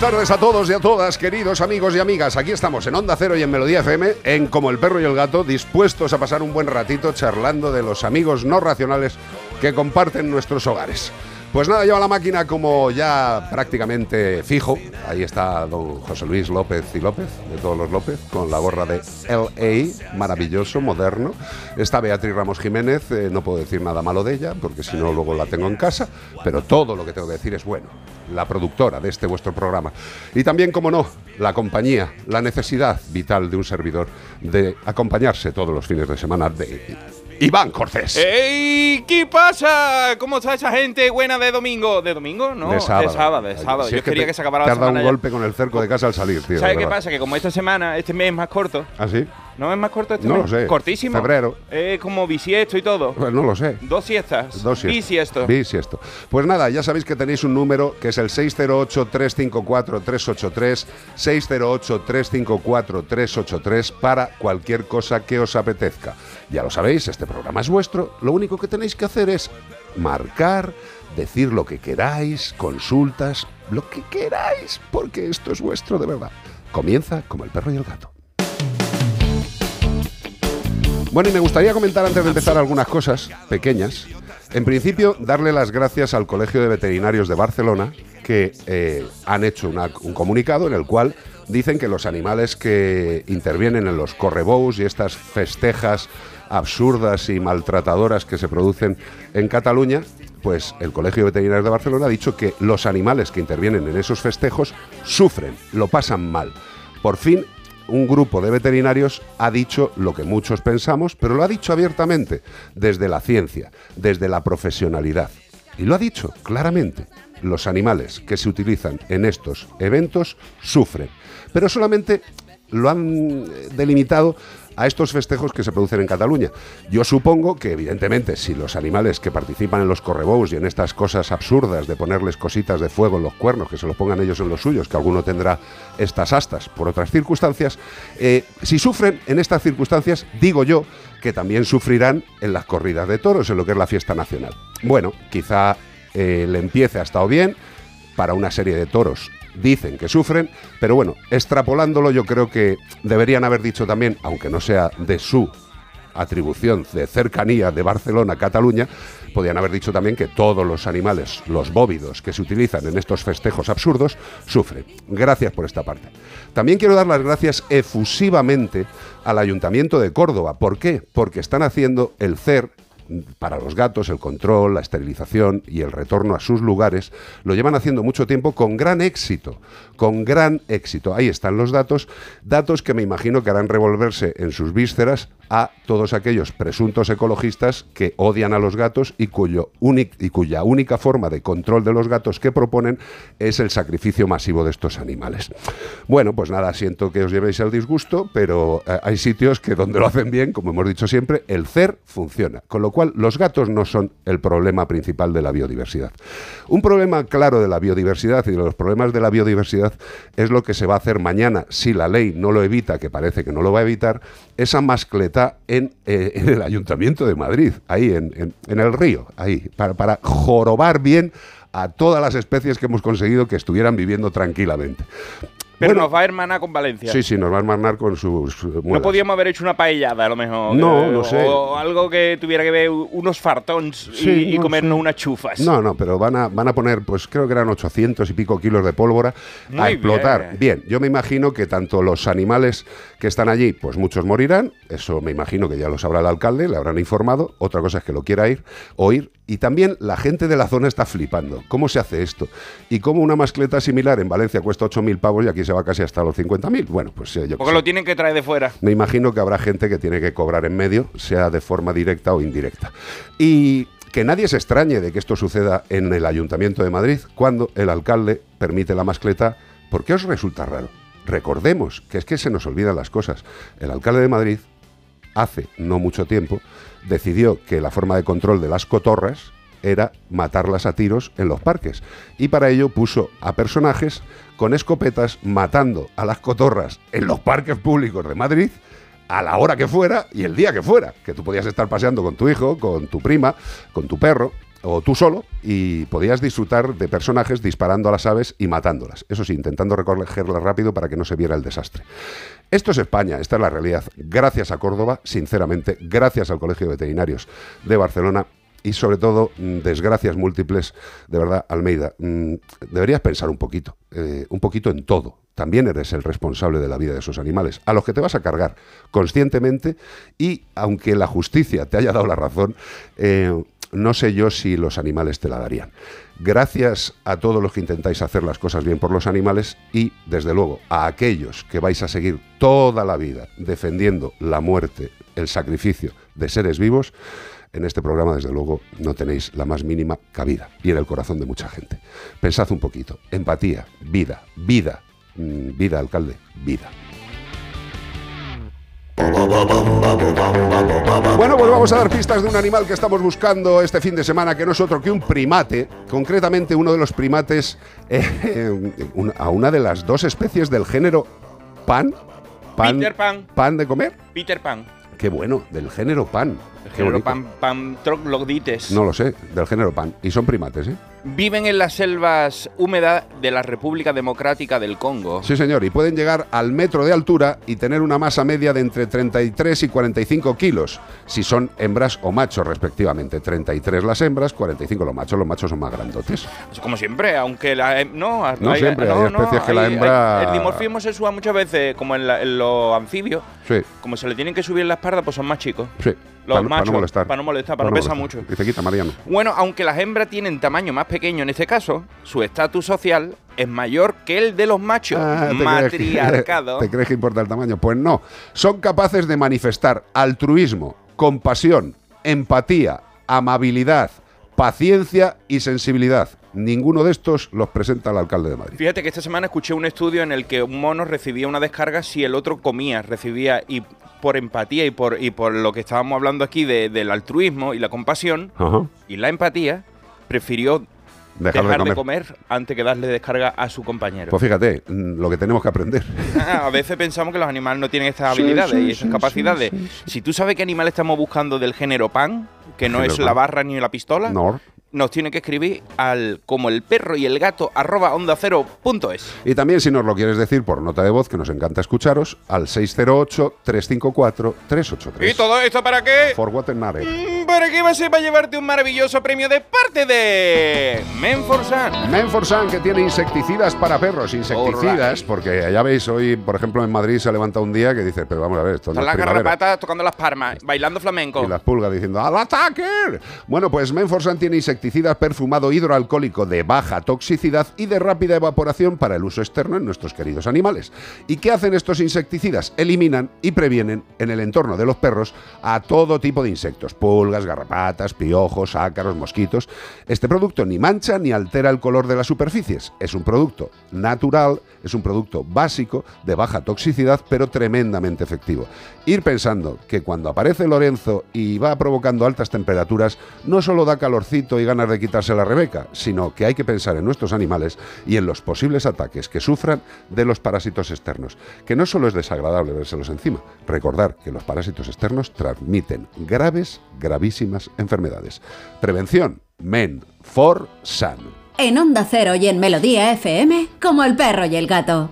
buenas tardes a todos y a todas, queridos amigos y amigas. Aquí estamos en Onda Cero y en Melodía FM, en Como el perro y el gato, dispuestos a pasar un buen ratito charlando de los amigos no racionales que comparten nuestros hogares. Pues nada, lleva la máquina como ya prácticamente fijo. Ahí está don José Luis López y López, de todos los López, con la gorra de LA, maravilloso, moderno. Está Beatriz Ramos Jiménez, eh, no puedo decir nada malo de ella, porque si no luego la tengo en casa, pero todo lo que tengo que decir es bueno. La productora de este vuestro programa. Y también, como no, la compañía, la necesidad vital de un servidor de acompañarse todos los fines de semana de Iván Cortés. ¡Ey! ¿Qué pasa? ¿Cómo está esa gente buena de domingo? ¿De domingo? No, de sábado. De sábado, de sábado. Si Yo es que quería te- que se acabara te la has dado semana un ya. golpe con el cerco de casa al salir, tío. ¿Sabes qué pasa? Que como esta semana, este mes es más corto. ¿Ah, sí? ¿No es más corto este No mes? lo sé. Cortísimo. Febrero. Es como bisiesto y todo. Pues no lo sé. Dos siestas. Dos siestas. Bisiesto. Bisiesto. Pues nada, ya sabéis que tenéis un número que es el 608-354-383, 608-354-383 para cualquier cosa que os apetezca. Ya lo sabéis, este programa es vuestro. Lo único que tenéis que hacer es marcar, decir lo que queráis, consultas, lo que queráis, porque esto es vuestro de verdad. Comienza como el perro y el gato. Bueno, y me gustaría comentar antes de empezar algunas cosas pequeñas. En principio, darle las gracias al Colegio de Veterinarios de Barcelona, que eh, han hecho un comunicado en el cual dicen que los animales que intervienen en los correbous y estas festejas absurdas y maltratadoras que se producen en Cataluña, pues el Colegio de Veterinarios de Barcelona ha dicho que los animales que intervienen en esos festejos sufren, lo pasan mal. Por fin un grupo de veterinarios ha dicho lo que muchos pensamos, pero lo ha dicho abiertamente, desde la ciencia, desde la profesionalidad. Y lo ha dicho claramente. Los animales que se utilizan en estos eventos sufren, pero solamente lo han eh, delimitado a estos festejos que se producen en Cataluña. Yo supongo que, evidentemente, si los animales que participan en los correbous y en estas cosas absurdas de ponerles cositas de fuego en los cuernos, que se los pongan ellos en los suyos, que alguno tendrá estas astas por otras circunstancias, eh, si sufren en estas circunstancias, digo yo que también sufrirán en las corridas de toros, en lo que es la fiesta nacional. Bueno, quizá eh, le empiece ha estado bien, para una serie de toros dicen que sufren, pero bueno, extrapolándolo yo creo que deberían haber dicho también, aunque no sea de su atribución de cercanía de Barcelona a Cataluña, podían haber dicho también que todos los animales, los bóvidos que se utilizan en estos festejos absurdos, sufren. Gracias por esta parte. También quiero dar las gracias efusivamente al Ayuntamiento de Córdoba. ¿Por qué? Porque están haciendo el CER para los gatos, el control, la esterilización y el retorno a sus lugares, lo llevan haciendo mucho tiempo con gran éxito, con gran éxito. Ahí están los datos, datos que me imagino que harán revolverse en sus vísceras a todos aquellos presuntos ecologistas que odian a los gatos y, cuyo y cuya única forma de control de los gatos que proponen es el sacrificio masivo de estos animales. Bueno, pues nada, siento que os llevéis al disgusto, pero eh, hay sitios que donde lo hacen bien, como hemos dicho siempre, el CER funciona. Con lo cual, los gatos no son el problema principal de la biodiversidad. Un problema claro de la biodiversidad y de los problemas de la biodiversidad es lo que se va a hacer mañana, si la ley no lo evita, que parece que no lo va a evitar, esa mascleta en, eh, el Ayuntamiento de Madrid, ahí en, el río, ahí, para jorobar bien a todas las especies que hemos conseguido que estuvieran viviendo tranquilamente. Pero Bueno. nos va a hermanar con Valencia. Sí, sí, nos va a hermanar con sus No podíamos haber hecho una paellada, a lo mejor. No, eh, no sé. O algo que tuviera que ver unos fartons y- Sí, y, no comernos sé. unas chufas. No, no, pero van a, van a poner, pues creo que eran 800 y pico kilos de pólvora a explotar. Bien. yo me imagino que tanto los animales que están allí, pues muchos morirán, eso me imagino que ya lo sabrá el alcalde, le habrán informado, otra cosa es que lo quiera ir, oír, y también la gente de la zona está flipando. ¿Cómo se hace esto? Y cómo una mascleta similar en Valencia cuesta 8.000 pavos y aquí se va casi hasta los 50.000. Bueno, pues eh, yo Porque sé. lo tienen que traer de fuera. Me imagino que habrá gente que tiene que cobrar en medio, sea de forma directa o indirecta. Y que nadie se extrañe de que esto suceda en el Ayuntamiento de Madrid cuando el alcalde permite la mascleta. ¿Por qué os resulta raro? Recordemos que es que se nos olvidan las cosas. El alcalde de Madrid, hace no mucho tiempo, decidió que la forma de control de las cotorras era matarlas a tiros en los parques. Y para ello puso a personajes con escopetas matando a las cotorras en los parques públicos de Madrid a la hora que fuera y el día que fuera. Que tú podías estar paseando con tu hijo, con tu prima, con tu perro o tú solo y podías disfrutar de personajes disparando a las aves y matándolas. Eso sí, intentando recogerlas rápido para que no se viera el desastre. Esto es España, esta es la realidad. Gracias a Córdoba, sinceramente, gracias al Colegio de Veterinarios de Barcelona y sobre todo mm, desgracias múltiples, de verdad, Almeida, mm, deberías pensar un poquito, eh, un poquito en todo. También eres el responsable de la vida de esos animales, a los que te vas a cargar conscientemente y aunque la justicia te haya dado la razón, eh, no sé yo si los animales te la darían. Gracias a todos los que intentáis hacer las cosas bien por los animales y, desde luego, a aquellos que vais a seguir toda la vida defendiendo la muerte, el sacrificio de seres vivos, en este programa, desde luego, no tenéis la más mínima cabida y en el corazón de mucha gente. Pensad un poquito. Empatía, vida, vida, mm, vida, alcalde, vida. Bueno, pues vamos a dar pistas de un animal que estamos buscando este fin de semana, que no es otro que un primate, concretamente uno de los primates, eh, un- a una de las dos especies del género pan. pan Peter Pan. ¿Pan de comer? Peter Pan. Qué bueno, del género pan. El Qué género pan, pan troglodites. No lo sé, del género pan. Y son primates, ¿eh? Viven en las selvas húmedas de la República Democrática del Congo. Sí, señor, y pueden llegar al metro de altura y tener una masa media de entre 33 y 45 kilos, si son hembras o machos, respectivamente. 33 las hembras, 45 los machos. Los machos son más grandotes. Pues Como siempre, aunque la no, No siempre, hay especies que la hembra- El dimorfismo sexual muchas veces, como en, la- en los anfibios, Sí, como se le tienen que subir la espalda, pues son más chicos. sí. Los Para no- para machos, no molestar. para no molestar, para no pesar mucho. Y te quita, Mariano. Bueno, aunque las hembras tienen tamaño más pequeño en este caso, su estatus social es mayor que el de los machos. Ah, ¿te crees que- Matriarcado. ¿Te crees que importa el tamaño? Pues no. Son capaces de manifestar altruismo, compasión, empatía, amabilidad, paciencia y sensibilidad. Ninguno de estos los presenta el alcalde de Madrid. Fíjate que esta semana escuché un estudio en el que un mono recibía una descarga si el otro comía, recibía y por empatía y por, y por lo que estábamos hablando aquí de- del altruismo y la compasión Ajá. y la empatía, prefirió Dejar, dejar, de comer. antes que darle descarga a su compañero. Pues fíjate, mm, lo que tenemos que aprender. a veces pensamos que los animales no tienen estas habilidades y estas capacidades. Si tú sabes qué animal estamos buscando del género pan, que no es la barra ni la pistola, No. Nos tiene que escribir al como el perro y el gato arroba onda cero punto es. Y también si nos lo quieres decir por nota de voz, que nos encanta escucharos, al 608-354-383. ¿Y todo esto para qué? For Watanabe. Mm, ¿Para qué va a ser para llevarte un maravilloso premio de parte de Menforsan? Menforsan, que tiene insecticidas para perros. Insecticidas, porque ya veis, hoy, por ejemplo, en Madrid se ha levantado un día que dice, pero vamos a ver, esto no Están es las garrapatas tocando las palmas, bailando flamenco. Y las pulgas diciendo ¡Al ataque! Bueno, pues Menforsan tiene insecticida perfumado hidroalcohólico de baja toxicidad y de rápida evaporación para el uso externo en nuestros queridos animales. ¿Y qué hacen estos insecticidas? Eliminan y previenen en el entorno de los perros a todo tipo de insectos, pulgas, garrapatas, piojos, ácaros, mosquitos. Este producto ni mancha ni altera el color de las superficies. Es un producto natural, es un producto básico, de baja toxicidad, pero tremendamente efectivo. Ir pensando que cuando aparece Lorenzo y va provocando altas temperaturas, no solo da calorcito y ganas de quitarse la Rebeca, sino que hay que pensar en nuestros animales y en los posibles ataques que sufran de los parásitos externos. Que no solo es desagradable vérselos encima, recordar que los parásitos externos transmiten graves, gravísimas enfermedades. Prevención, men for san. En Onda Cero y en Melodía FM, como el perro y el gato.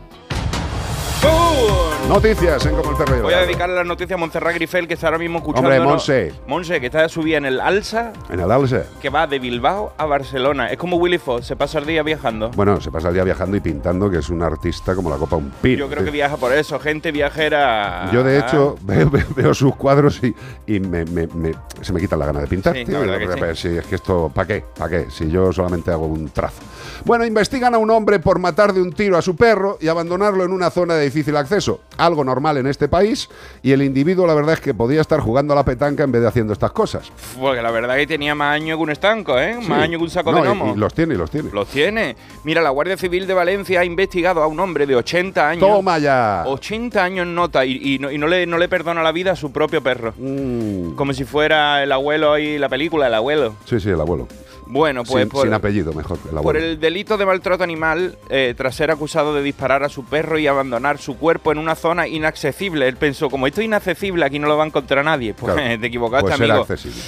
Noticias en Como el Voy a dedicarle la noticia a Montserrat Grifel, que está ahora mismo escuchando. Hombre, Monse. Monse, que está subida en el Alsa, En el Alse. que va de Bilbao a Barcelona. Es como Willy Fox, se pasa el día viajando. Bueno, se pasa el día viajando y pintando, que es un artista como la copa un pino. Yo creo que viaja por eso, gente viajera. Yo, de hecho, veo, veo- sus cuadros y, y me, me- me- se me quita la gana de pintar. Sí, tío. la verdad que sí. si es que esto, ¿para qué? ¿Para qué? Si yo solamente hago un trazo. Bueno, investigan a un hombre por matar de un tiro a su perro y abandonarlo en una zona de difícil acceso. Algo normal en este país. Y el individuo, la verdad es que podía estar jugando a la petanca en vez de haciendo estas cosas. Porque la verdad que tenía más años que un estanco, ¿eh? Sí. Más años que un saco No, de y- gnomo. Y, los tiene, y los tiene. Los tiene. Mira, la Guardia Civil de Valencia ha investigado a un hombre de 80 años. Toma ya. 80 años nota y, y no, y no le, no le perdona la vida a su propio perro. Mm, Como si fuera el abuelo y la película, el abuelo. sí, sí, el abuelo. Bueno, pues sin, por, sin apellido, mejor. Por el delito de maltrato animal, eh, tras ser acusado de disparar a su perro y abandonar su cuerpo en una zona inaccesible. Él pensó, como esto es inaccesible, aquí no lo va a encontrar nadie. Pues Claro. te equivocaste, pues era amigo. accesible.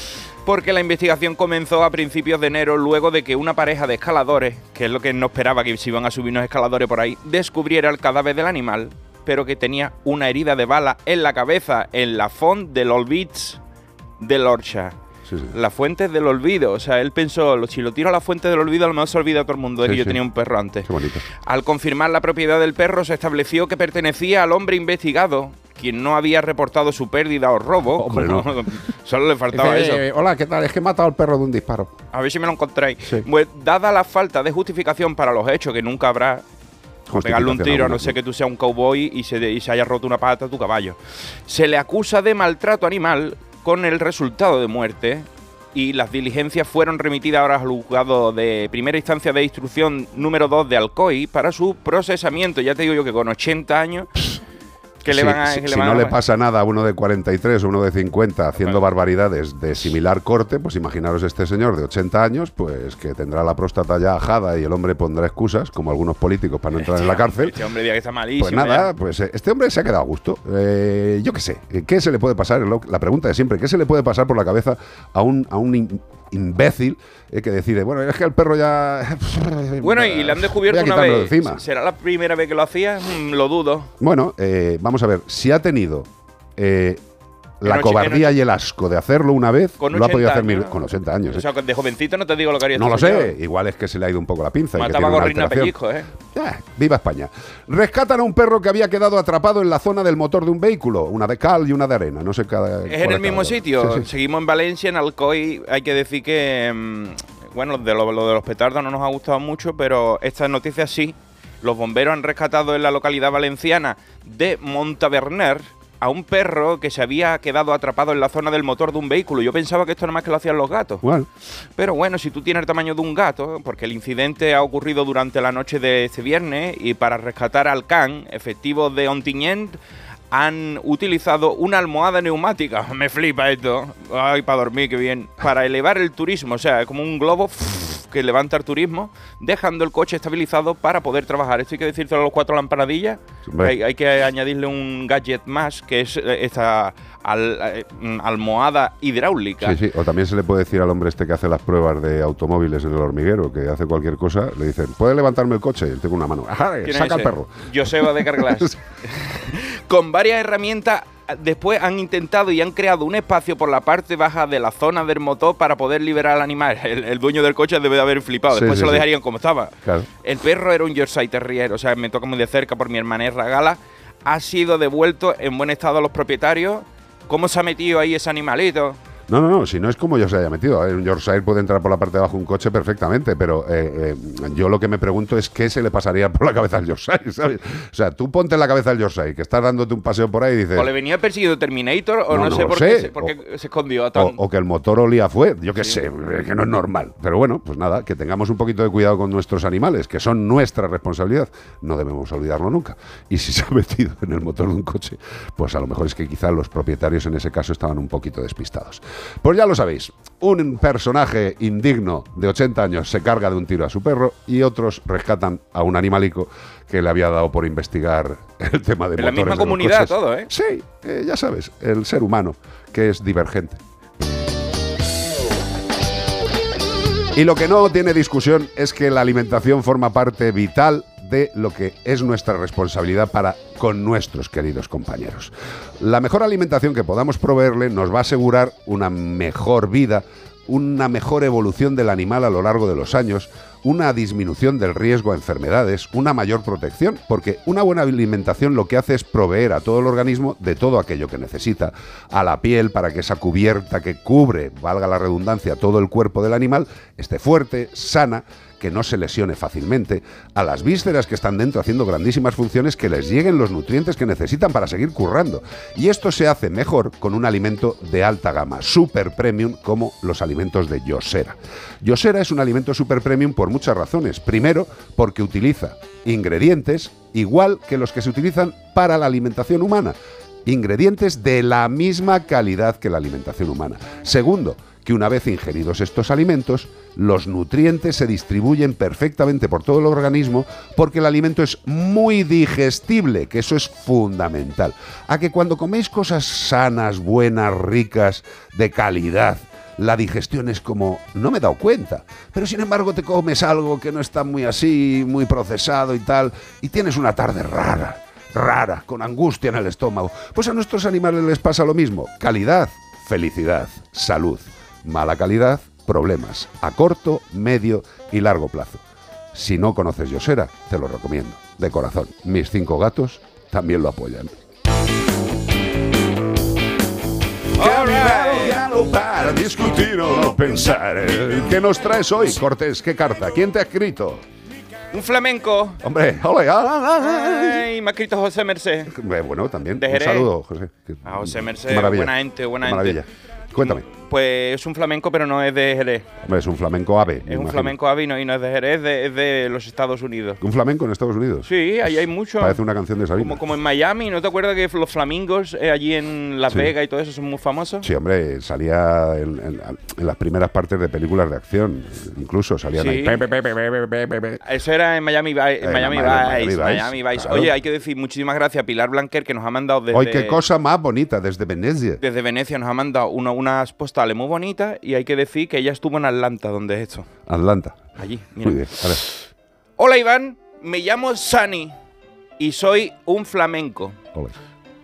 Porque la investigación comenzó a principios de enero luego de que una pareja de escaladores, que es lo que no esperaba que se iban a subir unos escaladores por ahí, descubriera el cadáver del animal, pero que tenía una herida de bala en la cabeza en la font del Olvits de Lorcha. Sí, sí. La fuente del olvido. O sea, él pensó, "Lo- si lo tiro a la fuente del olvido, a lo mejor se olvida todo el mundo de Sí, que yo tenía un perro antes. Qué bonito. Al confirmar la propiedad del perro, se estableció que pertenecía al hombre investigado, quien no había reportado su pérdida o robo. Hombre, no. Solo le faltaba eso. eh, hola, ¿qué tal? Es que he matado al perro de un disparo. A ver si me lo encontráis. Sí. Pues, dada la falta de justificación para los hechos, que nunca habrá pegarle un tiro, a no sé que tú seas un cowboy y se, y se haya roto una pata a tu caballo. Se le acusa de maltrato animal con el resultado de muerte y las diligencias fueron remitidas ahora al juzgado de primera instancia de instrucción número 2 de Alcoy para su procesamiento. Ya te digo yo que con 80 años que le Sí, van a... si que si van no a- le pasa nada a uno de 43 o uno de 50 haciendo Claro. barbaridades de similar corte, pues imaginaros este señor de 80 años, pues que tendrá la próstata ya ajada y el hombre pondrá excusas, como algunos políticos, para no entrar en la cárcel. Este hombre diga que está malísimo. Pues nada, ya. pues eh, este hombre se ha quedado a gusto. Eh, yo qué sé, eh, ¿qué se le puede pasar? La pregunta de siempre, ¿qué se le puede pasar por la cabeza a un, a un imbécil eh, que decide, bueno, es que el perro ya... Bueno, y le han descubierto una vez. de encima. ¿Será la primera vez que lo hacía? Mm, lo dudo. Bueno, eh, vamos a ver, si ha tenido eh, la cobardía y el asco de hacerlo una vez, Con lo ha podido 80 hacer mil- con 80 años. O ¿eh? sea, de jovencito no te digo lo que haría no lo este sé, señor. igual es que se le ha ido un poco la pinza. Mataba gorrina pellizco, ¿eh? Ah, viva España. Rescatan a un perro que había quedado atrapado en la zona del motor de un vehículo, una de cal y una de arena, no sé cada. Es en el mismo sitio. Sí, sí. Seguimos en Valencia, en Alcoy. Hay que decir que, mm, bueno, de lo, lo de los petardos no nos ha gustado mucho, pero estas noticias sí. Los bomberos han rescatado en la localidad valenciana de Montaverner a un perro que se había quedado atrapado en la zona del motor de un vehículo. Yo pensaba que esto nada más que lo hacían los gatos. Bueno, Pero bueno, si tú tienes el tamaño de un gato, porque el incidente ha ocurrido durante la noche de este viernes y para rescatar al can, efectivos de Ontinyent han utilizado una almohada neumática. Me flipa esto. Ay, para dormir, qué bien. Para elevar el turismo, o sea, es como un globo que levanta el turismo, dejando el coche estabilizado para poder trabajar. Esto hay que decirte a los cuatro lampanadillas. Hay, hay que añadirle un gadget más, que es eh, esta al- eh, almohada hidráulica. sí, sí. O también se le puede decir al hombre este que hace las pruebas de automóviles en el hormiguero, que hace cualquier cosa, le dicen, ¿puede levantarme el coche? Y él tengo una mano. Ajá, ¿Quién es saca al perro. Joseba de Carglass. Con varias herramientas, después han intentado y han creado un espacio por la parte baja de la zona del motor para poder liberar al animal. El, el dueño del coche debe de haber flipado. Después sí, se lo sí. dejarían como estaba. Claro. El perro era un Yorkshire Terrier, o sea, me toca muy de cerca por mi hermana Gala. Ha sido devuelto en buen estado a los propietarios. ¿Cómo se ha metido ahí ese animalito? No, no, no, si no es como yo se haya metido. A Un Yorkshire puede entrar por la parte de abajo de un coche perfectamente, pero eh, eh, yo lo que me pregunto es qué se le pasaría por la cabeza al Yorkshire, ¿sabes? O sea, tú ponte en la cabeza al Yorkshire, que estás dándote un paseo por ahí y dices... ¿O le venía persiguiendo Terminator o No, no, no sé por sé. qué, se, por qué se escondió O, tan... o que el motor olía fue, yo qué sé, que no es normal. Pero bueno, pues nada, que tengamos un poquito de cuidado con nuestros animales, que son nuestra responsabilidad. No debemos olvidarlo nunca. Y si se ha metido en el motor de un coche, pues a lo mejor es que quizás los propietarios en ese caso estaban un poquito despistados. Pues ya lo sabéis, un personaje indigno de 80 años se carga de un tiro a su perro y otros rescatan a un animalico que le había dado por investigar el tema de En la misma comunidad coches. todo, ¿eh? Sí, eh, ya sabes, el ser humano, que es divergente. Y lo que no tiene discusión es que la alimentación forma parte vital de lo que es nuestra responsabilidad para con nuestros queridos compañeros. La mejor alimentación que podamos proveerle nos va a asegurar una mejor vida, una mejor evolución del animal a lo largo de los años, una disminución del riesgo a enfermedades, una mayor protección, porque una buena alimentación lo que hace es proveer a todo el organismo de todo aquello que necesita, a la piel para que esa cubierta que cubre, valga la redundancia, todo el cuerpo del animal esté fuerte, sana, que no se lesione fácilmente, a las vísceras que están dentro haciendo grandísimas funciones que les lleguen los nutrientes que necesitan para seguir currando. Y esto se hace mejor con un alimento de alta gama, super premium, como los alimentos de Yosera. Yosera es un alimento super premium por muchas razones. Primero, porque utiliza ingredientes igual que los que se utilizan para la alimentación humana. Ingredientes de la misma calidad que la alimentación humana. Segundo, que una vez ingeridos estos alimentos, los nutrientes se distribuyen perfectamente por todo el organismo porque el alimento es muy digestible, que eso es fundamental. A que cuando coméis cosas sanas, buenas, ricas, de calidad, la digestión es como, no me he dado cuenta, pero sin embargo te comes algo que no está muy así, muy procesado y tal, y tienes una tarde rara, rara, con angustia en el estómago. Pues a nuestros animales les pasa lo mismo, calidad, felicidad, salud mala calidad, problemas a corto, medio y largo plazo. Si no conoces Yosera, te lo recomiendo. De corazón, mis cinco gatos también lo apoyan. para discutir o no pensar. ¿Qué nos traes hoy, Cortés? ¿Qué carta? ¿Quién te ha escrito? Un flamenco. Hombre, ole, ah, ah, ah, Ay, me ha escrito José Merced. Eh, Bueno, también. De Un saludo, José. A José Merced, maravilla. buena gente, buena gente. maravilla. Cuéntame. Pues es un flamenco, pero no es de Jerez. Hombre, es un flamenco ave. Es un imagino. flamenco avino y no es de Jerez, es de, es de los Estados Unidos. ¿Un flamenco en Estados Unidos? Sí, ahí hay mucho. Parece una canción de Sabina. Como, como en Miami, ¿no te acuerdas que los flamingos eh, allí en Las Sí. Vegas y todo eso son muy famosos? Sí, hombre, salía en, en- en las primeras partes de películas de acción. Incluso salían Sí. ahí. pe, pe, pe. Eso era en Miami, en Eh, Miami, Miami- Vice. Miami Vice, claro. Oye, hay que decir muchísimas gracias a Pilar Blanquer que nos ha mandado desde, ¡Ay, qué cosa más bonita! Desde Venecia. desde Venecia, nos ha mandado una- unas postales muy bonitas y hay que decir que ella estuvo en Atlanta, donde es esto. Atlanta. Allí, mira. Muy bien. A ver. Hola Iván, me llamo Sunny y soy un flamenco.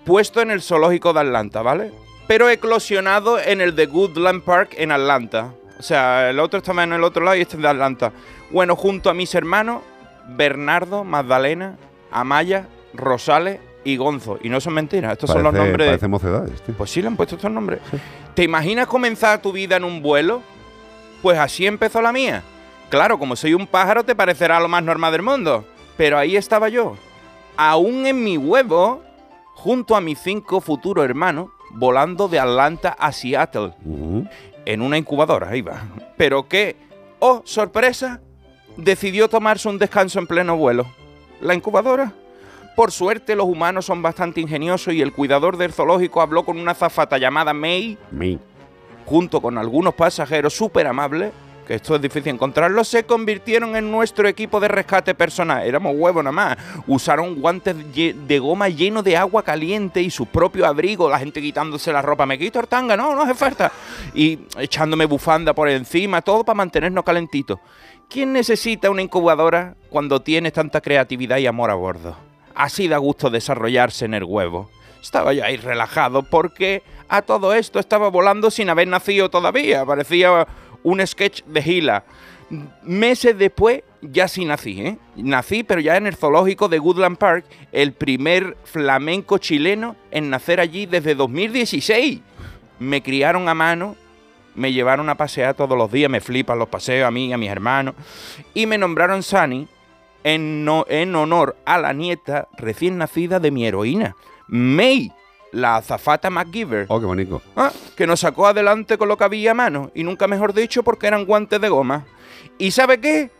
puesto en el zoológico de Atlanta, ¿vale? Pero eclosionado en el de Goodland Park en Atlanta. O sea, el otro estaba en el otro lado y este es de Atlanta. Bueno, junto a mis hermanos Bernardo, Magdalena, Amaya, Rosales y Gonzo. Y no son mentiras, estos son los nombres. Parece mocedades, tío. Pues sí, le han puesto estos nombres. ¿Te imaginas comenzar tu vida en un vuelo? Pues así empezó la mía. Claro, como soy un pájaro te parecerá lo más normal del mundo. Pero ahí estaba yo, aún en mi huevo, junto a mis cinco futuros hermanos, volando de Atlanta a Seattle, en una incubadora, ahí va. Pero que, oh, sorpresa, decidió tomarse un descanso en pleno vuelo. La incubadora. Por suerte los humanos son bastante ingeniosos y el cuidador del zoológico habló con una zafata llamada May, Mi. junto con algunos pasajeros súper amables, que esto es difícil encontrarlo, se convirtieron en nuestro equipo de rescate personal. Éramos huevos nada más. Usaron guantes de goma llenos de agua caliente y su propio abrigo, la gente quitándose la ropa. Me quito el tanga, no, no hace falta. Y echándome bufanda por encima, todo para mantenernos calentitos. ¿Quién necesita una incubadora cuando tienes tanta creatividad y amor a bordo? Así da gusto desarrollarse en el huevo. Estaba yo ahí relajado porque a todo esto estaba volando sin haber nacido todavía. Parecía un sketch de Gila. Meses después ya sí nací, ¿eh? Nací, pero ya en el zoológico de Woodland Park, el primer flamenco chileno en nacer allí desde 2016. Me criaron a mano, me llevaron a pasear todos los días, me flipan los paseos a mí y a mis hermanos, y me nombraron Sunny en, no- en honor a la nieta recién nacida de mi heroína, May, la azafata MacGyver. Oh, qué bonito. Ah, que nos sacó adelante con lo que había a mano, y nunca mejor dicho porque eran guantes de goma. ¿Y sabe qué?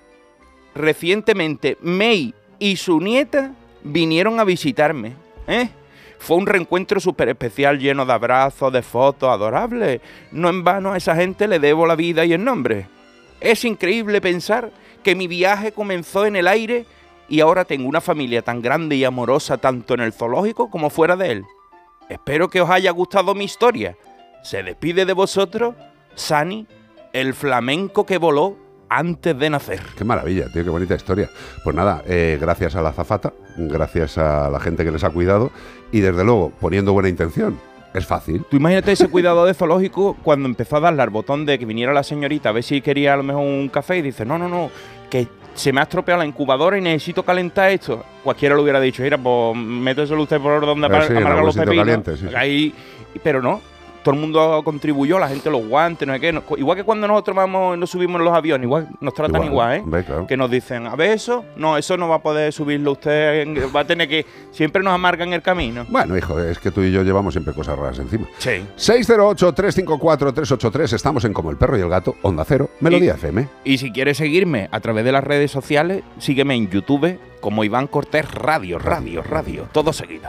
Recientemente May y su nieta vinieron a visitarme. ¿eh? Fue un reencuentro súper especial lleno de abrazos, de fotos adorables. No en vano a esa gente le debo la vida y el nombre. Es increíble pensar que mi viaje comenzó en el aire y ahora tengo una familia tan grande y amorosa tanto en el zoológico como fuera de él. Espero que os haya gustado mi historia. Se despide de vosotros, Sani, el flamenco que voló antes de nacer. Qué maravilla, tío, qué bonita historia. Pues nada, eh, gracias a la azafata, gracias a la gente que les ha cuidado y desde luego poniendo buena intención. Es fácil. Tú imagínate ese cuidado de zoológico cuando empezó a darle al botón de que viniera la señorita a ver si quería a lo mejor un café y dice, no, no, no, que se me ha estropeado la incubadora y necesito calentar esto. Cualquiera lo hubiera dicho, mira, pues méteselo usted por donde Eh, sí, los pepinos. caliente, sí, sí. Ahí, pero no. Todo el mundo contribuyó, la gente los guantes, no sé qué. no- igual que cuando nosotros vamos, nos subimos en los aviones, igual nos tratan Igual, igual, ¿eh? claro. Que nos dicen, a ver eso, no, eso no va a poder subirlo usted, va a tener que, siempre nos amargan el camino. Bueno, hijo, es que tú y yo llevamos siempre cosas raras encima. Sí. 608-354-383, estamos en Como el Perro y el Gato, Onda Cero, Melodía Y- FM. Y si quieres seguirme a través de las redes sociales, sígueme en YouTube como Iván Cortés Radio, Radio, Radio, todo seguido.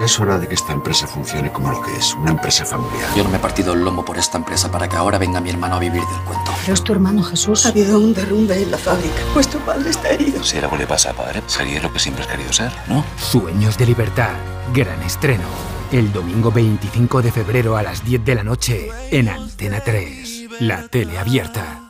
Es hora de que esta empresa funcione como lo que es, una empresa familiar. Yo no me he partido el lomo por esta empresa para que ahora venga mi hermano a vivir del cuento. Pero es tu hermano Jesús. Ha habido un derrumbe en la fábrica. Vuestro padre está herido. Si algo le pasa a padre, sería lo que siempre has querido ser, ¿no? Sueños de libertad. Gran estreno. El domingo 25 de febrero a las 10 de la noche en Antena 3. La tele abierta.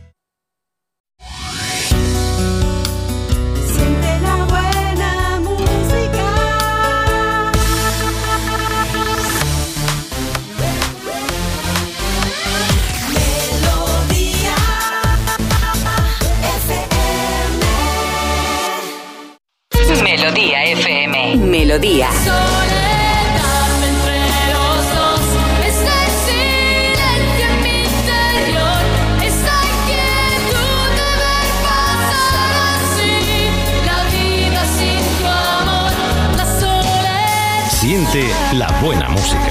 Amor. La soledad. Siente la buena música.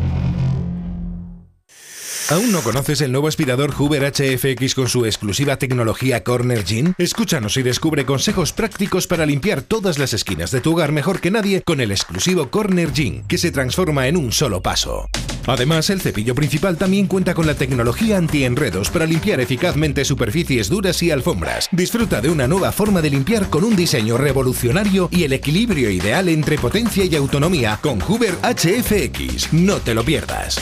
¿Aún no conoces el nuevo aspirador Hoover HFX con su exclusiva tecnología Corner Gene? Escúchanos y descubre consejos prácticos para limpiar todas las esquinas de tu hogar mejor que nadie con el exclusivo Corner Gene, que se transforma en un solo paso. Además, el cepillo principal también cuenta con la tecnología anti-enredos para limpiar eficazmente superficies duras y alfombras. Disfruta de una nueva forma de limpiar con un diseño revolucionario y el equilibrio ideal entre potencia y autonomía con Hoover HFX. No te lo pierdas.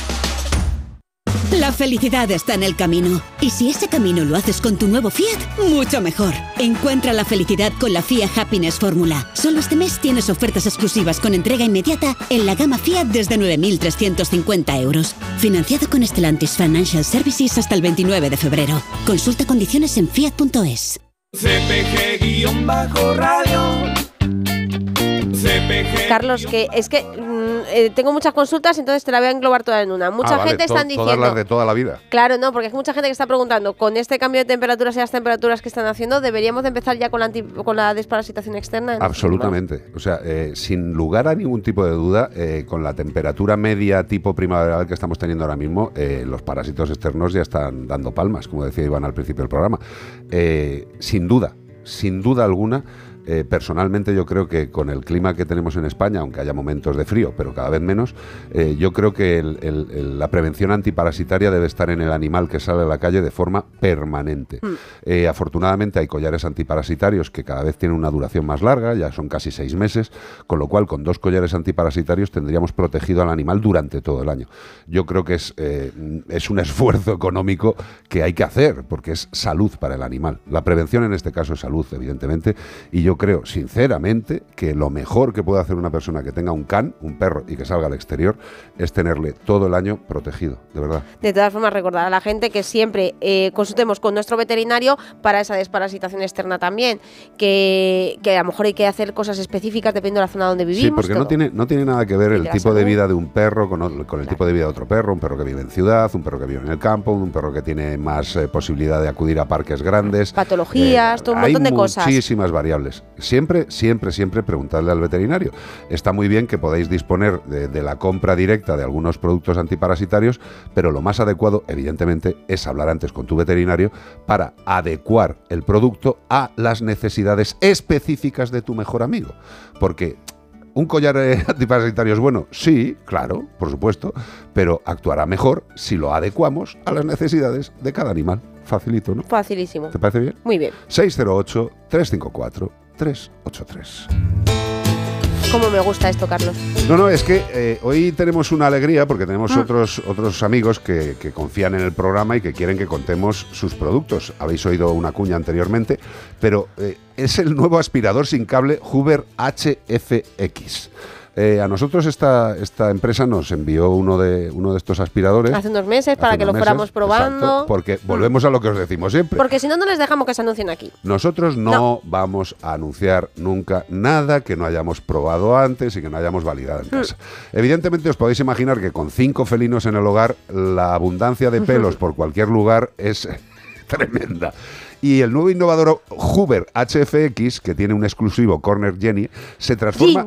La felicidad está en el camino. Y si ese camino lo haces con tu nuevo Fiat, mucho mejor. Encuentra la felicidad con la Fiat Happiness Fórmula. Solo este mes tienes ofertas exclusivas con entrega inmediata en la gama Fiat desde 9.350 euros. Financiado con Stellantis Financial Services hasta el 29 de febrero. Consulta condiciones en fiat.es. CPG-radio. CPG. Carlos, que es que eh, tengo muchas consultas, entonces te la voy a englobar toda en una. Mucha Ah, vale, gente to- están Todas diciendo. las de toda la vida. Claro, no, porque hay mucha gente que está preguntando, con este cambio de temperaturas y las temperaturas que están haciendo, ¿deberíamos de empezar ya con la, anti- con la desparasitación externa? Absolutamente. O sea, eh, sin lugar a ningún tipo de duda, eh, con la temperatura media tipo primaveral que estamos teniendo ahora mismo, los parásitos externos ya están dando palmas, como decía Iván al principio del programa. Sin duda, sin duda alguna. Eh, personalmente yo creo que con el clima que tenemos en España, aunque haya momentos de frío, pero cada vez menos, eh, yo creo que el- el- el- la prevención antiparasitaria debe estar en el animal que sale a la calle de forma permanente. Eh, afortunadamente hay collares antiparasitarios que cada vez tienen una duración más larga, ya son casi seis meses, con lo cual con dos collares antiparasitarios tendríamos protegido al animal durante todo el año. Yo creo que es, es un esfuerzo económico que hay que hacer, porque es salud para el animal. La prevención en este caso es salud, evidentemente, y yo creo sinceramente que lo mejor que puede hacer una persona que tenga un can, un perro, y que salga al exterior, es tenerle todo el año protegido, de verdad. De todas formas, recordar a la gente que siempre eh, consultemos con nuestro veterinario para esa desparasitación externa también, que, que a lo mejor hay que hacer cosas específicas dependiendo de la zona donde vivimos. Sí, porque no tiene, no tiene nada que ver el tipo de vida de un perro con, el tipo de vida de otro perro, un perro que vive en ciudad, un perro que vive en el campo, un perro que tiene más eh, posibilidad de acudir a parques grandes. Patologías, todo un montón de cosas. muchísimas variables. Siempre, siempre, siempre preguntadle al veterinario. Está muy bien que podáis disponer de, de la compra directa de algunos productos antiparasitarios, pero lo más adecuado, evidentemente, es hablar antes con tu veterinario para adecuar el producto a las necesidades específicas de tu mejor amigo. Porque ¿Un collar eh, antiparasitario es bueno? Sí, claro, por supuesto, pero actuará mejor si lo adecuamos a las necesidades de cada animal. Facilito, ¿no? Facilísimo. ¿Te parece bien? Muy bien. 608-354-383. ¿Cómo me gusta esto, Carlos? No, no, es que eh, hoy tenemos una alegría porque tenemos Mm. otros, otros amigos que, que confían en el programa y que quieren que contemos sus productos. Habéis oído una cuña anteriormente, pero eh, es el nuevo aspirador sin cable Hoover HFX. Eh, a nosotros esta, esta empresa nos envió uno de, uno de estos aspiradores. Hace unos meses para que lo fuéramos probando. exacto, porque volvemos a lo que os decimos siempre. Porque si no, no les dejamos que se anuncien aquí. Nosotros no, vamos a anunciar nunca nada que no hayamos probado antes y que no hayamos validado en Hmm. casa. Evidentemente os podéis imaginar que con cinco felinos en el hogar la abundancia de pelos por cualquier lugar es tremenda. Y el nuevo innovador Hoover HFX, que tiene un exclusivo Corner Jenny, se transforma...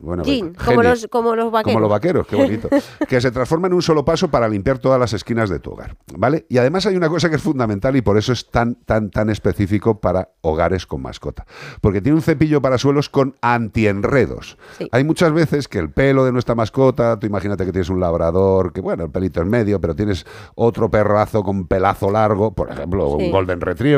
Bueno, Gin, pues, como los, como los vaqueros. Como los vaqueros, qué bonito. que se transforma en un solo paso para limpiar todas las esquinas de tu hogar. ¿Vale? Y además hay una cosa que es fundamental y por eso es tan, tan, tan específico para hogares con mascota. Porque tiene un cepillo para suelos con antienredos. Hay muchas veces que el pelo de nuestra mascota, tú imagínate que tienes un labrador, que bueno, el pelito en medio, pero tienes otro perrazo con pelazo largo, por ejemplo, Sí. un Golden Retriever,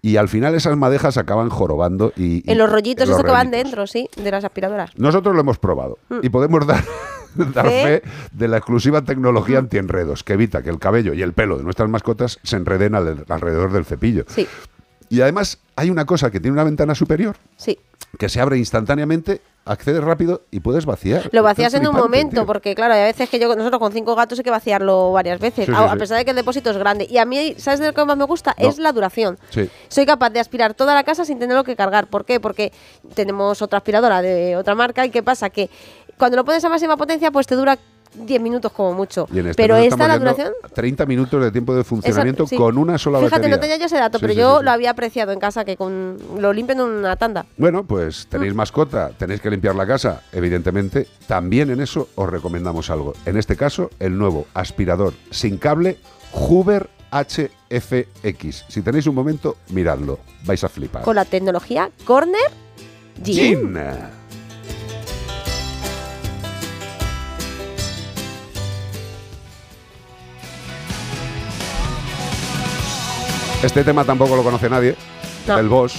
y al final esas madejas acaban jorobando y. En los rollitos, eso que van dentro, sí, de las aspiradoras. Nosotros lo hemos probado Mm. y podemos dar, dar ¿Fe? fe de la exclusiva tecnología antienredos que evita que el cabello y el pelo de nuestras mascotas se enreden al- alrededor del cepillo. Sí. Y además hay una cosa que tiene una ventana superior Sí. Que se abre instantáneamente, accedes rápido y puedes vaciar. Lo vacías en un momento, tío. porque claro, hay veces que yo nosotros con cinco gatos hay que vaciarlo varias veces, Sí, sí, a, sí. pesar de que el depósito es grande. Y a mí, ¿sabes de lo que más me gusta? No. Es la duración. Sí. Soy capaz de aspirar toda la casa sin tenerlo que cargar. ¿Por qué? Porque tenemos otra aspiradora de otra marca y ¿qué pasa? Que cuando lo pones a máxima potencia, pues te dura 10 minutos como mucho. Y en este Pero esta, la duración... 30 minutos de tiempo de funcionamiento sí. con una sola Fíjate, batería. no tenía yo ese dato, Sí, pero sí, yo lo había apreciado en casa, que con lo limpio en una tanda. Bueno, pues Mm. tenéis mascota, tenéis que limpiar la casa, evidentemente. También en eso os recomendamos algo. En este caso, el nuevo aspirador sin cable Hoover HFX. Si tenéis un momento, miradlo. Vais a flipar. Con la tecnología Corner Gin. Gin. Este tema tampoco lo conoce nadie. El boss,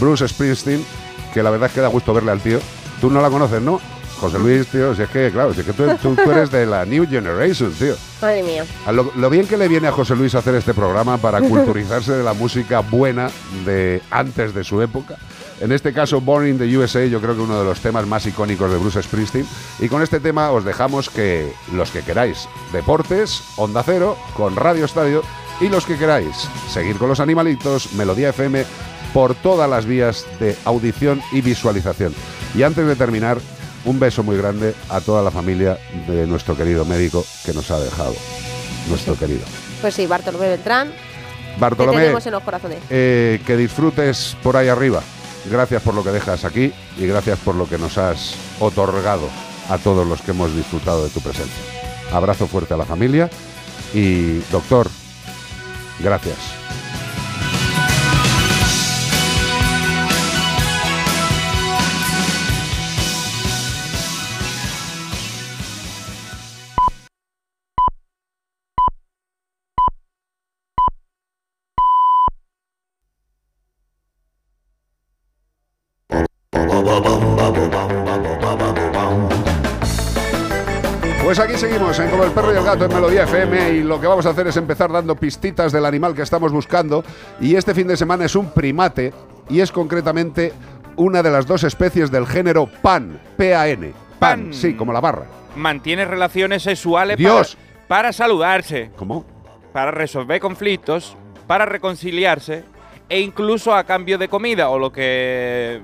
Bruce Springsteen, que la verdad es que da gusto verle al tío. Tú no la conoces, ¿no? José Luis, tío, si es que, claro, si es que tú, tú- tú eres de la New Generation, tío. Madre mía. Lo, lo bien que le viene a José Luis hacer este programa para culturizarse de la música buena de antes de su época. En este caso, Born in the USA, yo creo que uno de los temas más icónicos de Bruce Springsteen. Y con este tema os dejamos que los que queráis, deportes, Onda Cero, con Radio Estadio, y los que queráis, seguir con los animalitos, Melodía FM, por todas las vías de audición y visualización. Y antes de terminar, un beso muy grande a toda la familia de nuestro querido médico que nos ha dejado. Nuestro querido. Pues sí, Bartolomé Beltrán. Bartolomé, Te tenemos en los corazones. eh, que disfrutes por ahí arriba. Gracias por lo que dejas aquí y gracias por lo que nos has otorgado a todos los que hemos disfrutado de tu presencia. Abrazo fuerte a la familia y doctor, gracias. Pues aquí seguimos en Como el perro y el gato en Melodía FM y lo que vamos a hacer es empezar dando pistitas del animal que estamos buscando y este fin de semana es un primate y es concretamente una de las dos especies del género Pan, P-A-N. Pan, sí, como la barra. Mantiene relaciones sexuales Dios. Para, para saludarse, ¿Cómo? para resolver conflictos, para reconciliarse e incluso a cambio de comida o lo que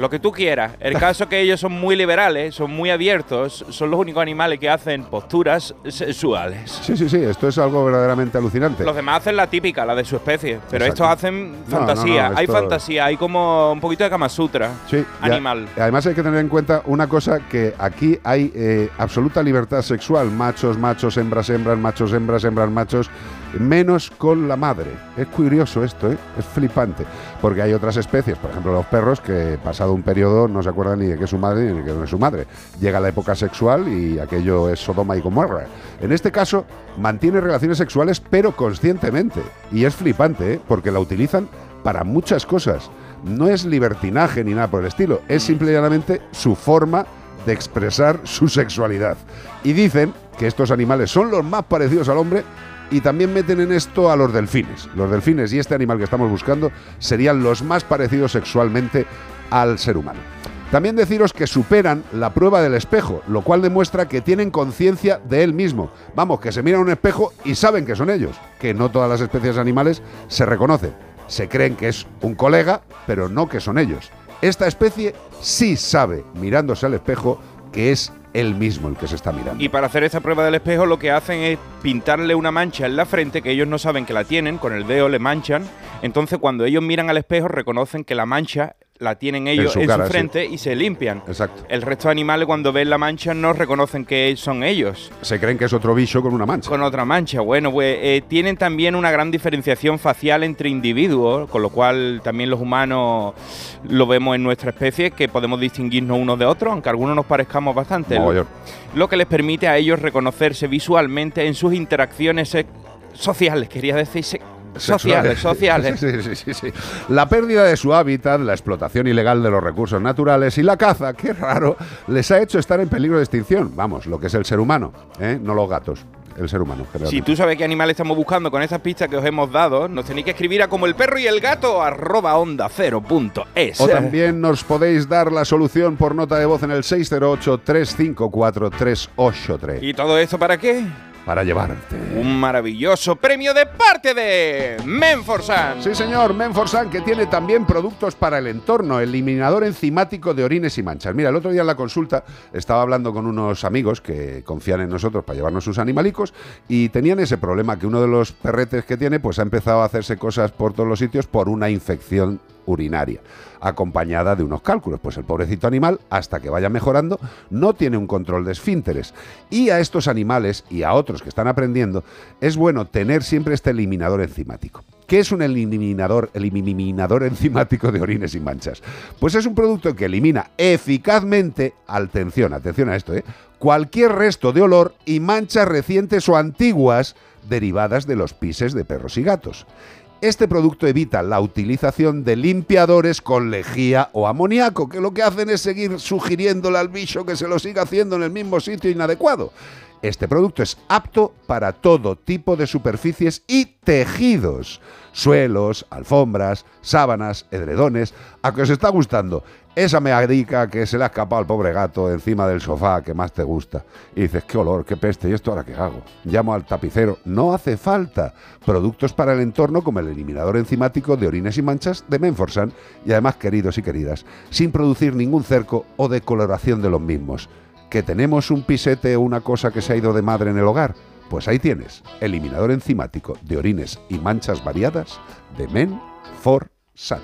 lo que tú quieras. El caso es que ellos son muy liberales, son muy abiertos, son los únicos animales que hacen posturas sexuales. Sí, sí, sí, esto es algo verdaderamente alucinante. Los demás hacen la típica, la de su especie, pero Exacto. estos hacen fantasía. no, no, hay esto- fantasía, hay como un poquito de Kama Sutra. Sí, Animal. además hay que tener en cuenta una cosa que aquí hay eh, absoluta libertad sexual, machos, machos, hembras, hembras, machos, hembras, hembras, machos, menos con la madre. Es curioso esto, ¿eh? es flipante, porque hay otras especies, por ejemplo los perros, que pasado un periodo no se acuerdan ni de qué es su madre ni de qué no es su madre. Llega la época sexual y aquello es Sodoma y Gomorra. En este caso, mantiene relaciones sexuales, pero conscientemente. Y es flipante, ¿eh? porque la utilizan para muchas cosas. No es libertinaje ni nada por el estilo, es simple y llanamente su forma de expresar su sexualidad. Y dicen que estos animales son los más parecidos al hombre y también meten en esto a los delfines. Los delfines y este animal que estamos buscando serían los más parecidos sexualmente al ser humano. También deciros que superan la prueba del espejo, lo cual demuestra que tienen conciencia de él mismo. Vamos, que se miran a un espejo y saben que son ellos, que no todas las especies animales se reconocen. Se creen que es un colega, pero no que son ellos. Esta especie sí sabe, mirándose al espejo, que es él mismo el que se está mirando. Y para hacer esta prueba del espejo lo que hacen es pintarle una mancha en la frente que ellos no saben que la tienen, con el dedo le manchan. Entonces cuando ellos miran al espejo reconocen que la mancha la tienen ellos su en cara, su sí. frente y se limpian. Exacto. El resto de animales cuando ven la mancha no reconocen que son ellos. Se creen que es otro bicho con una mancha. Con otra mancha. Bueno, pues eh, tienen también una gran diferenciación facial entre individuos, con lo cual también los humanos lo vemos en nuestra especie, que podemos distinguirnos unos de otros, aunque algunos nos parezcamos bastante. Mogollón. Lo que les permite a ellos reconocerse visualmente en sus interacciones sociales, quería decir sociales, sociales. Sí, sí, sí. La pérdida de su hábitat, la explotación ilegal de los recursos naturales y la caza, qué raro, les ha hecho estar en peligro de extinción. Vamos, lo que es el ser humano, ¿eh? no los gatos, el ser humano. Si tú sabes qué animal estamos buscando con estas pistas que os hemos dado, nos tenéis que escribir a como el perro y el gato arroba onda cero punto es. O también nos podéis dar la solución por nota de voz en el 608-354-383 ¿Y todo esto para qué? Para llevarte. Un maravilloso premio de parte de Menforsan. Sí, señor, Menforsan, que tiene también productos para el entorno, eliminador enzimático de orines y manchas. Mira, el otro día en la consulta estaba hablando con unos amigos que confían en nosotros para llevarnos sus animalicos y tenían ese problema que uno de los perretes que tiene pues ha empezado a hacerse cosas por todos los sitios por una infección urinaria, acompañada de unos cálculos. Pues el pobrecito animal, hasta que vaya mejorando, no tiene un control de esfínteres. Y a estos animales y a otros que están aprendiendo, es bueno tener siempre este eliminador enzimático. ¿Qué es un eliminador, eliminador enzimático de orines y manchas? Pues es un producto que elimina eficazmente, atención, atención a esto, ¿eh? cualquier resto de olor y manchas recientes o antiguas derivadas de los pises de perros y gatos. Este producto evita la utilización de limpiadores con lejía o amoníaco, que lo que hacen es seguir sugiriéndole al bicho que se lo siga haciendo en el mismo sitio inadecuado. Este producto es apto para todo tipo de superficies y tejidos. Suelos, alfombras, sábanas, edredones. ¿A que os está gustando? Esa meadica que se le ha escapado al pobre gato encima del sofá que más te gusta. Y dices, qué olor, qué peste, ¿y esto ahora qué hago? Llamo al tapicero. No hace falta. Productos para el entorno como el eliminador enzimático de orines y manchas de Menforsan. Y además, queridos y queridas, sin producir ningún cerco o decoloración de los mismos. ¿Que tenemos un pisete o una cosa que se ha ido de madre en el hogar? Pues ahí tienes, eliminador enzimático de orines y manchas variadas de Menforsan.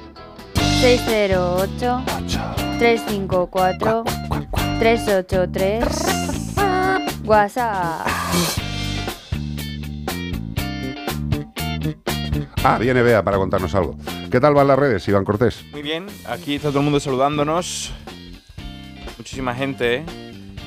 608 354 383 WhatsApp. Ah, viene Bea para contarnos algo. ¿Qué tal van las redes, Iván Cortés? Muy bien, aquí está todo el mundo saludándonos. Muchísima gente, ¿eh?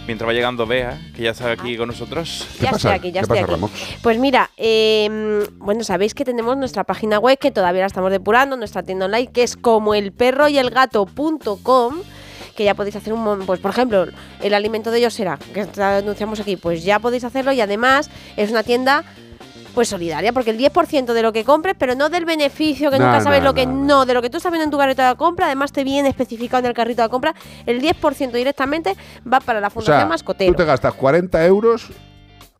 Mientras va llegando Bea, que ya está aquí con nosotros. Ya estoy aquí, ya estoy aquí. Pues mira, eh, bueno, sabéis que tenemos nuestra página web que todavía la estamos depurando, nuestra tienda online, que es como el perro y el gato.com que ya podéis hacer un pues por ejemplo el alimento de ellos será que anunciamos aquí pues ya podéis hacerlo y además es una tienda pues solidaria porque el 10% de lo que compres pero no del beneficio que No, nunca sabes no, lo que no, no, de lo que tú estás viendo en tu carrito de compra además te viene especificado en el carrito de compra el 10% directamente va para la O fundación sea, mascotero. tú te gastas 40 euros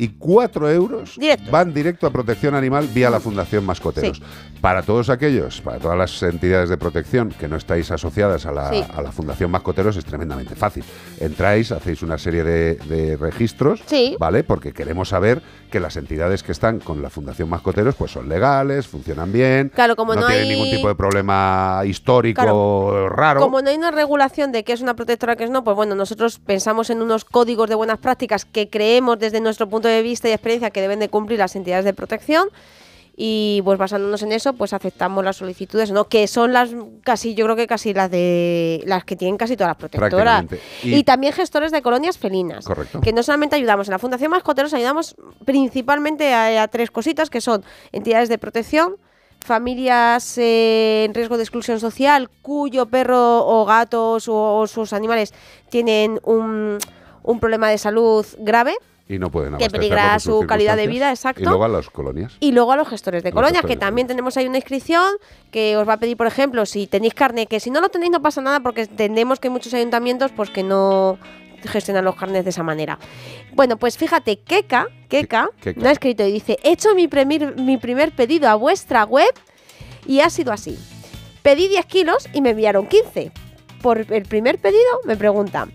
y 4 euros Directo. van directo a protección animal vía la Fundación Mascoteros. Para todos aquellos, para todas las entidades de protección que no estáis asociadas a la, Sí. a la Fundación Mascoteros es tremendamente fácil. Entráis, hacéis una serie de, de registros, Sí. ¿vale? Porque queremos saber que las entidades que están con la Fundación Mascoteros pues son legales, funcionan bien, Claro, como no tienen hay- ningún tipo de problema histórico Claro. raro. Como no hay una regulación de qué es una protectora, qué es no, pues bueno, nosotros pensamos en unos códigos de buenas prácticas que creemos desde nuestro punto de vista y experiencia que deben de cumplir las entidades de protección. Y pues basándonos en eso, pues aceptamos las solicitudes, ¿no? Que son las casi, yo creo que casi las de las que tienen casi todas las protectoras. Y, Y- también gestores de colonias felinas. Correcto. Que no solamente ayudamos en la Fundación Mascoteros, ayudamos principalmente a, a tres cositas que son entidades de protección, familias eh, en riesgo de exclusión social cuyo perro o gatos o, o sus animales tienen un, un problema de salud grave. Y no pueden que peligra su calidad de vida, exacto. Y luego a las colonias. Y luego a los gestores de Los colonias, gestores que de también tenemos ahí una inscripción que os va a pedir, por ejemplo, si tenéis carne, que si no lo tenéis no pasa nada porque entendemos que hay muchos ayuntamientos pues que no gestionan los carnes de esa manera. Bueno, pues fíjate, Keka, Keka, Ke- Keka. me ha escrito y dice, he hecho mi, primer- mi primer pedido a vuestra web y ha sido así. Pedí 10 kilos y me enviaron 15. Por el primer pedido me preguntan,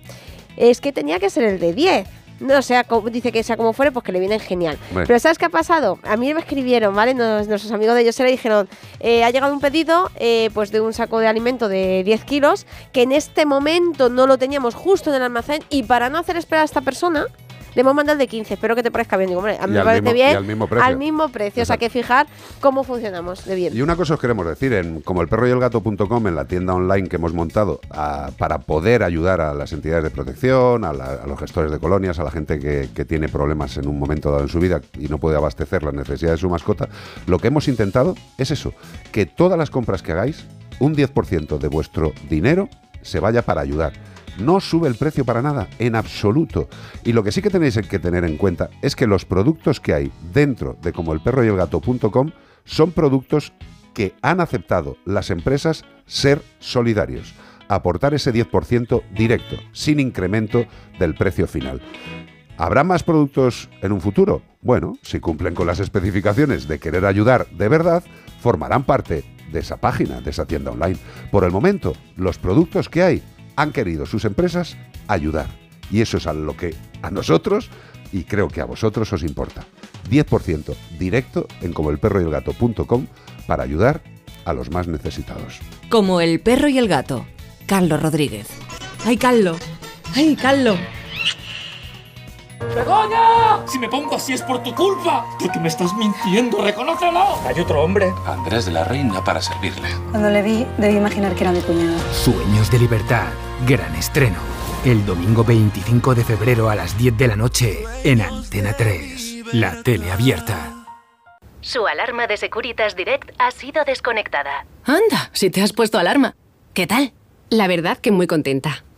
es que tenía que ser el de 10. No, sea, como- dice que sea como fuere, pues que le vienen genial. Bueno. Pero ¿sabes qué ha pasado? A mí me escribieron, ¿vale? Nos- nuestros amigos de ellos le dijeron, eh, ha llegado un pedido eh, pues de un saco de alimento de 10 kilos, que en este momento no lo teníamos justo en el almacén y para no hacer esperar a esta persona, le hemos mandado el de 15. Espero que te parezca bien. Digo, hombre, a mí Y me parece mismo- bien. al mismo precio. Al mismo precio. O sea, que fijar cómo funcionamos de bien. Y una cosa os queremos decir, en como el perro y el gato.com, en la tienda online que hemos montado a- para poder ayudar a las entidades de protección, a, la- a los gestores de colonias, a la gente que, que tiene problemas en un momento dado en su vida y no puede abastecer las necesidades de su mascota, lo que hemos intentado es eso, que todas las compras que hagáis, un 10% de vuestro dinero se vaya para ayudar. No sube el precio para nada, en absoluto. Y lo que sí que tenéis que tener en cuenta es que los productos que hay dentro de como el perro y el gato.com son productos que han aceptado las empresas ser solidarios, aportar ese 10% directo, sin incremento del precio final. ¿Habrá más productos en un futuro? Bueno, si cumplen con las especificaciones de querer ayudar de verdad, formarán parte de esa página, de esa tienda online. Por el momento, los productos que hay han querido sus empresas ayudar. Y eso es a lo que a nosotros, y creo que a vosotros os importa. 10% directo en comoelperroyelgato.com para ayudar a los más necesitados. Como el perro y el gato. Carlos Rodríguez. ¡Ay, Carlos! ¡Ay, Carlos! ¡Begoña! Si me pongo así es por tu culpa. Porque me estás mintiendo, reconócelo. Hay otro hombre. Andrés de la Reina para servirle. Cuando le vi, debí imaginar que era mi cuñado. Sueños de libertad. Gran estreno. El domingo 25 de febrero a las 10 de la noche en Antena 3. La tele abierta. Su alarma de Securitas Direct ha sido desconectada. Anda, si te has puesto alarma. ¿Qué tal? La verdad que muy contenta.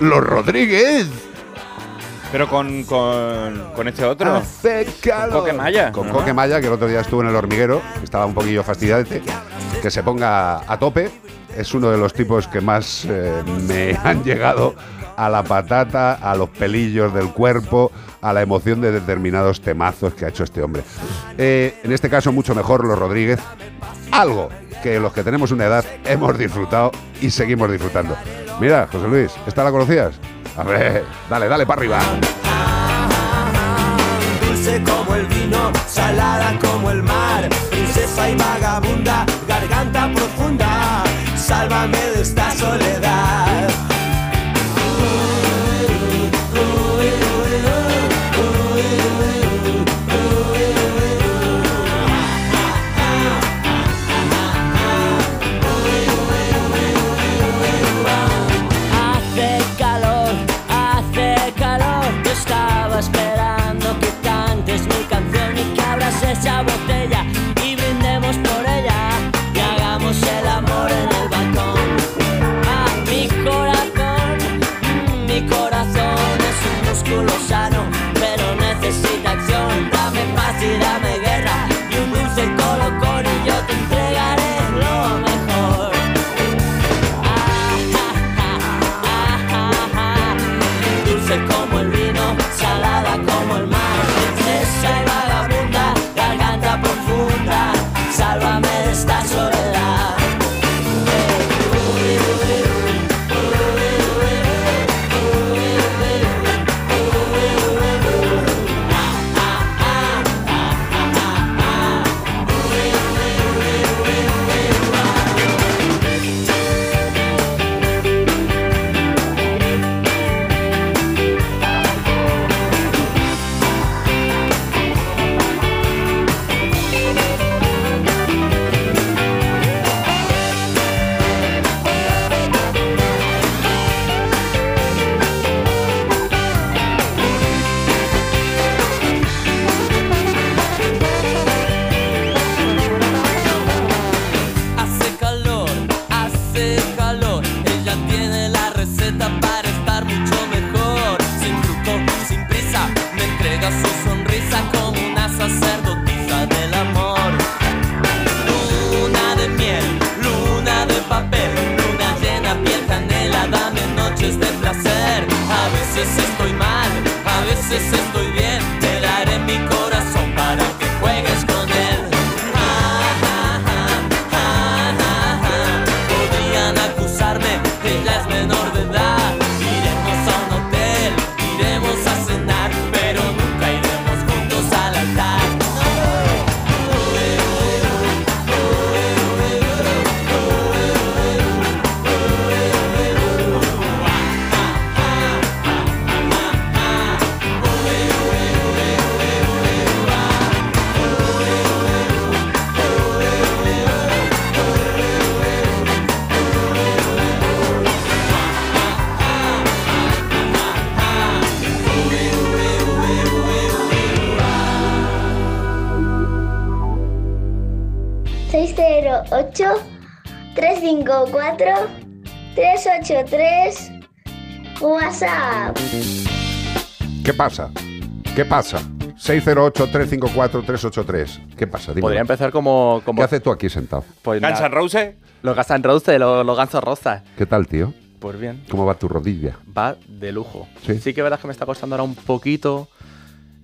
¿Los Rodríguez? Pero con, con, con este otro. Hace calor. Con Coque Maya. Con. Coque Maya, que el otro día estuvo en el hormiguero, que estaba un poquillo fastidiadete, que se ponga a tope. Es uno de los tipos que más eh, me han llegado a la patata, a los pelillos del cuerpo, a la emoción de determinados temazos que ha hecho este hombre. Eh, en este caso, mucho mejor los Rodríguez. Algo que los que tenemos una edad hemos disfrutado y seguimos disfrutando. Mira, José Luis, ¿esta la conocías? A ver, dale, dale para arriba. Dulce como el vino, salada como el mar, princesa y vagabunda, garganta profunda, sálvame de esta soledad. ...608-354-383... WhatsApp. ¿Qué pasa? ¿Qué pasa? 608-354-383. ¿Qué pasa? Dime. Podría empezar como... como ¿Qué haces tú aquí sentado? pues Guns nada, N' Roses. Los Guns N' Roses, los, los gansos rosas. ¿Qué tal, tío? Pues bien, ¿Cómo va tu rodilla? va de lujo. Sí. Sí que verás que me está costando ahora un poquito.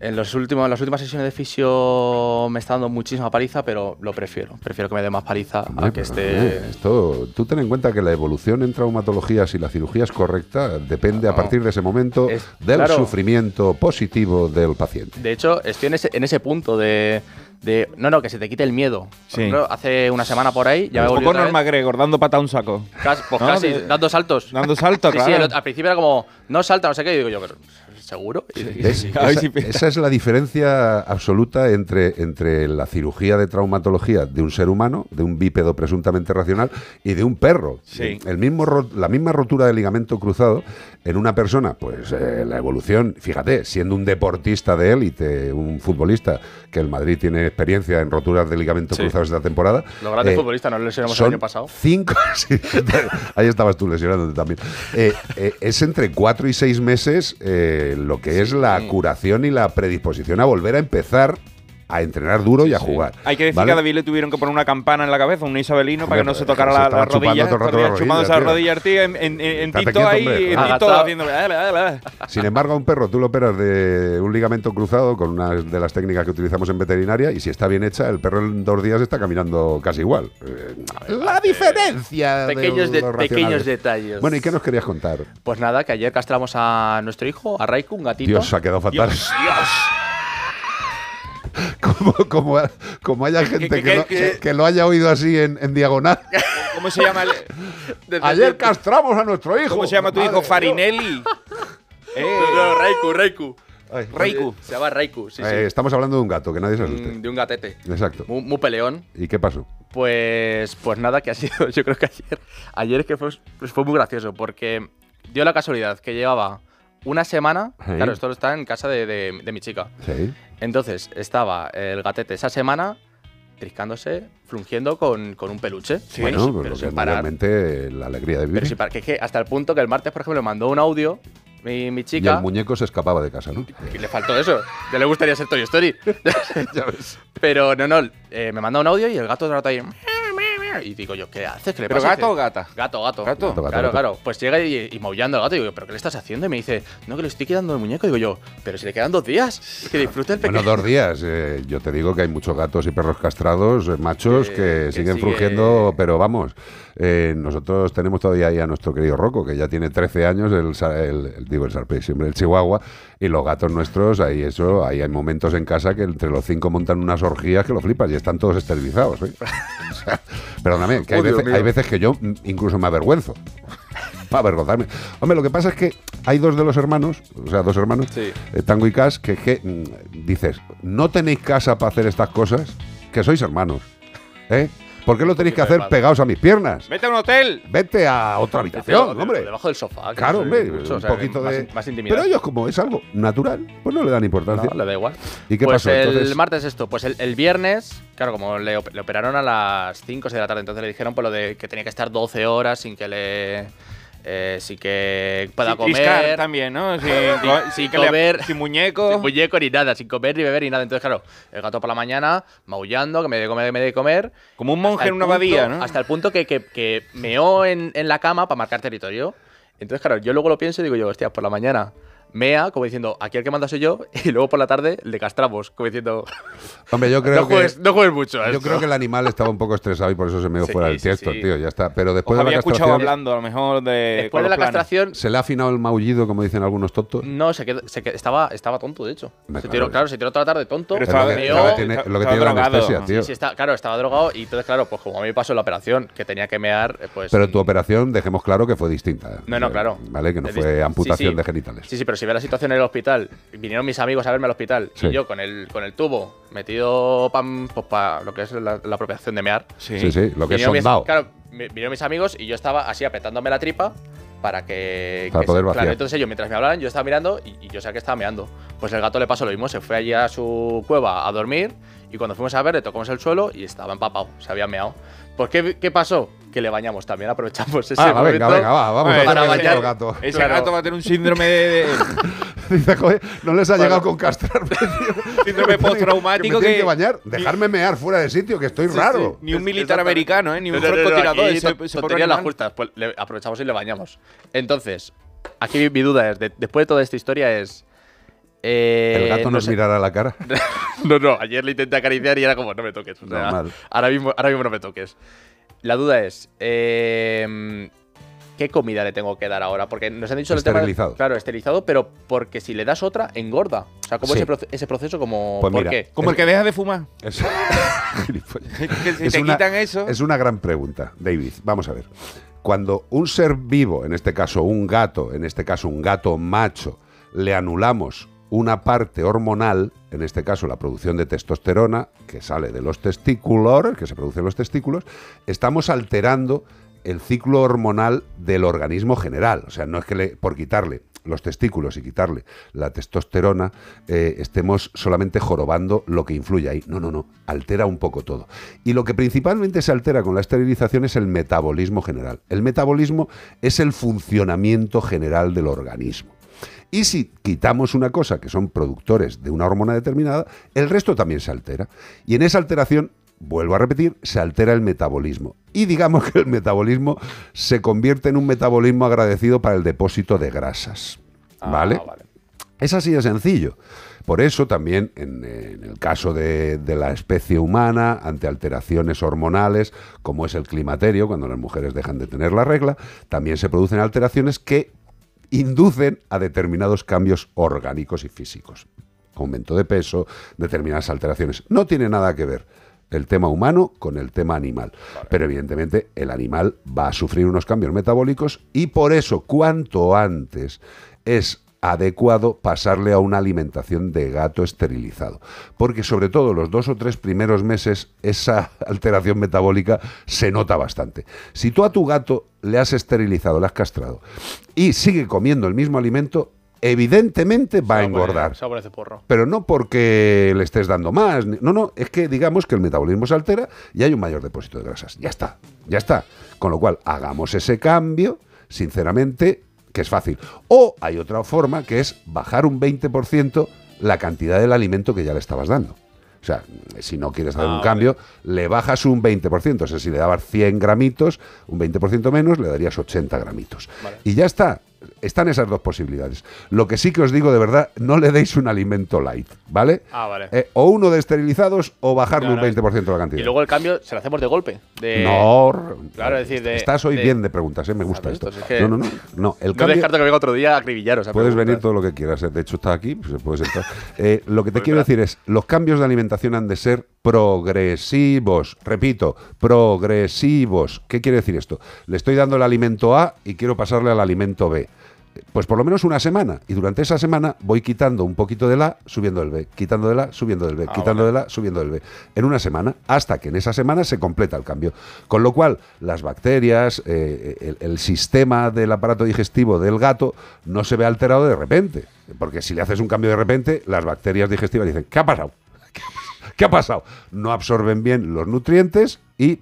En, los últimos, en las últimas sesiones de fisio me está dando muchísima paliza, pero lo prefiero. Prefiero que me dé más paliza a que esté... eh, esto, tú ten en cuenta que la evolución en traumatología, si la cirugía es correcta, depende a No. partir de ese momento del claro. sufrimiento positivo del paciente. De hecho, estoy en ese, en ese punto de, de no, no, que se te quite el miedo. Sí. ejemplo, hace una semana por ahí ya me Un volví poco otra vez. Norma Gregor dando pata a un saco. Casi, pues ¿No? casi, dando saltos. Dando saltos, Sí, sí, claro. el- al principio era como, no salta, no sé qué, y digo yo, pero ¿seguro? Esa, esa es la diferencia absoluta entre, entre la cirugía de traumatología de un ser humano, de un bípedo presuntamente racional, y de un perro. Sí. El mismo la misma rotura de ligamento cruzado en una persona, pues eh, la evolución, fíjate, siendo un deportista de élite, un futbolista, que el Madrid tiene experiencia en roturas de ligamento Sí. cruzados esta temporada. Los grandes eh, futbolistas nos lesionamos el año pasado. Cinco, sí, ahí estabas tú lesionándote también. Eh, eh, es entre cuatro y seis meses lo que es la curación y la predisposición a volver a empezar a entrenar duro y a jugar. Hay que decir ¿vale? que a David le tuvieron que poner una campana en la cabeza, un isabelino, para que no se tocara se la, la chupando rodilla. todo el rato todavía la chupándose rodilla, la tío. rodilla, el tío, en, en, en Tito quieto, ahí, hombre. en Ah, Tito haciendo... bla, bla, bla. Sin embargo, a un perro tú lo operas de un ligamento cruzado con una de las técnicas que utilizamos en veterinaria y si está bien hecha, el perro en dos días está caminando casi igual. Eh, La diferencia de Pequeños, de- pequeños detalles. Bueno, ¿y qué nos querías contar? Pues nada, que ayer castramos a nuestro hijo, a Raiku, un gatito. Dios, ha quedado fatal. como, como, como haya gente que- que, lo, que- que lo haya oído así en, en diagonal. ¿Cómo se llama? el- Ayer castramos a nuestro hijo. ¿Cómo se llama tu Madre hijo? Farinelli. Eh, No, no, Raiku, Raiku. Ay, Raiku. Se llama Raiku, sí, sí. Eh, estamos hablando de un gato, que nadie se asuste. Mm, de un gatete. Exacto. Muy, muy peleón. ¿Y qué pasó? Pues, pues nada, que ha sido, yo creo que ayer, ayer es que fue, pues fue muy gracioso, porque dio la casualidad que llevaba una semana, Sí. claro, esto está en casa de, de- de mi chica. Sí. Entonces estaba el gatete esa semana triscándose, flungiendo con, con un peluche. bueno, pero, pero pero sin parar. mayormente la alegría de vivir. Pero sin parar, que, es que hasta el punto que el martes, por ejemplo, mandó un audio mi, mi y chica. el muñeco se escapaba de casa, ¿no? Y le faltó eso. Ya le gustaría ser Toy Story. Pero no, no. eh, me manda un audio y el gato de rato ahí. Y digo yo, ¿qué haces? ¿Qué le ¿Pero pasa? gato o gata? Gato, gato. Gato. Gato, gato, claro, gato. claro. Pues llega y, y maullando el gato y digo, ¿pero qué le estás haciendo? Y me dice, no, que le estoy quedando el muñeco. Digo yo, pero si le quedan dos días, que disfrute el pequeño. Bueno, dos días. eh, yo te digo que hay muchos gatos y perros castrados, eh, machos, que siguen sigue- frugiendo, pero vamos. Eh, nosotros tenemos todavía ahí a nuestro querido Rocco, que ya tiene 13 años, el, el- el- digo el Sarpey, siempre el Chihuahua, y los gatos nuestros, ahí eso, ahí hay momentos en casa que entre los cinco montan unas orgías que lo flipas y están todos esterilizados. ¿eh? O sea, perdóname, que hay, Oh, veces, mío. hay veces que yo incluso me avergüenzo. Para avergonzarme. Hombre, lo que pasa es que hay dos de los hermanos, o sea, dos hermanos, Sí. eh, Tango y Cash, que, que, mm, dices, no tenéis casa para hacer estas cosas, que sois hermanos. ¿Eh? ¿Por qué lo tenéis que hacer pegados a mis piernas? Vete a un hotel. Vete a otra habitación, hombre. Debajo del sofá. Claro, hombre, un poquito más, de... Más intimidad. Pero ellos, como es algo natural, pues no le dan importancia. No, le da igual. ¿Y qué pues pasó? el Entonces- martes esto, pues el, el viernes, claro, como le, op- le operaron a las 5 o 6 de la tarde, entonces le dijeron pues lo de que tenía que estar 12 horas sin que le eh, sin que pueda Sin comer. triscar también, ¿no? Sin, sin sin le- comer. sin muñeco. Sin muñeco ni nada, sin comer ni beber ni nada. Entonces, claro, el gato por la mañana, maullando, que me dé de comer, que me dé de comer. Como un monje en una punto- abadía, ¿no? Hasta el punto que, que, que meó en, en la cama para marcar territorio. Entonces, claro, yo luego lo pienso y digo yo, hostia, por la mañana mea, como diciendo, aquí el que manda soy yo, y luego por la tarde le castramos, como diciendo, Hombre, yo creo no, juegues, que... no juegues mucho a Yo esto. creo que el animal estaba un poco estresado y por eso se me dio Sí, fuera del sí, tiesto, sí. tío, ya está. Pero Os después de la había escuchado hablando, a lo mejor, de. Después de la planes. castración, ¿Se le ha afinado el maullido, como dicen algunos tontos? no, se quedó, se quedó- estaba, estaba tonto, de hecho. Se claro. tiró, claro, se tiró toda la tarde tonto. Pero Es lo estaba- que, lo que tiene, lo que estaba tiene la drogado. anestesia, tío. Sí, está, claro, estaba drogado y entonces, claro, pues como a mí me pasó la operación, que tenía que mear, eh, pues... Pero tu operación, dejemos claro que fue distinta. No, no, claro. Vale, que no fue amputación de genitales. Sí, sí, pero si ve la situación en el hospital, vinieron mis amigos a verme al hospital Sí. y yo con el, con el tubo metido para pues, pa lo que es la, la apropiación de mear. Sí. Sí, sí, lo que es Vinieron mis- sondado. claro, vinieron mis amigos y yo estaba así apretándome la tripa para que. Para que poder se- vaciar. claro, entonces ellos, mientras me hablaban, yo estaba mirando y, y yo sabía que estaba meando. Pues el gato le pasó lo mismo, se fue allí a su cueva a dormir y cuando fuimos a ver, le tocamos el suelo y estaba empapado, se había meado. Pues, ¿qué, qué pasó? Que le bañamos también, aprovechamos ese Ah, va, venga, momento venga, va, vamos para a bañar- el gato. Ese Claro. gato va a tener un síndrome de, de- Dice, joder, no les ha Bueno. llegado con castrarme, tío. síndrome postraumático que me tienen que, que bañar, dejarme mear fuera de sitio, que estoy Sí, raro. sí, Ni un militar americano, ¿eh? Ni un francotirador. tonterías las justas, pues le aprovechamos y le bañamos. Entonces, aquí mi, mi duda es, de- después de toda esta historia es... eh, El gato no nos sé- mirará a la cara. no, no, ayer le intenté acariciar y era como, no me toques. O sea, ahora mismo, ahora mismo no me toques. La duda es, eh, ¿qué comida le tengo que dar ahora? Porque nos han dicho el tema- Esterilizado. claro, esterilizado, pero porque si le das otra, engorda. O sea, ¿cómo Sí. ese, proce- ese proceso? Como, Pues ¿Por mira, qué? Como el que deja de fumar. Es, que si Es te una- quitan eso. es una gran pregunta, David. Vamos a ver. Cuando un ser vivo, en este caso un gato, en este caso un gato macho, le anulamos una parte hormonal, en este caso la producción de testosterona, que sale de los testículos, que se produce en los testículos, estamos alterando el ciclo hormonal del organismo general. O sea, no es que por quitarle los testículos y quitarle la testosterona eh, estemos solamente jorobando lo que influye ahí. No, no, no, altera un poco todo. Y lo que principalmente se altera con la esterilización es el metabolismo general. El metabolismo es el funcionamiento general del organismo. Y si quitamos una cosa, que son productores de una hormona determinada, el resto también se altera. Y en esa alteración, vuelvo a repetir, se altera el metabolismo. Y digamos que el metabolismo se convierte en un metabolismo agradecido para el depósito de grasas. ¿Vale? Es así de sencillo. Por eso también en, en el caso de, de la especie humana, ante alteraciones hormonales, como es el climaterio, cuando las mujeres dejan de tener la regla, también se producen alteraciones que inducen a determinados cambios orgánicos y físicos. Aumento de peso, determinadas alteraciones. No tiene nada que ver el tema humano con el tema animal. Pero evidentemente el animal va a sufrir unos cambios metabólicos y por eso cuanto antes es adecuado pasarle a una alimentación de gato esterilizado. Porque sobre todo los dos o tres primeros meses esa alteración metabólica se nota bastante. Si tú a tu gato le has esterilizado, le has castrado y sigue comiendo el mismo alimento, evidentemente va a engordar. Poner porro. Pero no porque le estés dando más. No, no, es que digamos que el metabolismo se altera y hay un mayor depósito de grasas. Ya está, ya está. Con lo cual, hagamos ese cambio, sinceramente, que es fácil. O hay otra forma que es bajar un 20% la cantidad del alimento que ya le estabas dando. O sea, si no quieres hacer Ah, un cambio, le bajas un 20%. O sea, si le dabas 100 gramitos, un 20% menos, le darías 80 gramitos. Y ya está. Están esas dos posibilidades. Lo que sí que os digo de verdad, no le deis un alimento light, ¿vale? Ah, vale. Eh, o uno de esterilizados o bajarle No, un no, 20% la cantidad. Y luego el cambio se lo hacemos de golpe. De... No, Claro, es decir, de. Estás hoy de- bien de preguntas, ¿eh? me gusta esto. Entonces es que No, no, no. no el no cambio, descarto que venga otro día a acribillaros. a Puedes preguntas. venir todo lo que quieras. ¿eh? De hecho, está aquí, pues puedes entrar. Eh, lo que te quiero decir es, los cambios de alimentación han de ser progresivos. Repito, progresivos. ¿Qué quiere decir esto? Le estoy dando el alimento A y quiero pasarle al alimento B. Pues por lo menos una semana. Y durante esa semana voy quitando un poquito del A, subiendo el B. Quitando del A, subiendo del B. Ah, quitando del A, subiendo del B. En una semana, hasta que en esa semana se completa el cambio. Con lo cual, las bacterias, eh, el, el sistema del aparato digestivo del gato no se ve alterado de repente. Porque si le haces un cambio de repente, las bacterias digestivas dicen, ¿qué ha pasado? ¿Qué ha pasado? No absorben bien los nutrientes y... Y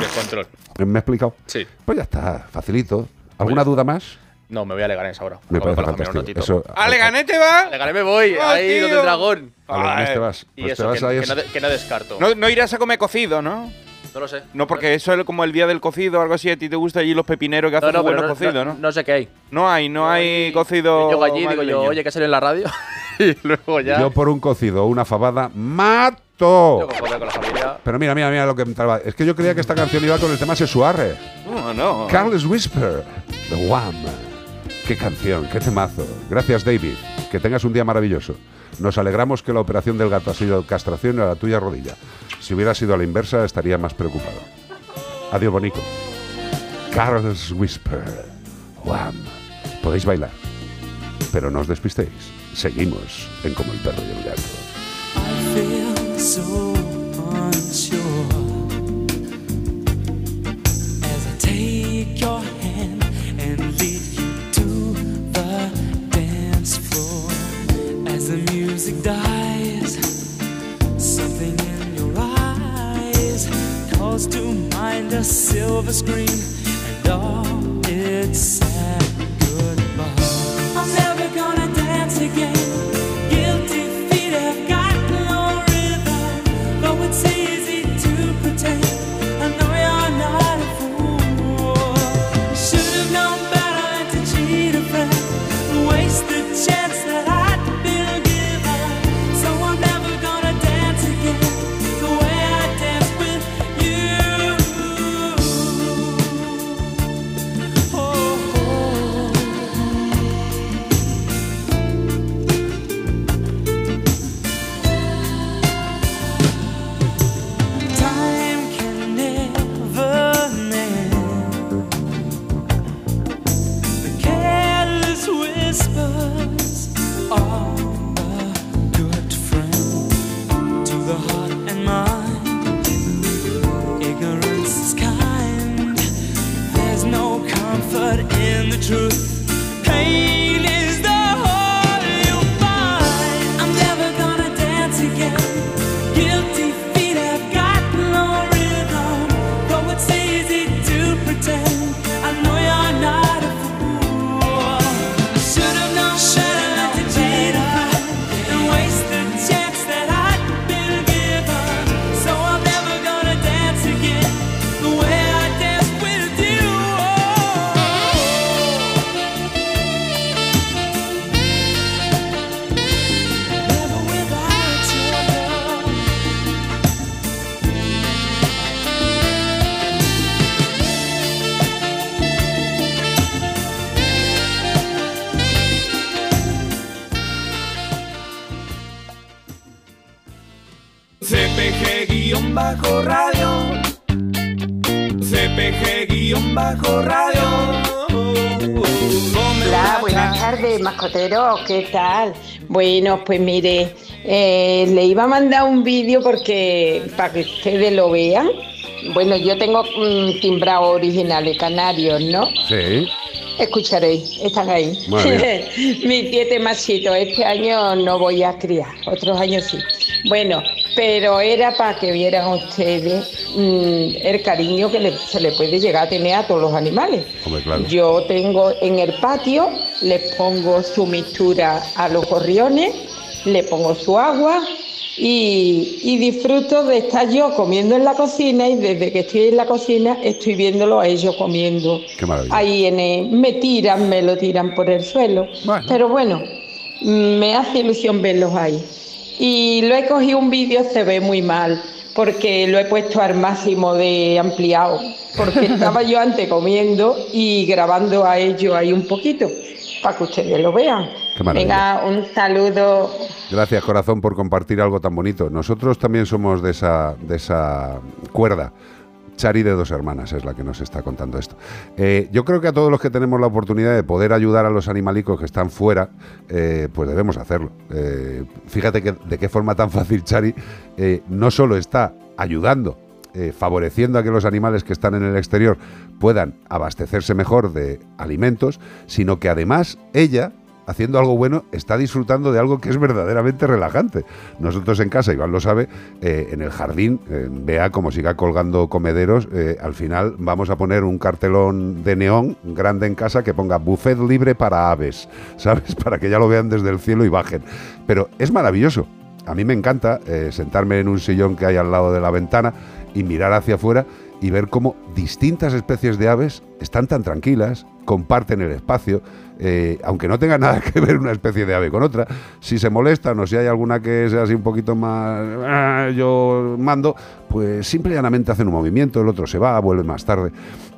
descontrol. ¿Me he explicado? Sí. Pues ya está, facilito. ¿Alguna duda más? No, me voy a Leganés ahora. Me Acabo parece fantástico. Eso- ¿A Leganés te va? A Leganés me voy. Oh, ahí tío. donde el dragón. A Leganés te vas. Y Pues eso, te vas que, ahí que es- no, que no descarto. No, no irás a comer cocido, ¿no? No lo sé. No, porque eso es como el día del cocido o algo así. A ti te gusta allí los pepineros que hacen no, buenos cocidos, no- ¿no? no sé qué hay. No hay, no hay cocido. Yo allí digo yo, oye, que sale en la radio. y luego ya. Yo por un cocido o una fabada mato. Yo con, con la familia. Pero mira, mira, mira lo que me traba. Es que yo creía que esta canción iba con el tema sexuarre. No, no. Carlos Whisper, The Wham. Qué canción, qué temazo. Gracias, David. Que tengas un día maravilloso. Nos alegramos que la operación del gato ha sido castración a la tuya rodilla. Si hubiera sido a la inversa, estaría más preocupado. Adiós, bonico. Carlos Whisper, Wham. Podéis bailar, pero no os despistéis. Seguimos en Como el perro y el gato. Screen ¿qué tal? Bueno, pues mire, eh, le iba a mandar un vídeo porque para que ustedes lo vean. Bueno, yo tengo mm, timbrado originales canarios, ¿no? Sí. Escucharéis, están ahí. Mis siete machitos, este año no voy a criar, otros años sí. Bueno, pero era para que vieran ustedes mm, el cariño que le- se le puede llegar a tener a todos los animales. Hombre, claro. Yo tengo en el patio, les pongo su mixtura a los gorriones, le pongo su agua y, y disfruto de estar yo comiendo en la cocina y desde que estoy en la cocina estoy viéndolo a ellos comiendo. Qué maravilla. Ahí en el- me tiran, me lo tiran por el suelo. Pero bueno, me hace ilusión verlos ahí. Y lo he cogido un vídeo, se ve muy mal, porque lo he puesto al máximo de ampliado, porque estaba yo antes comiendo y grabando a ellos ahí un poquito, para que ustedes lo vean. Venga, un saludo. Gracias, corazón, por compartir algo tan bonito. Nosotros también somos de esa, de esa cuerda. Chari de dos hermanas es la que nos está contando esto. Eh, yo creo que a todos los que tenemos la oportunidad de poder ayudar a los animalicos que están fuera, eh, pues debemos hacerlo. Eh, fíjate que, de qué forma tan fácil Chari no solo está ayudando, eh, favoreciendo a que los animales que están en el exterior puedan abastecerse mejor de alimentos, sino que además ella haciendo algo bueno, está disfrutando de algo que es verdaderamente relajante. Nosotros en casa, Iván lo sabe, eh, en el jardín, eh, vea como siga colgando comederos, al final vamos a poner un cartelón de neón grande en casa que ponga buffet libre para aves, ¿sabes? Para que ya lo vean desde el cielo y bajen. Pero es maravilloso. A mí me encanta sentarme en un sillón que hay al lado de la ventana y mirar hacia afuera y ver cómo distintas especies de aves están tan tranquilas, comparten el espacio, eh, aunque no tenga nada que ver una especie de ave con otra, si se molestan o si hay alguna que sea así un poquito más "Ah, yo mando, pues simple y llanamente hacen un movimiento, el otro se va, vuelve más tarde.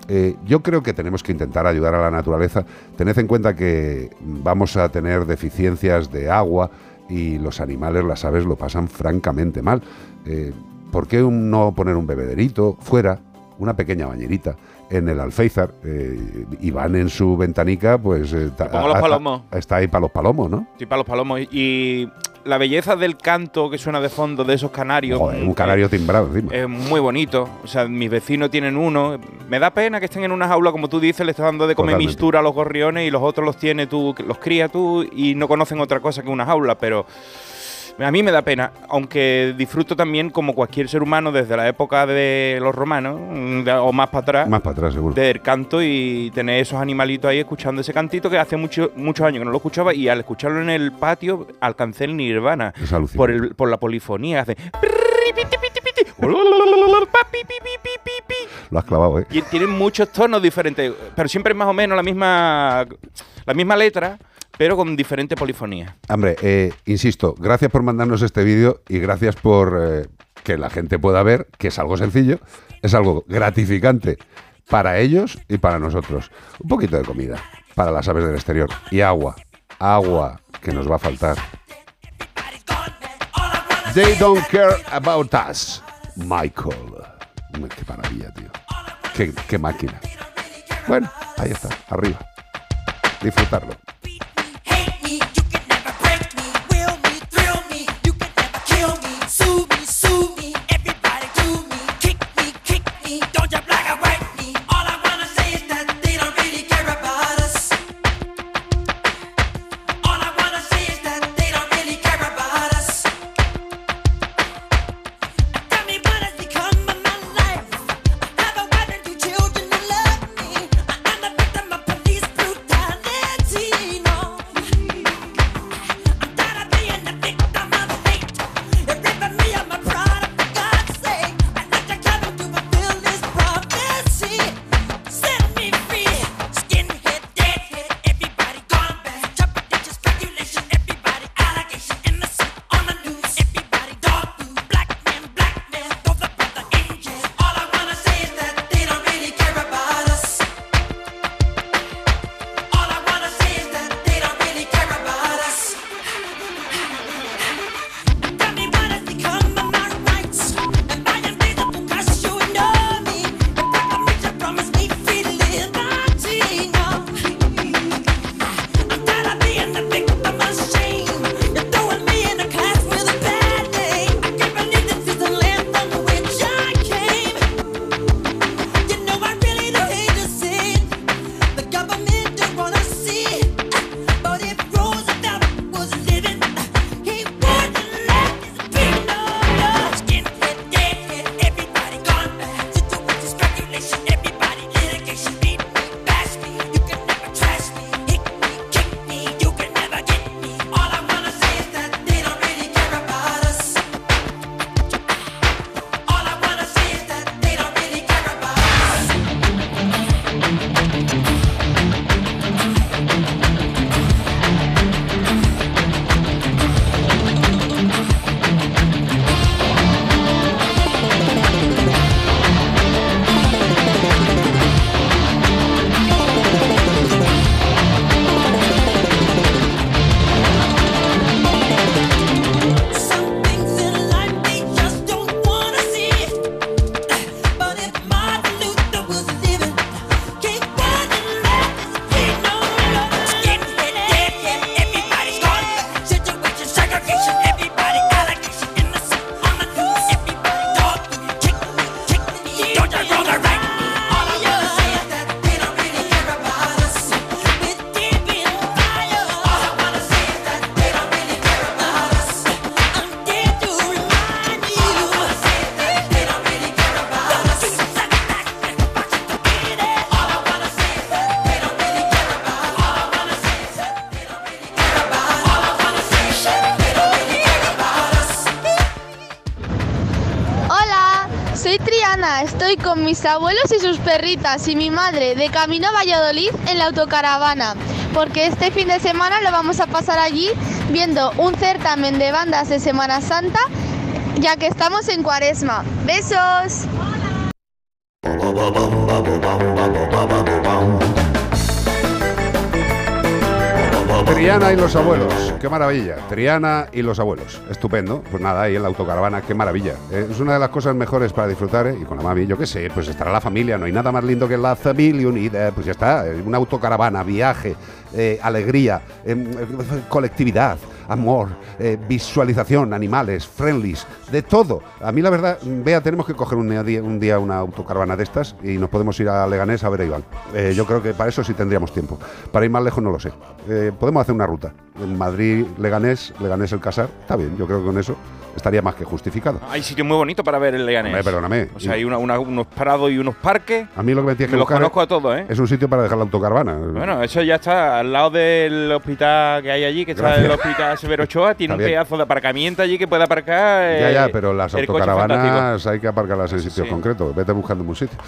Eh, yo creo que tenemos que intentar ayudar a la naturaleza. Tened en cuenta que vamos a tener deficiencias de agua y los animales, las aves, lo pasan francamente mal. Eh, ¿Por qué un- no poner un bebederito fuera, una pequeña bañerita? En el alféizar, eh, y van en su ventanica, pues. eh, pongo los a- a- palomos. Está ahí para los palomos, ¿no? Sí, para los palomos. Y la belleza del canto que suena de fondo de esos canarios. Joder, un canario timbrado encima. Es muy bonito. O sea, mis vecinos tienen uno. Me da pena que estén en una jaula, como tú dices, le estás dando de comer Totalmente. mistura a los gorriones y los otros los tienes tú, los crías tú y no conocen otra cosa que una jaula, pero a mí me da pena, aunque disfruto también como cualquier ser humano desde la época de los romanos mm, de- o más para atrás. Más para atrás, seguro. Del canto y tener esos animalitos ahí escuchando ese cantito que hace mucho- muchos años que no lo escuchaba y al escucharlo en el patio alcancé el nirvana Es por, el, por la polifonía. Hace Lo has clavado, ¿eh? y tienen muchos tonos diferentes, pero siempre es más o menos la misma, la misma letra, pero con diferente polifonía. Hombre, eh, insisto, gracias por mandarnos este vídeo y gracias por eh, que la gente pueda ver que es algo sencillo, es algo gratificante para ellos y para nosotros. Un poquito de comida para las aves del exterior y agua, agua que nos va a faltar. They don't care about us. Michael. Qué maravilla, tío. Qué, qué máquina. Bueno, ahí está, arriba. Disfrutarlo. Mis abuelos y sus perritas y mi madre de camino a Valladolid en la autocaravana, porque este fin de semana lo vamos a pasar allí viendo un certamen de bandas de Semana Santa, ya que estamos en Cuaresma. Besos. Triana y los abuelos, qué maravilla. Triana y los abuelos, estupendo. Pues nada, ahí en la autocaravana, qué maravilla. Eh, es una de las cosas mejores para disfrutar, ¿eh? Y con la mami, yo qué sé, pues estará la familia, no hay nada más lindo que la familia unida. Pues ya está, eh, una autocaravana, viaje, alegría, em, colectividad, amor, visualización, animales, friendlies, de todo. A mí la verdad, vea, tenemos que coger un día, un día una autocaravana de estas y nos podemos ir a Leganés a ver a Iván. Yo creo que para eso sí tendríamos tiempo. Para ir más lejos no lo sé. Eh, podemos hacer una ruta. En Madrid, Leganés, Leganés el Casar, está bien, yo creo que con eso estaría más que justificado. Hay sitio muy bonito para ver el Leganés. Hombre, perdóname. O sea, hay una- una- unos prados y unos parques. A mí lo que me tienes que Me los buscar conozco a todos, ¿eh? es un sitio para dejar la autocaravana. Bueno, eso ya está al lado del hospital que hay allí, que está el hospital Severo Ochoa, tiene un pedazo de aparcamiento allí que puede aparcar. Ya, eh, ya, pero las autocaravanas hay que aparcarlas en sitios concretos. Vete buscando un sitio.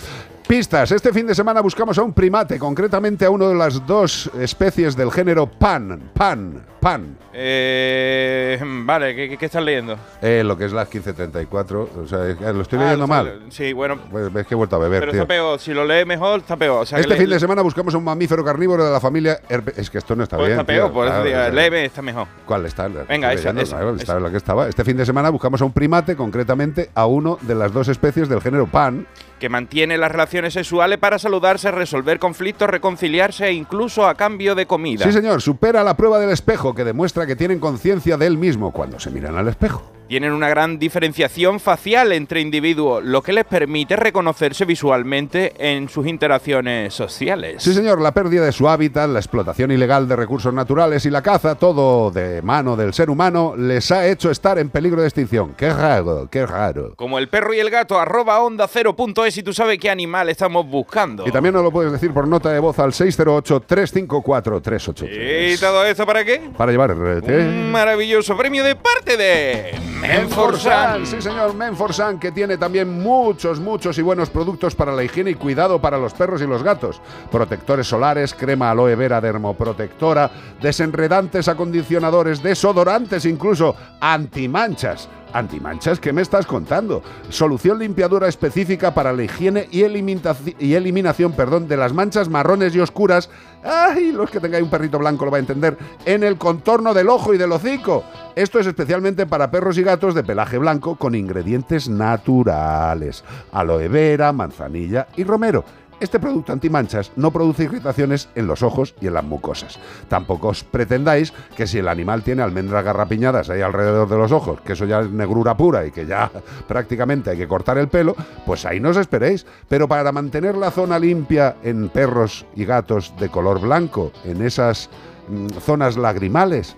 Pistas. Este fin de semana buscamos a un primate, concretamente a uno de las dos especies del género pan. Pan. Pan. Eh, vale, ¿qué, estás leyendo? Eh, lo que es las 1534. O sea, es que lo estoy Ah, leyendo lo- mal. Sí, bueno. Pues ves que he vuelto a beber, Pero tío. está peor, si lo lees mejor, está peor. O sea, que Este fin de semana buscamos a un mamífero carnívoro de la familia herpe- Es que esto no está pues bien. está peor, tío. por eso sea, leve está mejor. ¿Cuál está? Venga, esa, esa, claro, esa. está en la que estaba. Este fin de semana buscamos a un primate, concretamente a uno de las dos especies del género pan. Que mantiene las relaciones sexuales para saludarse, resolver conflictos, reconciliarse e incluso a cambio de comida. Sí, señor, supera la prueba del espejo que demuestra que tienen conciencia de él mismo cuando se miran al espejo. Tienen una gran diferenciación facial entre individuos, lo que les permite reconocerse visualmente en sus interacciones sociales. Sí, señor, la pérdida de su hábitat, la explotación ilegal de recursos naturales y la caza, todo de mano del ser humano, les ha hecho estar en peligro de extinción. Qué raro, qué raro. Como el perro y el gato, arroba onda cero punto es y tú sabes qué animal estamos buscando. Y también nos lo puedes decir por nota de voz al 608-354-383. ¿Y todo esto para qué? Para llevar. Un maravilloso premio de parte de Menforsan. Sí, señor, Menforsan, que tiene también muchos, muchos y buenos productos para la higiene y cuidado para los perros y los gatos. Protectores solares, crema aloe vera dermoprotectora, desenredantes, acondicionadores, desodorantes, incluso antimanchas. ¿Antimanchas? ¿Qué me estás contando? Solución limpiadura específica para la higiene y eliminación perdón, de las manchas marrones y oscuras. ¡Ay! Los que tengáis un perrito blanco lo va a entender. En el contorno del ojo y del hocico. Esto es especialmente para perros y gatos de pelaje blanco con ingredientes naturales. Aloe vera, manzanilla y romero. Este producto antimanchas no produce irritaciones en los ojos y en las mucosas. Tampoco os pretendáis que si el animal tiene almendras garrapiñadas ahí alrededor de los ojos, que eso ya es negrura pura y que ya prácticamente hay que cortar el pelo, pues ahí no os esperéis. Pero para mantener la zona limpia en perros y gatos de color blanco, en esas mm, zonas lagrimales,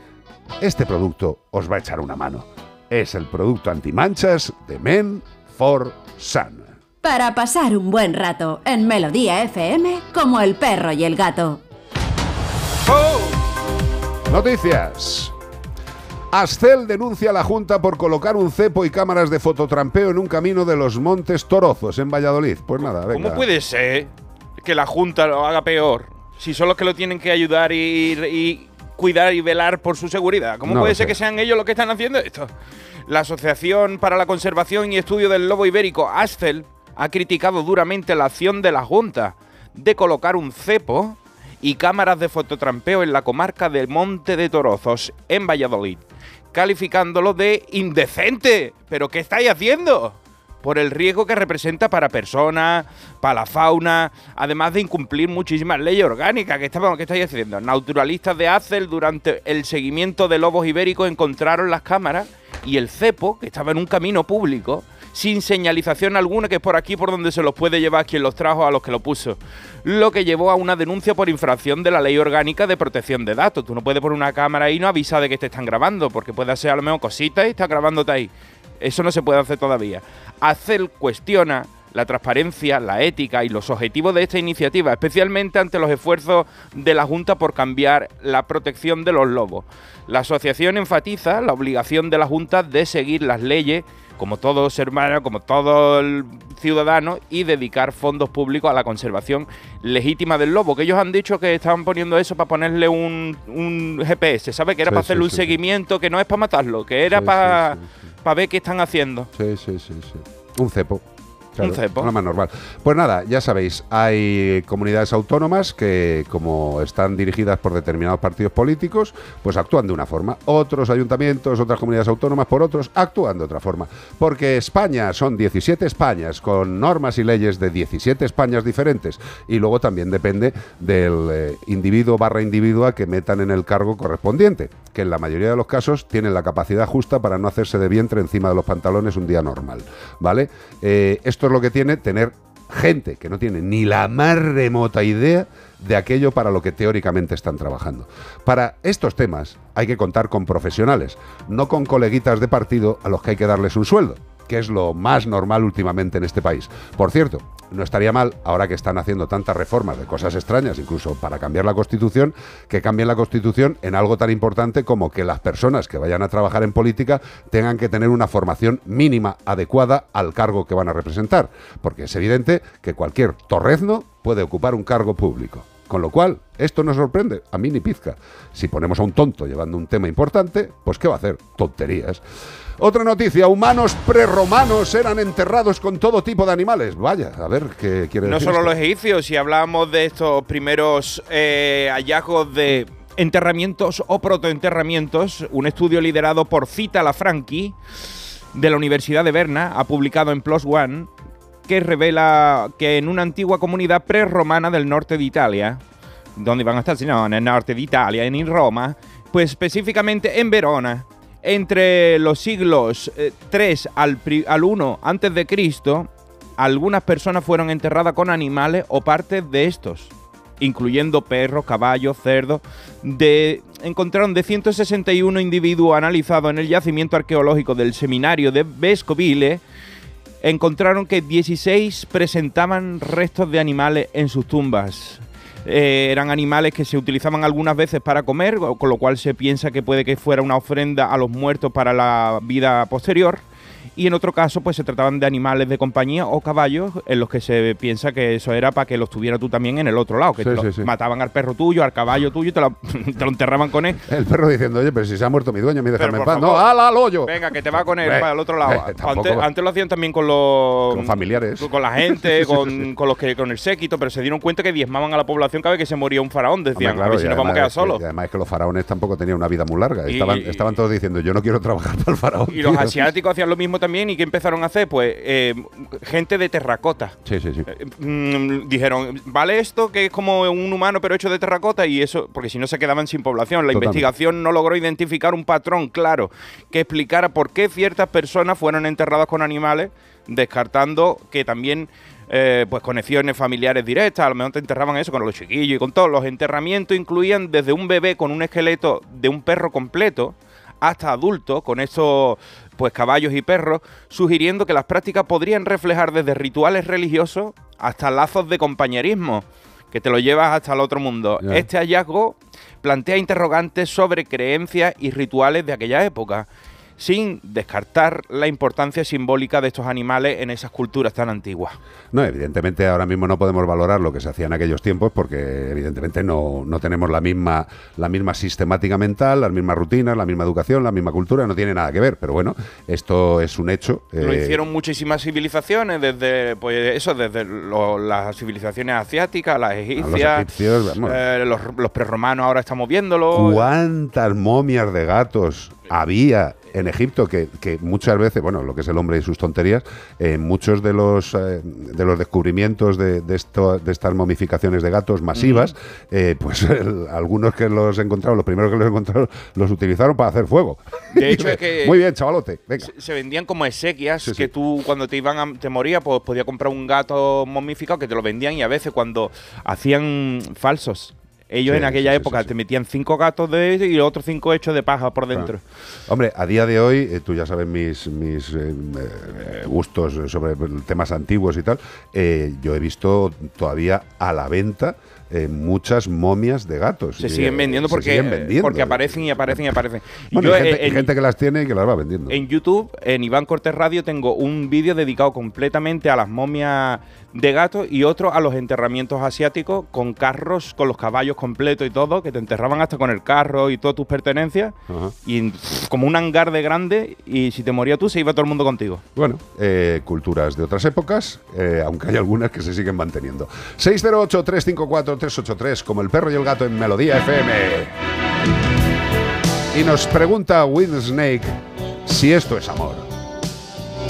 este producto os va a echar una mano. Es el producto antimanchas de Men for Sun. Para pasar un buen rato en Melodía FM como el perro y el gato. Noticias. Ascel denuncia a la Junta por colocar un cepo y cámaras de fototrampeo en un camino de los Montes Torozos, en Valladolid. Pues nada, venga. ¿Cómo puede ser que la Junta lo haga peor? Si son los que lo tienen que ayudar y, y cuidar y velar por su seguridad. ¿Cómo No puede ser sé. que sean ellos los que están haciendo esto? La Asociación para la Conservación y Estudio del Lobo Ibérico, ASCEL, ha criticado duramente la acción de la Junta de colocar un cepo y cámaras de fototrampeo en la comarca del Monte de Torozos, en Valladolid, calificándolo de indecente. ¿Pero qué estáis haciendo? Por el riesgo que representa para personas, para la fauna, además de incumplir muchísimas leyes orgánicas. ¿Qué, estáis haciendo? Naturalistas de Acel durante el seguimiento de lobos ibéricos encontraron las cámaras y el cepo, que estaba en un camino público, sin señalización alguna, que es por aquí por donde se los puede llevar quien los trajo a los que lo puso. Lo que llevó a una denuncia por infracción de la ley orgánica de protección de datos. Tú no puedes poner una cámara y no avisar de que te están grabando, porque puede hacer a lo mejor cositas y está grabándote ahí. Eso no se puede hacer todavía. Acel cuestiona la transparencia, la ética y los objetivos de esta iniciativa, especialmente ante los esfuerzos de la Junta por cambiar la protección de los lobos. La asociación enfatiza la obligación de la Junta de seguir las leyes como todo ser humano, como todo el ciudadano, y dedicar fondos públicos a la conservación legítima del lobo. Que ellos han dicho que estaban poniendo eso para ponerle un, un GPS, ¿sabe? Que era Sí, para hacerle sí, un sí, seguimiento, que no es para matarlo, que era para, para ver qué están haciendo. Sí, sí, sí, sí. Un cepo. Un cepo. Lo más normal. Pues nada, ya sabéis, hay comunidades autónomas que, como están dirigidas por determinados partidos políticos, pues actúan de una forma. Otros ayuntamientos, otras comunidades autónomas, por otros, actúan de otra forma. Porque España son 17 Españas, con normas y leyes de 17 Españas diferentes. Y luego también depende del eh, individuo barra individua que metan en el cargo correspondiente, que en la mayoría de los casos tienen la capacidad justa para no hacerse de vientre encima de los pantalones un día normal. ¿Vale? Eh, esto es lo que tiene tener gente que no tiene ni la más remota idea de aquello para lo que teóricamente están trabajando. Para estos temas hay que contar con profesionales, no con coleguitas de partido a los que hay que darles un sueldo, que es lo más normal últimamente en este país. Por cierto, no estaría mal, ahora que están haciendo tantas reformas de cosas extrañas, incluso para cambiar la Constitución, que cambien la Constitución en algo tan importante como que las personas que vayan a trabajar en política tengan que tener una formación mínima adecuada al cargo que van a representar. Porque es evidente que cualquier torrezno puede ocupar un cargo público. Con lo cual, esto nos sorprende, a mí ni pizca. Si ponemos a un tonto llevando un tema importante, pues ¿qué va a hacer? Tonterías. Otra noticia, humanos prerromanos eran enterrados con todo tipo de animales. Vaya, a ver qué quiere No decir. solo esto? los egipcios, si hablamos de estos primeros eh, hallazgos de enterramientos o protoenterramientos, un estudio liderado por Cita Lafranchi de la Universidad de Berna ha publicado en Plus One que revela que en una antigua comunidad prerromana del norte de Italia, donde van a estar, si no, en el norte de Italia, en Roma, pues específicamente en Verona, entre los siglos eh, 3 al, al 1 antes de Cristo, algunas personas fueron enterradas con animales o partes de estos, incluyendo perros, caballos, cerdos. De, encontraron de 161 individuos analizados en el yacimiento arqueológico del seminario de Vescovile, encontraron que 16 presentaban restos de animales en sus tumbas. Eh, eran animales que se utilizaban algunas veces para comer, con lo cual se piensa que puede que fuera una ofrenda a los muertos para la vida posterior. Y en otro caso, pues se trataban de animales de compañía o caballos en los que se piensa que eso era para que los tuviera tú también en el otro lado, que Sí, te sí, sí. mataban al perro tuyo, al caballo tuyo y te lo, te lo enterraban con él. El perro diciendo, oye, pero si se ha muerto mi dueño, me déjame en paz. No, ¡ala al hoyo! Venga, que te va con él para el otro lado. eh, antes, lo hacían también con los Con familiares. con la gente, con, con los que con el séquito, pero se dieron cuenta que diezmaban a la población cada vez que se moría un faraón. Decían, Hombre, claro, a ver si nos vamos a quedar que- solos. además es que los faraones tampoco tenían una vida muy larga. Y- estaban, estaban todos diciendo, yo no quiero trabajar para el faraón. Y los tío". asiáticos hacían lo mismo también. ¿Y qué empezaron a hacer? Pues eh, gente de terracota. Sí, sí, sí. Eh, mm, dijeron, ¿vale esto que es como un humano pero hecho de terracota? Y eso, porque si no se quedaban sin población. La Totalmente. investigación no logró identificar un patrón claro que explicara por qué ciertas personas fueron enterradas con animales, descartando que también eh, pues conexiones familiares directas, a lo mejor te enterraban eso con los chiquillos y con todos. Los enterramientos incluían desde un bebé con un esqueleto de un perro completo hasta adultos con estos pues caballos y perros, sugiriendo que las prácticas podrían reflejar desde rituales religiosos hasta lazos de compañerismo, que te lo llevas hasta el otro mundo. Este hallazgo plantea interrogantes sobre creencias y rituales de aquella época, sin descartar la importancia simbólica de estos animales en esas culturas tan antiguas. No, evidentemente ahora mismo no podemos valorar lo que se hacía en aquellos tiempos porque evidentemente no, no tenemos la misma, la misma sistemática mental, las mismas rutinas, la misma educación, la misma cultura, no tiene nada que ver. Pero bueno, esto es un hecho. Lo eh, hicieron muchísimas civilizaciones, desde pues eso, desde lo- las civilizaciones asiáticas, las egipcias, egipcios, eh, los, los prerromanos ahora estamos viéndolo. ¿Cuántas momias de gatos había en Egipto que, que muchas veces, bueno, lo que es el hombre y sus tonterías, en muchos de los eh, de los descubrimientos de, de, esto- de estas momificaciones de gatos masivas, eh, pues el- algunos que los encontraron, los primeros que los encontraron, los utilizaron para hacer fuego. De hecho, es que- Muy bien, chavalote, venga. Se, se vendían como exequias Sí, sí. que tú cuando te iban a, te moría pues podías comprar un gato momificado que te lo vendían y a veces cuando hacían falsos Ellos Sí, en aquella sí, sí, época te metían cinco gatos de y otros cinco hechos de paja por dentro. Hombre, a día de hoy, eh, tú ya sabes mis, mis eh, eh, gustos sobre temas antiguos y tal, yo he visto todavía a la venta eh, muchas momias de gatos. Se siguen vendiendo se porque, siguen vendiendo. porque aparecen y aparecen y aparecen. Bueno, Yo, hay, gente, eh, hay gente que las tiene y que las va vendiendo. En YouTube, en Iván Cortés Radio, tengo un vídeo dedicado completamente a las momias de gatos y otro a los enterramientos asiáticos con carros, con los caballos completos y todo, que te enterraban hasta con el carro y todas tus pertenencias. Y pff, como un hangar de grande, y si te moría tú, se iba todo el mundo contigo. Bueno, eh, culturas de otras épocas, eh, aunque hay algunas que se siguen manteniendo. 608-354-383, como el perro y el gato en Melodía FM. Y nos pregunta Will Snake si esto es amor.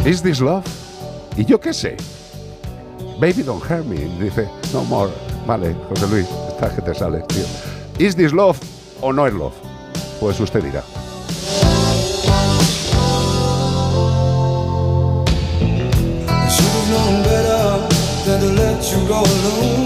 ¿Is this love? Y yo qué sé. Baby don't hurt me. Dice, no more. Vale, José Luis, estás que te sales, tío. ¿Is this love o no es love? Pues usted dirá. You go alone.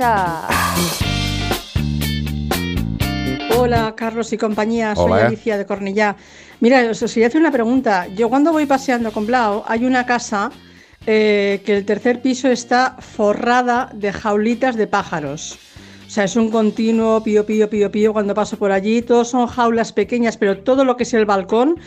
Love? 608 354 383 WhatsApp. Hola, Carlos y compañía. Soy Hola. Alicia de Cornellá. Mira, os quería hacer una pregunta. Yo cuando voy paseando con Blau, hay una casa eh, que el tercer piso está forrada de jaulitas de pájaros. O sea, es un continuo pío, pío, pío, pío cuando paso por allí. Todos son jaulas pequeñas, pero todo lo que es el balcón,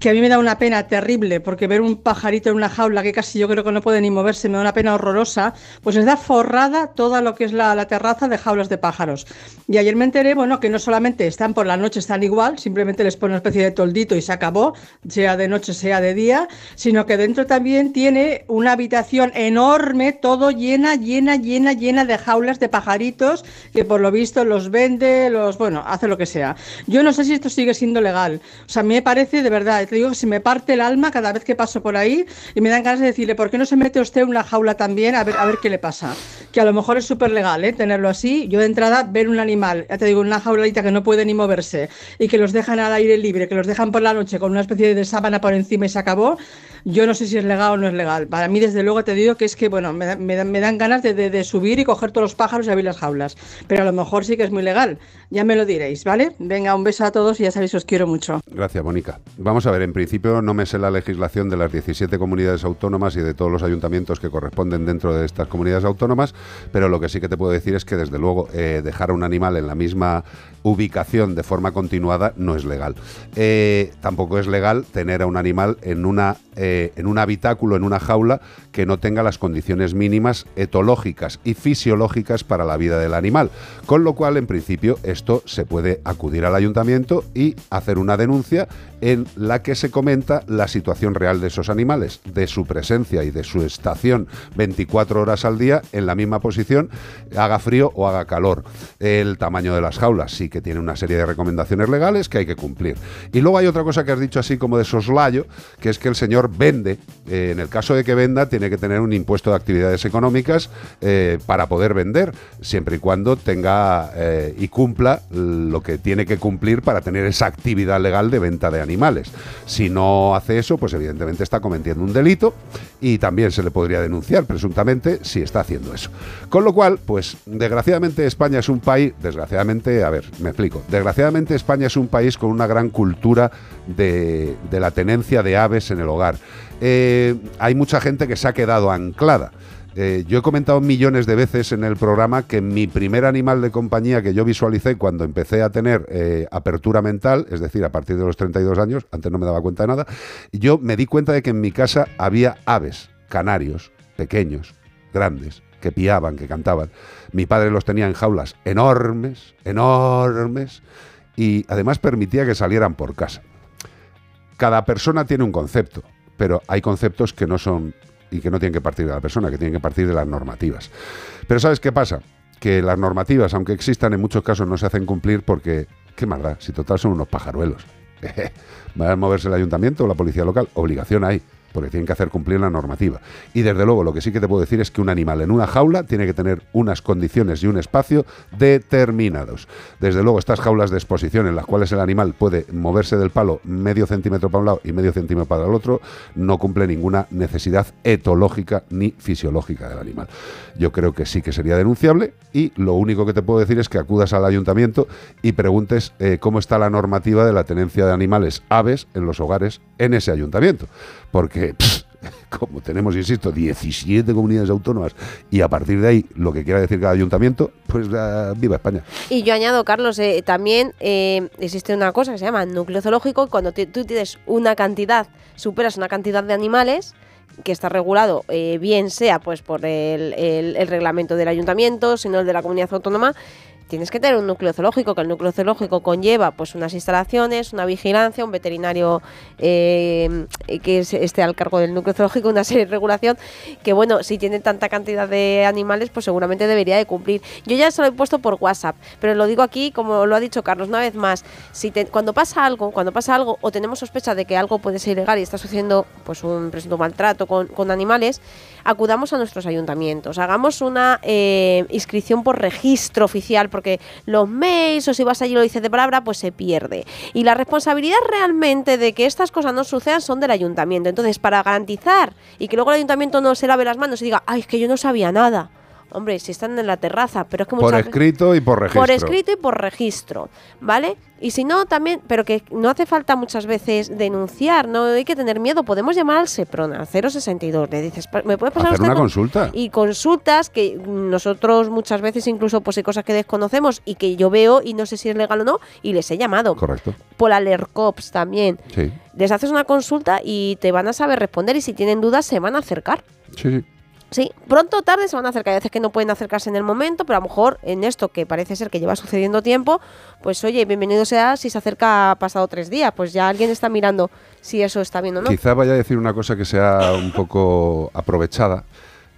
que a mí me da una pena terrible, porque ver un pajarito en una jaula que casi yo creo que no puede ni moverse, me da una pena horrorosa, pues está forrada toda lo que es la, la terraza de jaulas de pájaros. Y ayer me enteré, bueno, que no solamente están por la noche, están igual, simplemente les pone una especie de toldito y se acabó, sea de noche, sea de día, sino que dentro también tiene una habitación enorme, todo llena, llena, llena, llena de jaulas de pajaritos, que por lo visto los vende, los, bueno, hace lo que sea. Yo no sé si esto sigue siendo legal. O sea, a mí me parece de verdad, te digo se me parte el alma cada vez que paso por ahí y me dan ganas de decirle, ¿por qué no se mete usted una jaula también? A ver, a ver qué le pasa. Que a lo mejor es súper legal, ¿eh? Tenerlo así. Yo de entrada, ver un animal, ya te digo, una jaulita que no puede ni moverse y que los dejan al aire libre, que los dejan por la noche con una especie de sábana por encima y se acabó. Yo no sé si es legal o no es legal. Para mí, desde luego, te digo que es que, bueno, me, me me dan ganas de, de- de subir y coger todos los pájaros y abrir las jaulas. Pero a lo mejor sí que es muy legal. Ya me lo diréis, ¿vale? Venga, un beso a todos y ya sabéis, os quiero mucho. Gracias, Mónica. Vamos a ver, en principio no me sé la legislación de las 17 comunidades autónomas y de todos los ayuntamientos que corresponden dentro de estas comunidades autónomas, pero lo que sí que te puedo decir es que, desde luego, eh, dejar a un animal en la misma ubicación de forma continuada no es legal. Eh, tampoco es legal tener a un animal en, una, eh, en un habitáculo, en una jaula, que no tenga las condiciones mínimas etológicas y fisiológicas para la vida del animal. Con lo cual, en principio, esto se puede acudir al ayuntamiento y hacer una denuncia en la que se comenta la situación real de esos animales, de su presencia y de su estación 24 horas al día en la misma posición, haga frío o haga calor. El tamaño de las jaulas sí que tiene una serie de recomendaciones legales que hay que cumplir. Y luego hay otra cosa que has dicho así como de soslayo, que es que el señor vende. Eh, en el caso de que venda, tiene que tener un impuesto de actividades económicas eh, para poder vender, siempre y cuando tenga eh, y cumpla lo que tiene que cumplir para tener esa actividad legal de venta de animales. Si no hace eso, pues evidentemente está cometiendo un delito y también se le podría denunciar presuntamente si está haciendo eso. Con lo cual, pues desgraciadamente España es un país, desgraciadamente, a ver, me explico, desgraciadamente España es un país con una gran cultura de, de la tenencia de aves en el hogar. Eh, hay mucha gente que se ha quedado anclada. Eh, yo he comentado millones de veces en el programa que mi primer animal de compañía que yo visualicé cuando empecé a tener eh, apertura mental, es decir, a partir de los 32 años, antes no me daba cuenta de nada, yo me di cuenta de que en mi casa había aves, canarios, pequeños, grandes, que piaban, que cantaban. Mi padre los tenía en jaulas enormes, enormes, y además permitía que salieran por casa. Cada persona tiene un concepto, pero hay conceptos que no son y que no tienen que partir de la persona, que tienen que partir de las normativas. Pero ¿sabes qué pasa? Que las normativas, aunque existan, en muchos casos no se hacen cumplir porque, ¿qué más da? Si total son unos pajaruelos. ¿Va a moverse el ayuntamiento o la policía local? Obligación hay, porque tienen que hacer cumplir la normativa. Y desde luego, lo que sí que te puedo decir es que un animal en una jaula tiene que tener unas condiciones y un espacio determinados. Desde luego, estas jaulas de exposición en las cuales el animal puede moverse del palo medio centímetro para un lado y medio centímetro para el otro, no cumple ninguna necesidad etológica ni fisiológica del animal. Yo creo que sí que sería denunciable y lo único que te puedo decir es que acudas al ayuntamiento y preguntes eh, cómo está la normativa de la tenencia de animales aves en los hogares en ese ayuntamiento. Porque, como tenemos, insisto, 17 comunidades autónomas y a partir de ahí lo que quiera decir cada ayuntamiento, pues ah, viva España. Y yo añado, Carlos, eh, también eh, existe una cosa que se llama núcleo zoológico. Cuando tú tienes una cantidad, superas una cantidad de animales que está regulado, eh, bien sea pues por el reglamento del ayuntamiento, sino el de la comunidad autónoma, tienes que tener un núcleo zoológico, que el núcleo zoológico conlleva pues unas instalaciones, una vigilancia, un veterinario eh, que es- esté al cargo del núcleo zoológico, una serie de regulación que bueno, si tiene tanta cantidad de animales, pues seguramente debería de cumplir. Yo ya se lo he puesto por WhatsApp, pero lo digo aquí, como lo ha dicho Carlos, una vez más, si te- cuando pasa algo, cuando pasa algo o tenemos sospecha de que algo puede ser ilegal y está sucediendo pues un presunto maltrato con, con animales, acudamos a nuestros ayuntamientos, hagamos una eh, inscripción por registro oficial, porque los mails o si vas allí y lo dices de palabra, pues se pierde. Y la responsabilidad realmente de que estas cosas no sucedan son del ayuntamiento. Entonces, para garantizar y que luego el ayuntamiento no se lave las manos y diga, ay, es que yo no sabía nada. Hombre, si están en la terraza, pero es que Por muchas veces- escrito y por registro. por escrito y por registro, ¿vale? Y si no, también, pero que no hace falta muchas veces denunciar, no hay que tener miedo. Podemos llamar al SEPRONA, al 062. Le dices, "Pa- ¿me puede pasar Hacer usted una con-?" consulta. Y consultas que nosotros muchas veces incluso pues hay cosas que desconocemos y que yo veo y no sé si es legal o no y les he llamado. Correcto. Por Alercops también. Sí, Les haces una consulta y te van a saber responder y si tienen dudas se van a acercar. sí, sí. Sí, pronto o tarde se van a acercar. Hay veces que no pueden acercarse en el momento, pero a lo mejor en esto que parece ser que lleva sucediendo tiempo, pues oye, bienvenido sea si se acerca pasado tres días. Pues ya alguien está mirando si eso está bien o no. Quizá vaya a decir una cosa que sea un poco aprovechada,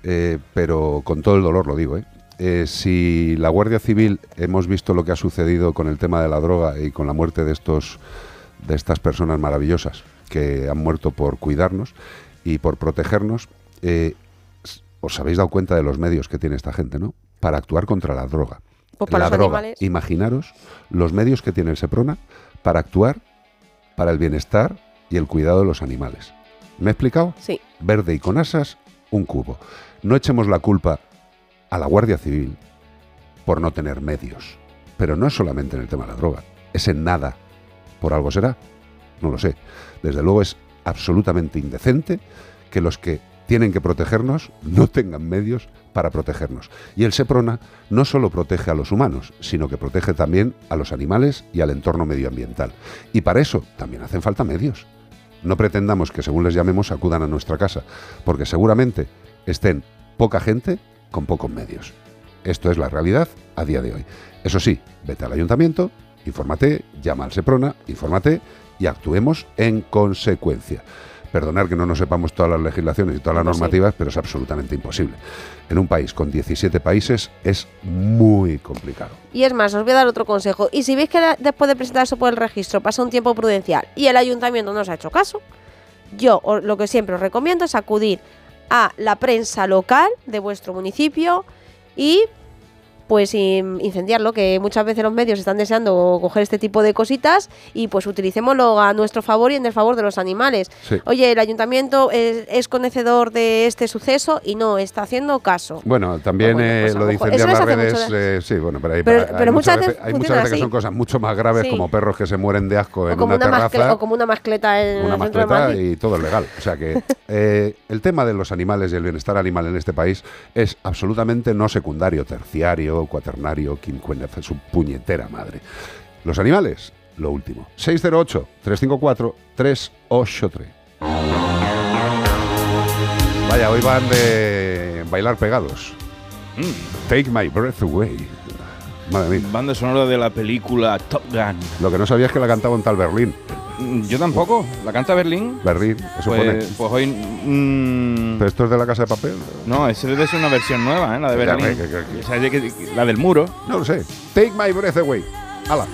eh, pero con todo el dolor lo digo. ¿eh? Eh, si la Guardia Civil hemos visto lo que ha sucedido con el tema de la droga y con la muerte de estos de estas personas maravillosas que han muerto por cuidarnos y por protegernos, eh, os habéis dado cuenta de los medios que tiene esta gente, ¿no? Para actuar contra la droga. Pues para la los droga. animales. Imaginaros los medios que tiene el Seprona para actuar para el bienestar y el cuidado de los animales. ¿Me he explicado? Sí. Verde y con asas, un cubo. No echemos la culpa a la Guardia Civil por no tener medios. Pero no es solamente en el tema de la droga, es en nada. ¿Por algo será? No lo sé. Desde luego es absolutamente indecente que los que tienen que protegernos no tengan medios para protegernos. Y el SEPRONA no solo protege a los humanos, sino que protege también a los animales y al entorno medioambiental. Y para eso también hacen falta medios. No pretendamos que según les llamemos acudan a nuestra casa, porque seguramente estén poca gente con pocos medios. Esto es la realidad a día de hoy. Eso sí, vete al ayuntamiento, infórmate, llama al SEPRONA, infórmate y actuemos en consecuencia. Perdonar que no nos sepamos todas las legislaciones y todas las normativas, pero es absolutamente imposible. En un país con 17 países es muy complicado. Y es más, os voy a dar otro consejo. Y si veis que después de presentar eso por el registro pasa un tiempo prudencial y el ayuntamiento no os ha hecho caso, yo lo que siempre os recomiendo es acudir a la prensa local de vuestro municipio y pues in- incendiarlo, que muchas veces los medios están deseando coger este tipo de cositas y pues utilicémoslo a nuestro favor y en el favor de los animales. Sí. Oye, el ayuntamiento es, es conocedor de este suceso y no está haciendo caso. Bueno, también Pues bueno, pues eh, lo de incendiar las redes, eh, sí, bueno, pero hay, Pero- hay pero muchas veces, hay muchas veces que son cosas mucho más graves, Sí. como perros que se mueren de asco O en como, una, una terraza. o como una mascleta en una de mascleta y todo es legal. O sea que eh, el tema de los animales y el bienestar animal en este país es absolutamente no secundario, terciario, cuaternario, quincuena, su puñetera madre. Los animales, lo último. 608-354-383. Vaya, hoy van de bailar pegados. Take my breath away. Madre mía. Banda sonora de la película Top Gun. Lo que no sabía es que la cantaba un tal Berlín. Mm, Yo tampoco. ¿La canta Berlín? Berlín, eso pone. Pues, pues hoy. mm, ¿Pero esto es de la casa de papel? no, esa debe ser una versión nueva, ¿eh? La de Ya, Berlín. que- que- que- O sea, que- la del muro. No lo sé. Take my breath away. ¡Hala!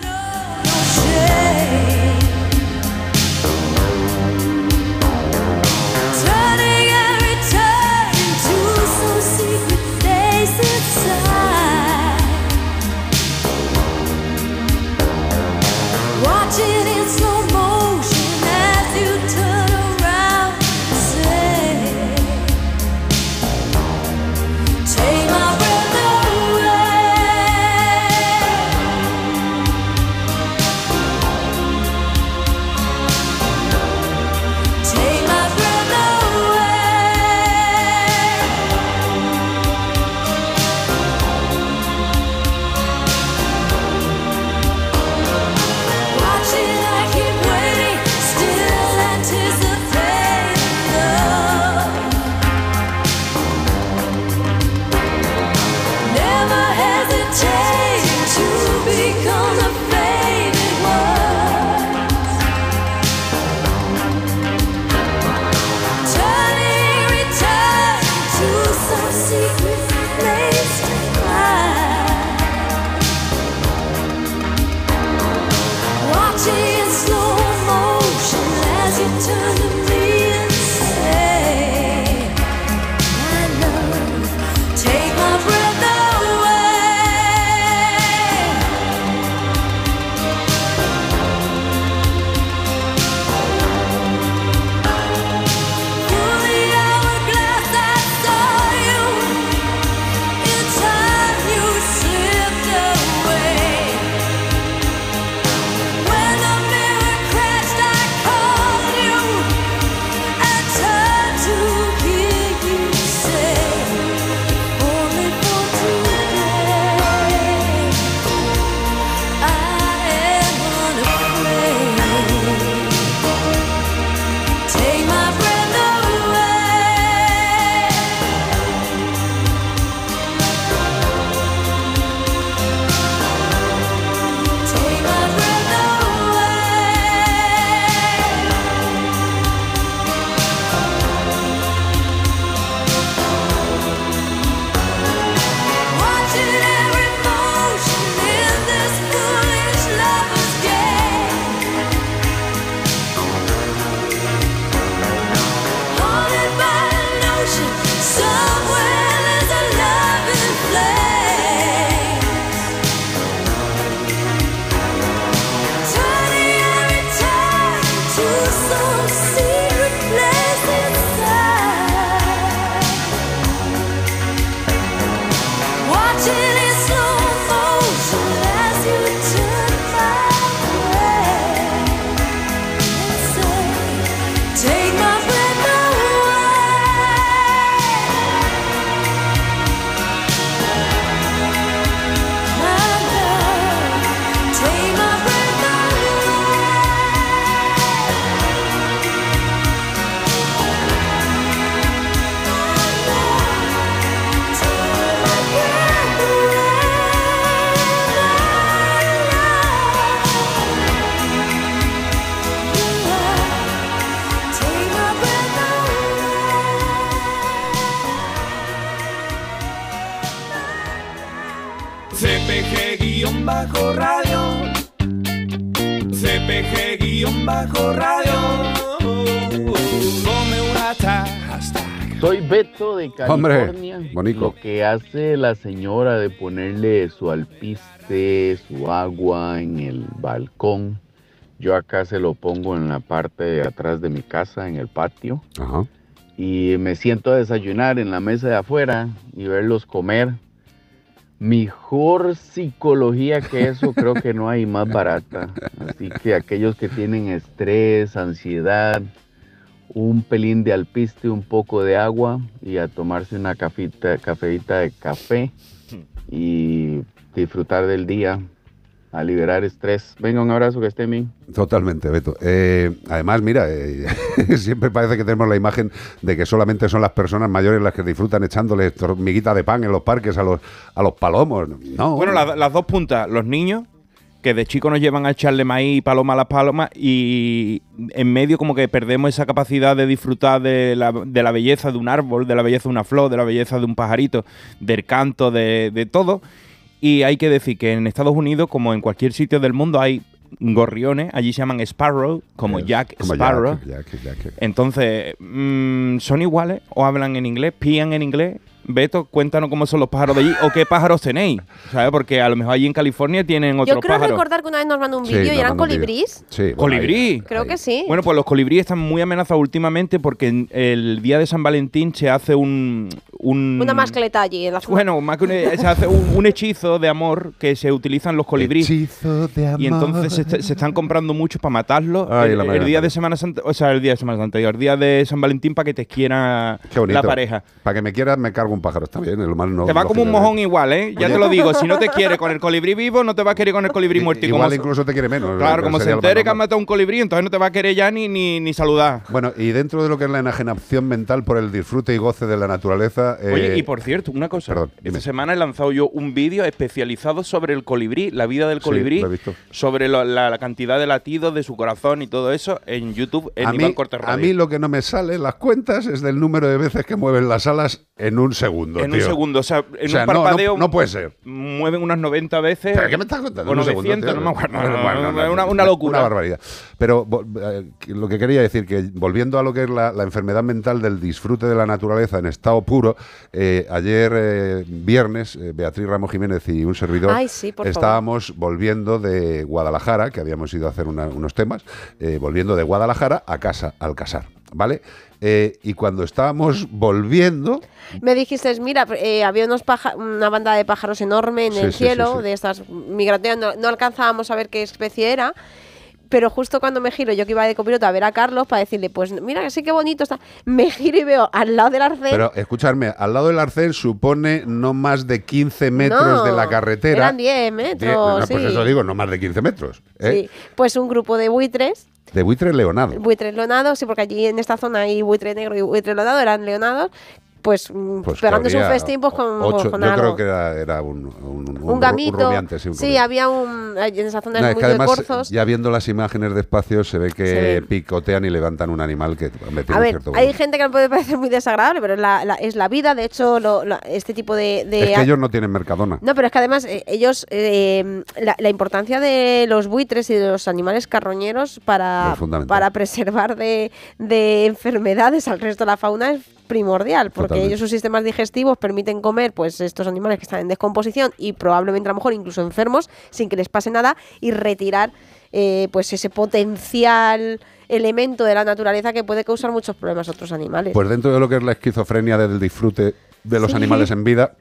La señora de ponerle su alpiste, su agua en el balcón. Yo acá se lo pongo en la parte de atrás de mi casa, en el patio. Y me siento a desayunar en la mesa de afuera y verlos comer. Mejor psicología que eso creo que no hay más barata. Así que aquellos que tienen estrés, ansiedad, un pelín de alpiste, un poco de agua y a tomarse una cafita, cafeíta de café y disfrutar del día, a liberar estrés. Venga, un abrazo, que esté bien. Totalmente, Beto. Eh, además, mira, eh, siempre parece que tenemos la imagen de que solamente son las personas mayores las que disfrutan echándole hormiguita de pan en los parques a los, a los palomos. No, Bueno, la- las dos puntas, los niños, que de chicos nos llevan a echarle maíz paloma a las palomas, y en medio como que perdemos esa capacidad de disfrutar de la, de la belleza de un árbol, de la belleza de una flor, de la belleza de un pajarito, del canto, de, de todo. Y hay que decir que en Estados Unidos, como en cualquier sitio del mundo, hay gorriones, allí se llaman Sparrow, como Jack como Sparrow. Jack, Jack, Jack. Entonces, mm, ¿son iguales o hablan en inglés? ¿Pían en inglés? Beto, cuéntanos cómo son los pájaros de allí o qué pájaros tenéis. ¿Sabes? Porque a lo mejor allí en California tienen otros Yo creo pájaros. recordar que una vez nos mandó un vídeo y eran colibrís. Sí, ¿Colibrí? Creo que sí. Bueno, pues los colibríes están muy amenazados últimamente porque en el día de San Valentín se hace un... un Una mascleta allí en la zona. Bueno, más que un, se hace un, un hechizo de amor que se utilizan los colibríes. Hechizo de amor. Y entonces se, est- se están comprando muchos para matarlos. Ay, el, el día de Semana Santa, o sea, el día de Semana Santa, el día de San Valentín para que te quiera la pareja. Para que me quieras, me cargo un pájaro. Está bien, lo más no. te va como un mojón igual, ¿eh? Ya Oye. te lo digo. Si no te quiere con el colibrí vivo, no te va a querer con el colibrí muerto. Igual como incluso te quiere menos. Claro, como se entere que has matado un colibrí, entonces no te va a querer ya ni, ni, ni saludar. Bueno, y dentro de lo que es la enajenación mental por el disfrute y goce de la naturaleza. eh, Oye, y por cierto, una cosa. Perdón, Esta dime. semana he lanzado yo un vídeo especializado sobre el colibrí, la vida del Sí, colibrí, lo he visto. sobre lo- la, la cantidad de latidos de su corazón y todo eso en YouTube, en a, Iván mí, a mí lo que no me sale en las cuentas es del número de veces que mueven las alas en un segundo. en un segundo, o sea, en O sea, un no, no- parpadeo. no puede ser. Mueven unas 90 veces. ¿Pero qué me estás contando? O En un segundo, 900, tío. no me acuerdo. Bueno, no, no, Es no, una, una locura. Una barbaridad. Pero eh, lo que quería decir, que volviendo a lo que es la, la enfermedad mental del disfrute de la naturaleza en estado puro, eh, ayer eh, viernes, eh, Beatriz Ramos Jiménez y un servidor Ay, sí, por favor. estábamos volviendo de Guadalajara, que habíamos ido a hacer una- unos temas, eh, volviendo de Guadalajara a casa, al casar, ¿vale? Eh, y cuando estábamos volviendo, Me dijiste, mira, eh, había unos paja- una banda de pájaros enorme en Sí, el sí, cielo, sí, de estas migratorias, no, no alcanzábamos a ver qué especie era. Pero justo cuando me giro, yo que iba de copiloto a ver a Carlos para decirle, pues mira sí que bonito está, me giro y veo al lado del arcén. pero escucharme, al lado del arcén supone no más de 15 metros No, de la carretera. Eran 10 Die- metros, no, sí. Pues eso digo, no más de 15 metros. ¿eh? Sí, Pues un grupo de buitres, De buitre leonado. buitres leonados, sí, porque allí en esta zona hay buitre negro y buitre leonado, eran leonados, pues, mm, Pues pegándose un festín pues, con, ocho- con yo algo. creo que era, era un, un, un, un ru- gamito. un rumiante, sí, había un. En esa zona No, es muy que de corzos. ya viendo las imágenes despacio, se ve que picotean y levantan un animal que A ver, cierto hay gente que le puede parecer muy desagradable, pero es la, la- es la vida. De hecho, lo- la- este tipo de. de Es que ellos no tienen mercadona. No, pero es que además eh, ellos, eh, la, importancia de los buitres y de los animales carroñeros para, para preservar de, de enfermedades al resto de la fauna es primordial, porque Totalmente. ellos sus sistemas digestivos permiten comer pues estos animales que están en descomposición y probablemente a lo mejor incluso enfermos sin que les pase nada y retirar eh, pues ese potencial elemento de la naturaleza que puede causar muchos problemas a otros animales. Pues dentro de lo que es la esquizofrenia del disfrute de los Sí. animales en vida,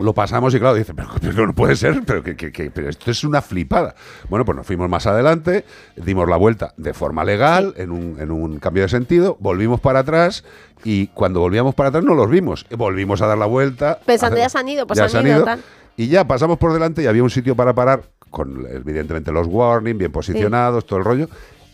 lo pasamos y claro, dice, pero, pero no puede ser, pero, que, que- que- pero esto es una flipada. Bueno, pues nos fuimos más adelante, dimos la vuelta de forma legal, en, un, en un cambio de sentido, volvimos para atrás y cuando volvíamos para atrás no los vimos. Volvimos a dar la vuelta. Pensando, ya se han ido, pues ya han se han ido, ido, tal. Y ya pasamos por delante y había un sitio para parar, con evidentemente los warning, bien posicionados, todo el rollo.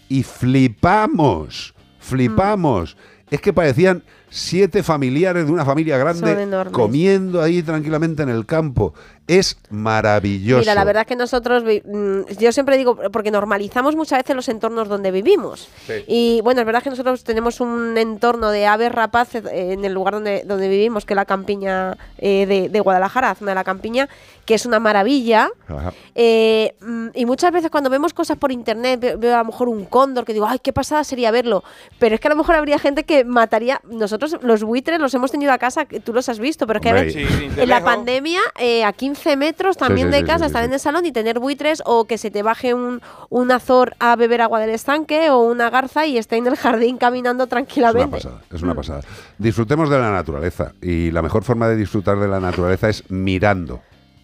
Y flipamos, flipamos. Es que parecían siete familiares de una familia grande comiendo ahí tranquilamente en el campo. Es maravilloso. Mira, la verdad es que nosotros, mm, yo siempre digo, porque normalizamos muchas veces los entornos donde vivimos. Sí. Y bueno, es verdad que nosotros tenemos un entorno de aves rapaces eh, en el lugar donde, donde vivimos, que es la campiña eh, de, de Guadalajara, zona de la campiña, que es una maravilla. Ajá. Eh, mm, y muchas veces cuando vemos cosas por internet, ve- veo, a lo mejor un cóndor que digo, ay, qué pasada sería verlo. Pero es que a lo mejor habría gente que mataría. Nosotros, los buitres, los hemos tenido a casa, tú los has visto, pero es que a Hombre, sí, en la pandemia, eh, a 15 metros también sí, de casa, sí, sí, estar sí. en el salón y tener buitres, o que se te baje un, un azor a beber agua del estanque, o una garza y esté en el jardín caminando Es una tranquilamente. pasada, es una pasada. Disfrutemos de la naturaleza y la mejor forma de disfrutar de la naturaleza es mirando,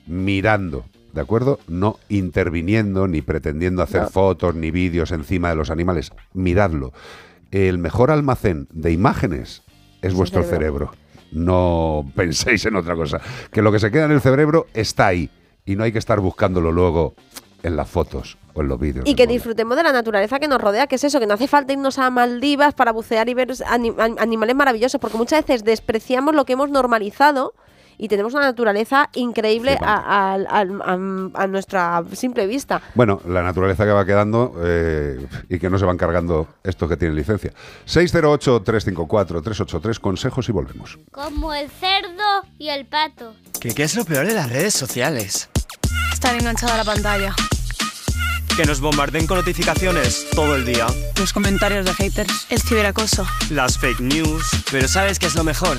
mirando, ¿de acuerdo? No interviniendo ni pretendiendo hacer No. fotos ni vídeos encima de los animales, miradlo. El mejor almacén de imágenes es vuestro cerebro. cerebro. No penséis en otra cosa. Que lo que se queda en el cerebro está ahí y no hay que estar buscándolo luego en las fotos o en los vídeos. Y que disfrutemos de la naturaleza que nos rodea, que es eso, que no hace falta irnos a Maldivas para bucear y ver ani- an- animales maravillosos, porque muchas veces despreciamos lo que hemos normalizado y tenemos una naturaleza increíble a, a- a- a nuestra simple vista. Bueno, la naturaleza que va quedando eh, y que no se van cargando estos que tienen licencia. 608-354-383, consejos y volvemos. Como el cerdo y el pato. ¿Qué, qué es lo peor de las redes sociales? Estar enganchado a la pantalla. Que nos bombarden con notificaciones todo el día. Los comentarios de haters. El ciberacoso. Las fake news. Pero ¿sabes qué es lo mejor?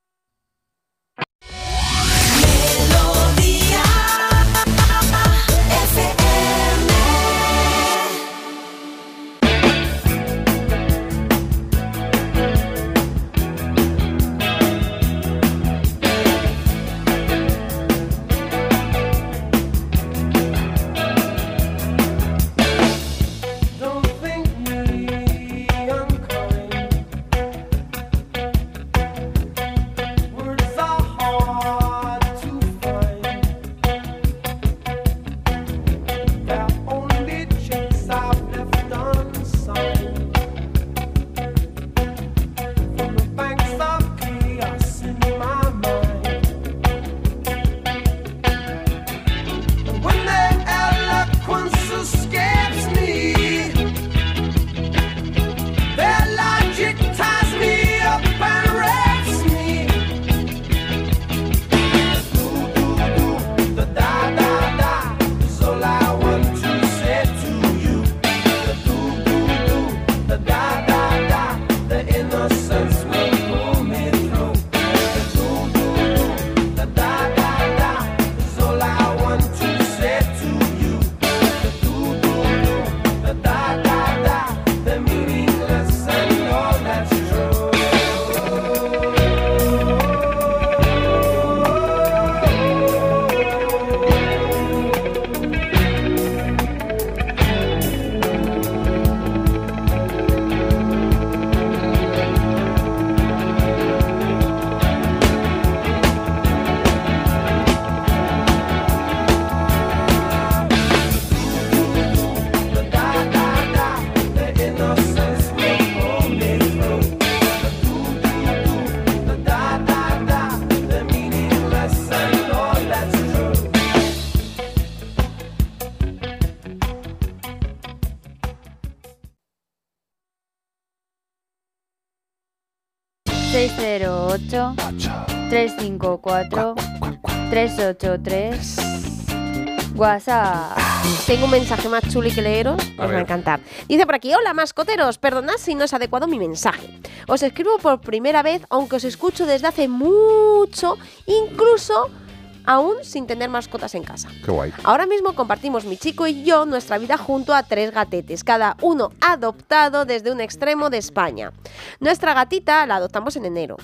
608 354 383 WhatsApp. Tengo un mensaje más chuli que leeros, A os va a encantar. Dice por aquí, hola mascoteros, perdonad si no es adecuado mi mensaje. Os escribo por primera vez, aunque os escucho desde hace mucho, incluso aún sin tener mascotas en casa. Qué guay. Ahora mismo compartimos mi chico y yo nuestra vida junto a tres gatetes, cada uno adoptado desde un extremo de España. Nuestra gatita la adoptamos en enero.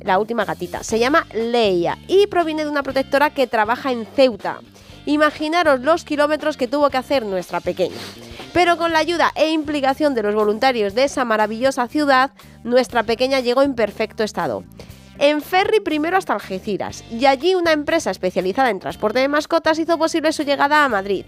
La última gatita se llama Leia y proviene de una protectora que trabaja en Ceuta. Imaginaros los kilómetros que tuvo que hacer nuestra pequeña. Pero con la ayuda e implicación de los voluntarios de esa maravillosa ciudad, nuestra pequeña llegó en perfecto estado. En ferry primero hasta Algeciras y allí una empresa especializada en transporte de mascotas hizo posible su llegada a Madrid.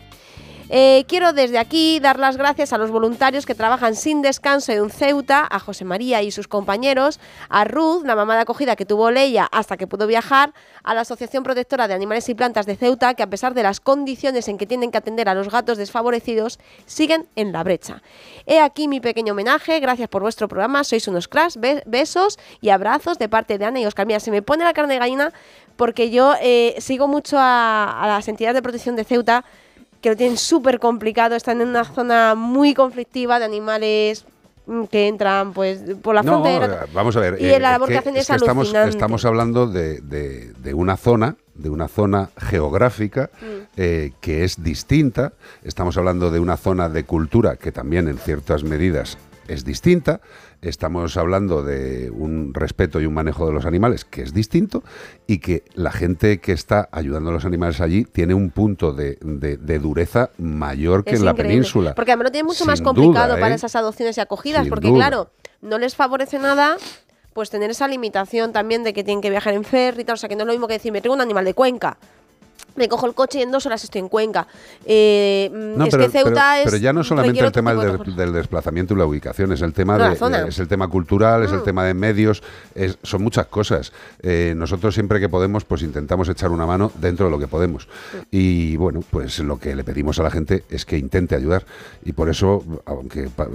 Eh, quiero desde aquí dar las gracias a los voluntarios que trabajan sin descanso en Ceuta, a José María y sus compañeros, a Ruth, la mamá de acogida que tuvo Leia hasta que pudo viajar, a la Asociación Protectora de Animales y Plantas de Ceuta, que a pesar de las condiciones en que tienen que atender a los gatos desfavorecidos, siguen en la brecha. He aquí mi pequeño homenaje, gracias por vuestro programa, sois unos cracks, Be- besos y abrazos de parte de Ana y Oscar. Mira, se me pone la carne de gallina porque yo eh, sigo mucho a, a las entidades de protección de Ceuta que lo tienen súper complicado, están en una zona muy conflictiva de animales mm, que entran pues por la No, frontera. eh, vamos a ver. Y eh, la labor es que hacen es, que estamos, estamos hablando de, de- de una zona, de una zona geográfica Mm. eh, que es distinta. Estamos hablando de una zona de cultura que también en ciertas medidas es distinta. Estamos hablando de un respeto y un manejo de los animales que es distinto y que la gente que está ayudando a los animales allí tiene un punto de, de- de dureza mayor que Es en la península. Porque además lo tiene mucho más complicado duda, para ¿eh? esas adopciones y acogidas, Sin porque duda. claro, no les favorece nada pues tener esa limitación también de que tienen que viajar en ferry, tal, o sea que no es lo mismo que decir, me traigo un animal de Cuenca. Me cojo el coche y en dos horas estoy en Cuenca. Eh, mm, No, es pero, que Ceuta pero- es. pero ya no solamente el tema tipo de del, del desplazamiento y la ubicación, es el tema, No, de, es el tema cultural, es el Mm. tema de medios, es- son muchas cosas. Eh, nosotros siempre que podemos, pues intentamos echar una mano dentro de lo que podemos. Y bueno, pues lo que le pedimos a la gente es que intente ayudar. Y por eso, aunque pa-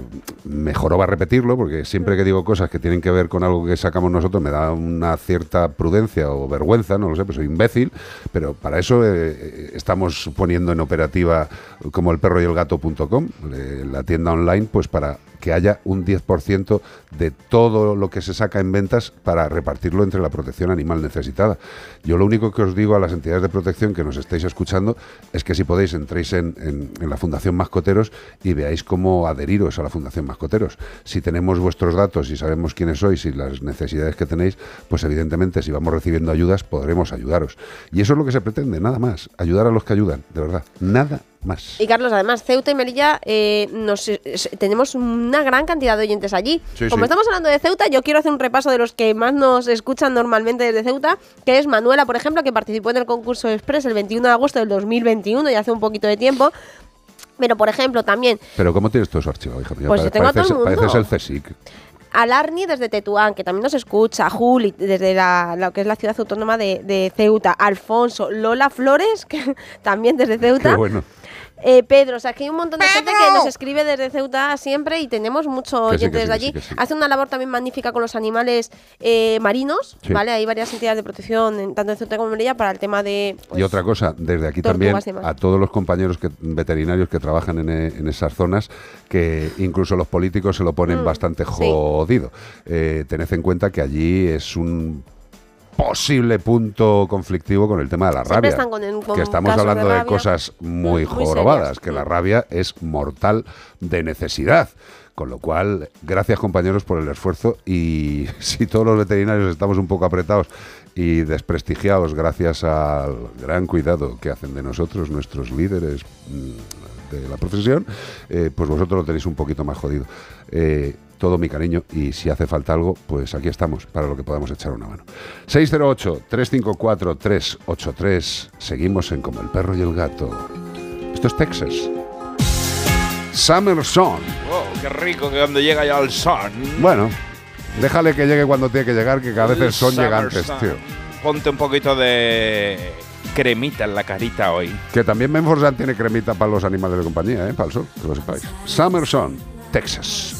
mejor va a repetirlo, porque siempre que digo cosas que tienen que ver con algo que sacamos nosotros, me da una cierta prudencia o vergüenza, no lo sé, pues soy imbécil, pero para eso eh, estamos poniendo en operativa como el perro y el gato.com, eh, la tienda online, pues para que haya un 10% de todo lo que se saca en ventas para repartirlo entre la protección animal necesitada. Yo lo único que os digo a las entidades de protección que nos estáis escuchando es que si podéis entréis en, en- en la Fundación Mascoteros y veáis cómo adheriros a la Fundación Mascoteros. Si tenemos vuestros datos y sabemos quiénes sois y las necesidades que tenéis, pues evidentemente si vamos recibiendo ayudas podremos ayudaros. Y eso es lo que se pretende, nada más, ayudar a los que ayudan, de verdad, nada más. Y Carlos, además, Ceuta y Melilla eh, nos, es- tenemos una gran cantidad de oyentes allí. Sí, Como sí. estamos hablando de Ceuta, yo quiero hacer un repaso de los que más nos escuchan normalmente desde Ceuta, que es Manuela, por ejemplo, que participó en el concurso Express el 21 de agosto del 2021, y hace un poquito de tiempo. Pero, por ejemplo, también Pero ¿cómo tienes todo eso archivado, hija mía? Pues yo tengo a todo el mundo. pareces el CSIC. Alarni desde Tetuán, que también nos escucha, Juli desde la, lo que es la ciudad autónoma de, de Ceuta, Alfonso, Lola Flores, que también desde Ceuta. Qué bueno. Eh, Pedro, o sea, que hay un montón de gente que nos escribe desde Ceuta siempre y tenemos muchos Que sí, oyentes que sí, de que sí, allí. sí. Hace una labor también magnífica con los animales eh, marinos, Sí. ¿vale? Hay varias entidades de protección, en- tanto en Ceuta como en Melilla, para el tema de... pues, y otra cosa, desde aquí también a todos los compañeros que, veterinarios que trabajan en, e- en esas zonas, que incluso los políticos se lo ponen Mm, bastante sí. jodido. Eh, tened en cuenta que allí es un posible punto conflictivo con el tema de la Siempre rabia. están con el- con que estamos de hablando de, cosas muy, muy jorobadas, serias. que la Mm. rabia es mortal de necesidad. Con lo cual, gracias compañeros por el esfuerzo y si todos los veterinarios estamos un poco apretados y desprestigiados gracias al gran cuidado que hacen de nosotros nuestros líderes mm, de la profesión, eh, pues vosotros lo tenéis un poquito más jodido. Eh, todo mi cariño y si hace falta algo, pues aquí estamos para lo que podamos echar una mano. 608-354-383. Seguimos en Como el perro y el gato. Esto es Texas. Summer Sun. Oh, qué rico que cuando llega ya el sun. Bueno, déjale que llegue cuando tiene que llegar, que cada vez son llegantes, sun. tío. Ponte un poquito de cremita en la carita hoy. Que también Menforsan tiene cremita para los animales de compañía, ¿eh? Para el sol, que lo sepáis. Summer Sun, Texas.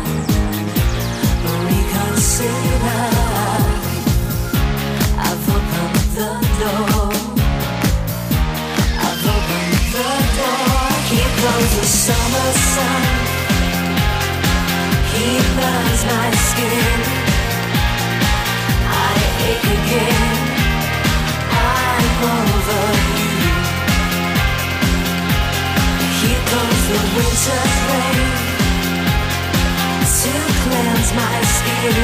burns my skin. I ache again. I'm over you. The rain to cleanse my skin.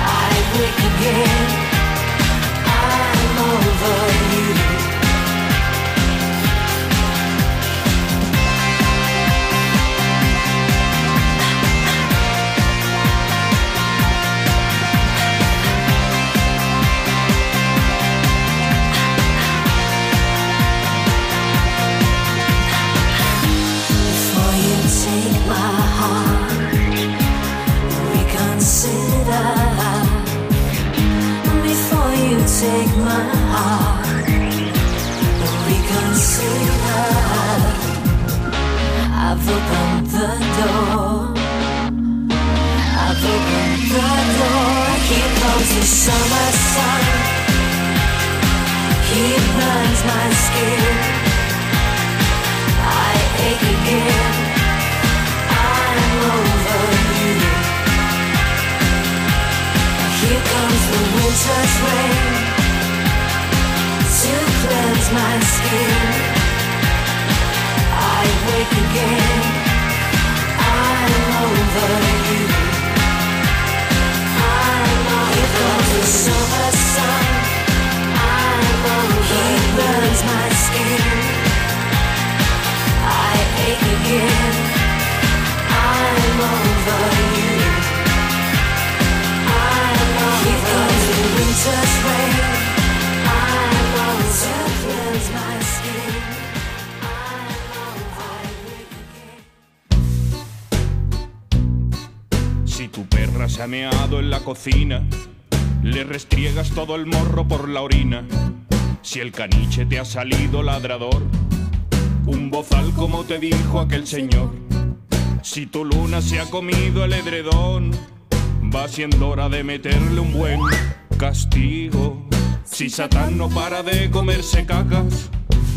I wake again. I'm over you. Summer sun. He burns my skin. Rain to cleanse my skin. I wake again. I'm over you. I'm over the summer sun. I'm over He burns my skin. I ache again. I'm over Si tu perra se ha meado en la cocina, le restriegas todo el morro por la orina. Si el caniche te ha salido ladrador, un bozal como te dijo aquel señor. Si tu luna se ha comido el edredón, va siendo hora de meterle un buen castigo. Si Satán no para de comerse cacas,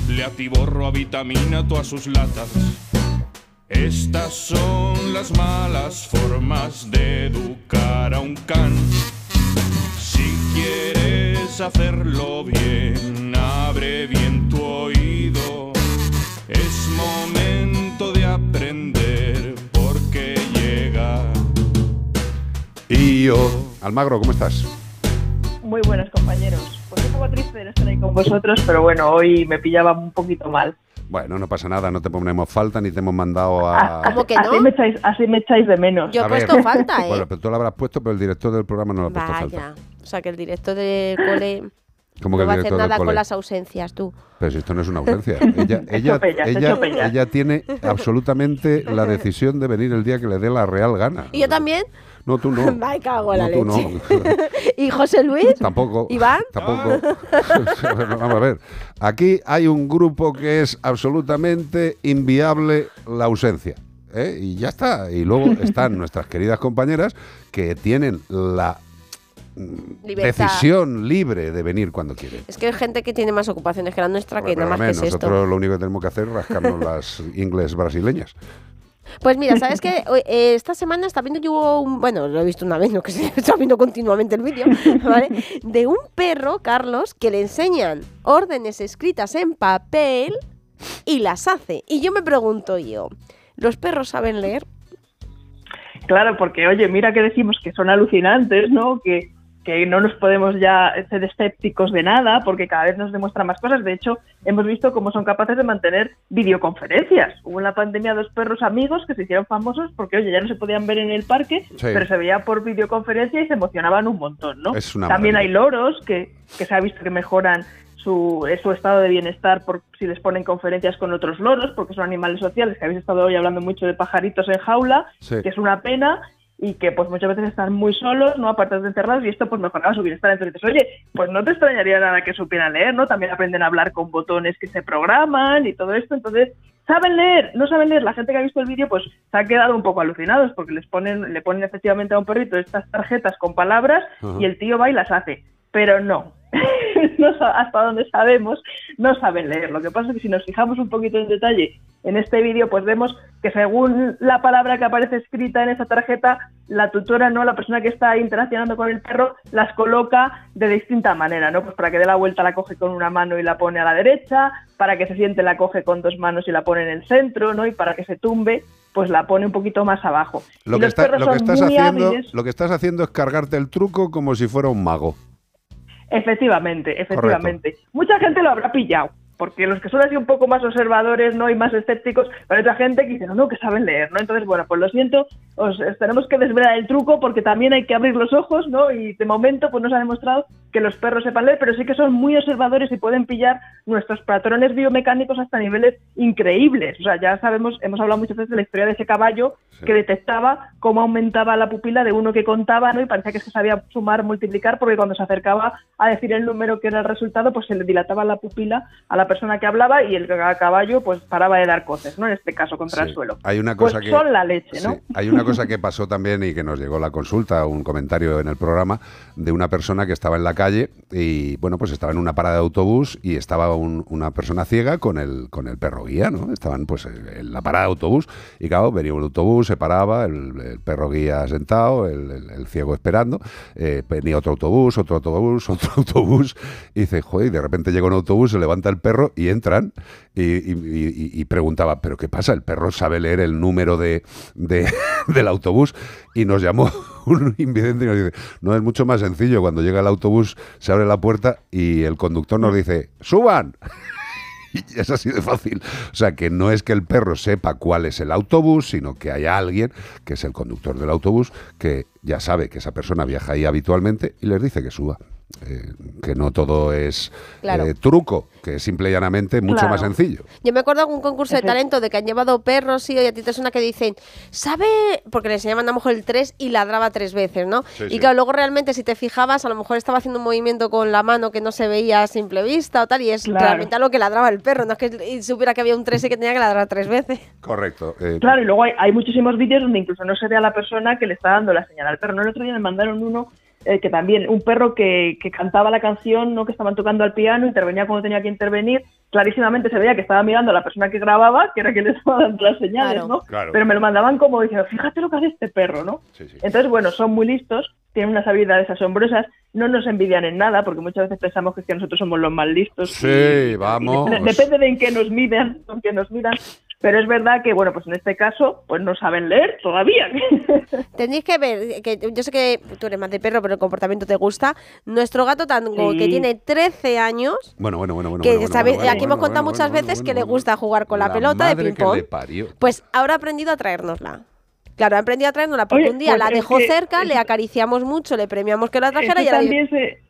le atiborro a vitamina todas sus latas. Estas son las malas formas de educar a un can. Si quieres hacerlo bien, abre bien tu oído. Es momento de aprender porque llega. Y yo, Almagro, ¿cómo estás? Muy buenos compañeros. Pues un poco triste de estar ahí con vosotros, pero bueno, hoy me pillaba un poquito mal. Bueno, no pasa nada, no te ponemos falta ni te hemos mandado a... ¿Cómo que no? Así me echáis, así me echáis de menos. Yo he A ver. puesto falta, ¿eh? Bueno, pero tú lo habrás puesto, pero el director del programa no lo ha puesto falta. O sea, que el director del cole ¿Cómo que no el va a hacer nada con las ausencias, tú. Pero si esto no es una ausencia. Ella, ella, ella, ella tiene absolutamente la decisión de venir el día que le dé la real gana. ¿Y yo también? No, tú no. Me cago en la No, tú no. leche. ¿Y José Luis? Tampoco. ¿Iván? Tampoco. Vamos a ver. Aquí hay un grupo que es absolutamente inviable la ausencia. ¿eh? Y ya está. Y luego están nuestras queridas compañeras que tienen la Libertad. decisión libre de venir cuando quieren. Es que hay gente que tiene más ocupaciones que la nuestra, que nada más que es nosotros esto. lo único que tenemos que hacer es rascarnos las ingles brasileñas. Pues mira, ¿sabes qué? Eh, esta semana está viendo yo un... Bueno, lo he visto una vez, no que se está viendo continuamente el vídeo, ¿vale? De un perro, Carlos, que le enseñan órdenes escritas en papel y las hace. Y yo me pregunto yo, ¿los perros saben leer? Claro, porque oye, mira que decimos que son alucinantes, ¿no? Que, que no nos podemos ya ser escépticos de nada, porque cada vez nos demuestran más cosas. De hecho, hemos visto cómo son capaces de mantener videoconferencias. Hubo en la pandemia dos perros amigos que se hicieron famosos porque, oye, ya no se podían ver en el parque, Sí. pero se veía por videoconferencia y se emocionaban un montón, ¿no? También maravilla. hay loros que, que se ha visto que mejoran su, eh, su estado de bienestar por si les ponen conferencias con otros loros, porque son animales sociales, que habéis estado hoy hablando mucho de pajaritos en jaula, Sí. que es una pena y que pues muchas veces están muy solos, no aparte de encerrados, y esto pues mejoraba su bienestar. Entonces oye, pues no te extrañaría nada que supieran leer, ¿no? También aprenden a hablar con botones que se programan y todo esto, entonces saben leer, no saben leer. La gente que ha visto el vídeo pues se ha quedado un poco alucinados porque les ponen, le ponen efectivamente a un perrito estas tarjetas con palabras y el tío va y las hace, pero no. No hasta donde sabemos, no saben leer. Lo que pasa es que si nos fijamos un poquito en detalle en este vídeo, pues vemos que según la palabra que aparece escrita en esa tarjeta, la tutora, no la persona que está interaccionando con el perro, las coloca de distinta manera, ¿no? Pues para que dé la vuelta la coge con una mano y la pone a la derecha, para que se siente la coge con dos manos y la pone en el centro, ¿no? Y para que se tumbe pues la pone un poquito más abajo. Lo que, está- lo, estás haciendo, hábiles. lo que estás haciendo es cargarte el truco como si fuera un mago. Efectivamente, efectivamente. Mucha gente lo habrá pillado, porque los que son así un poco más observadores no y más escépticos, pero hay otra gente que dice, no, no, que saben leer, ¿no? Entonces, bueno, pues lo siento, os, os tenemos que desvelar el truco porque también hay que abrir los ojos, ¿no? Y de momento, pues no se ha demostrado que los perros sepan leer, pero sí que son muy observadores y pueden pillar nuestros patrones biomecánicos hasta niveles increíbles. O sea, ya sabemos, hemos hablado muchas veces de la historia de ese caballo que detectaba cómo aumentaba la pupila de uno que contaba, ¿no? Y parecía que se sabía sumar, multiplicar, porque cuando se acercaba a decir el número que era el resultado, pues se le dilataba la pupila a la persona que hablaba y el caballo, pues paraba de dar coces, ¿no? En este caso, contra Sí. el suelo. Hay una Pues cosa que son la leche, ¿no? Sí, hay una cosa que pasó también y que nos llegó la consulta, un comentario en el programa de una persona que estaba en la calle y bueno, pues estaba en una parada de autobús y estaba un- una persona ciega con el con el perro guía, ¿no? Estaban pues en la parada de autobús y claro, venía un autobús, se paraba, el, perro guía sentado, el, ciego esperando, eh, venía otro autobús, otro autobús, otro autobús y dice, joder, y de repente llega un autobús, se levanta el perro y entran y- y preguntaba, ¿pero qué pasa? El perro sabe leer el número de, de- del autobús y nos llamó un invidente y nos dice, no es mucho más sencillo, cuando llega el autobús se abre la puerta y el conductor nos dice, ¡suban! Y es así de fácil. O sea, que no es que el perro sepa cuál es el autobús, sino que hay alguien, que es el conductor del autobús, que ya sabe que esa persona viaja ahí habitualmente y les dice que suba. Eh, que no todo es Claro. eh, truco, que es simple y llanamente mucho Claro. más sencillo. Yo me acuerdo de un concurso de talento de que han llevado perros y y a ti te suena que dicen, ¿sabe? Porque le enseñaban a lo mejor el 3 y ladraba tres veces, ¿no? Sí, y sí. claro, luego realmente si te fijabas, a lo mejor estaba haciendo un movimiento con la mano que no se veía a simple vista o tal, y es Claro. realmente algo que ladraba el perro, no es que supiera que había un 3 y que tenía que ladrar tres veces. Correcto. eh, Claro, y luego hay, hay muchísimos vídeos donde incluso no se ve a la persona que le está dando la señal al perro. ¿no? El otro día me mandaron uno eh, que también, un perro que, que cantaba la canción, ¿no? que estaban tocando al piano, intervenía cuando tenía que intervenir. Clarísimamente se veía que estaba mirando a la persona que grababa, que era que le estaba dando las señales, Claro. ¿no? Claro. Pero me lo mandaban como diciendo, fíjate lo que hace este perro, ¿no? sí, sí. Entonces, bueno, son muy listos, tienen unas habilidades asombrosas, no nos envidian en nada, porque muchas veces pensamos que, es que nosotros somos los más listos. Sí, y- vamos. Dep- Depende de en qué nos midan, con qué nos miran. Pero es verdad que, bueno, pues en este caso, pues no saben leer todavía. Tenéis que ver, que yo sé que tú eres más de perro, pero el comportamiento te gusta. Nuestro gato tango, Sí. que tiene 13 años, Bueno, bueno, bueno, bueno. que bueno, bueno, sabéis- bueno, aquí bueno, hemos contado bueno, muchas bueno, veces bueno, que le gusta jugar con la, pelota de ping-pong. le parió. Pues ahora ha aprendido a traérnosla. Claro, ha aprendido a traérnosla porque Oye, un día pues la dejó que- cerca, le acariciamos mucho, le premiamos que la trajera y ahora también se-.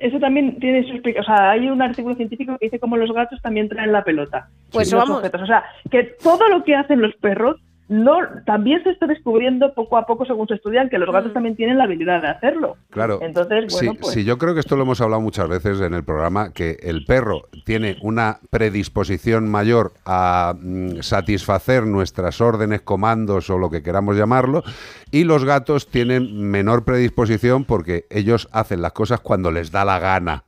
Eso también tiene su explicación. O sea, hay un artículo científico que dice cómo los gatos también traen la pelota. Pues vamos. objetos. O sea, que todo lo que hacen los perros no también se está descubriendo poco a poco según se estudian que los gatos también tienen la habilidad de hacerlo. Claro. Entonces, bueno, sí, pues sí, yo creo que esto lo hemos hablado muchas veces en el programa, que el perro tiene una predisposición mayor a mm, satisfacer nuestras órdenes, comandos o lo que queramos llamarlo, y los gatos tienen menor predisposición porque ellos hacen las cosas cuando les da la gana.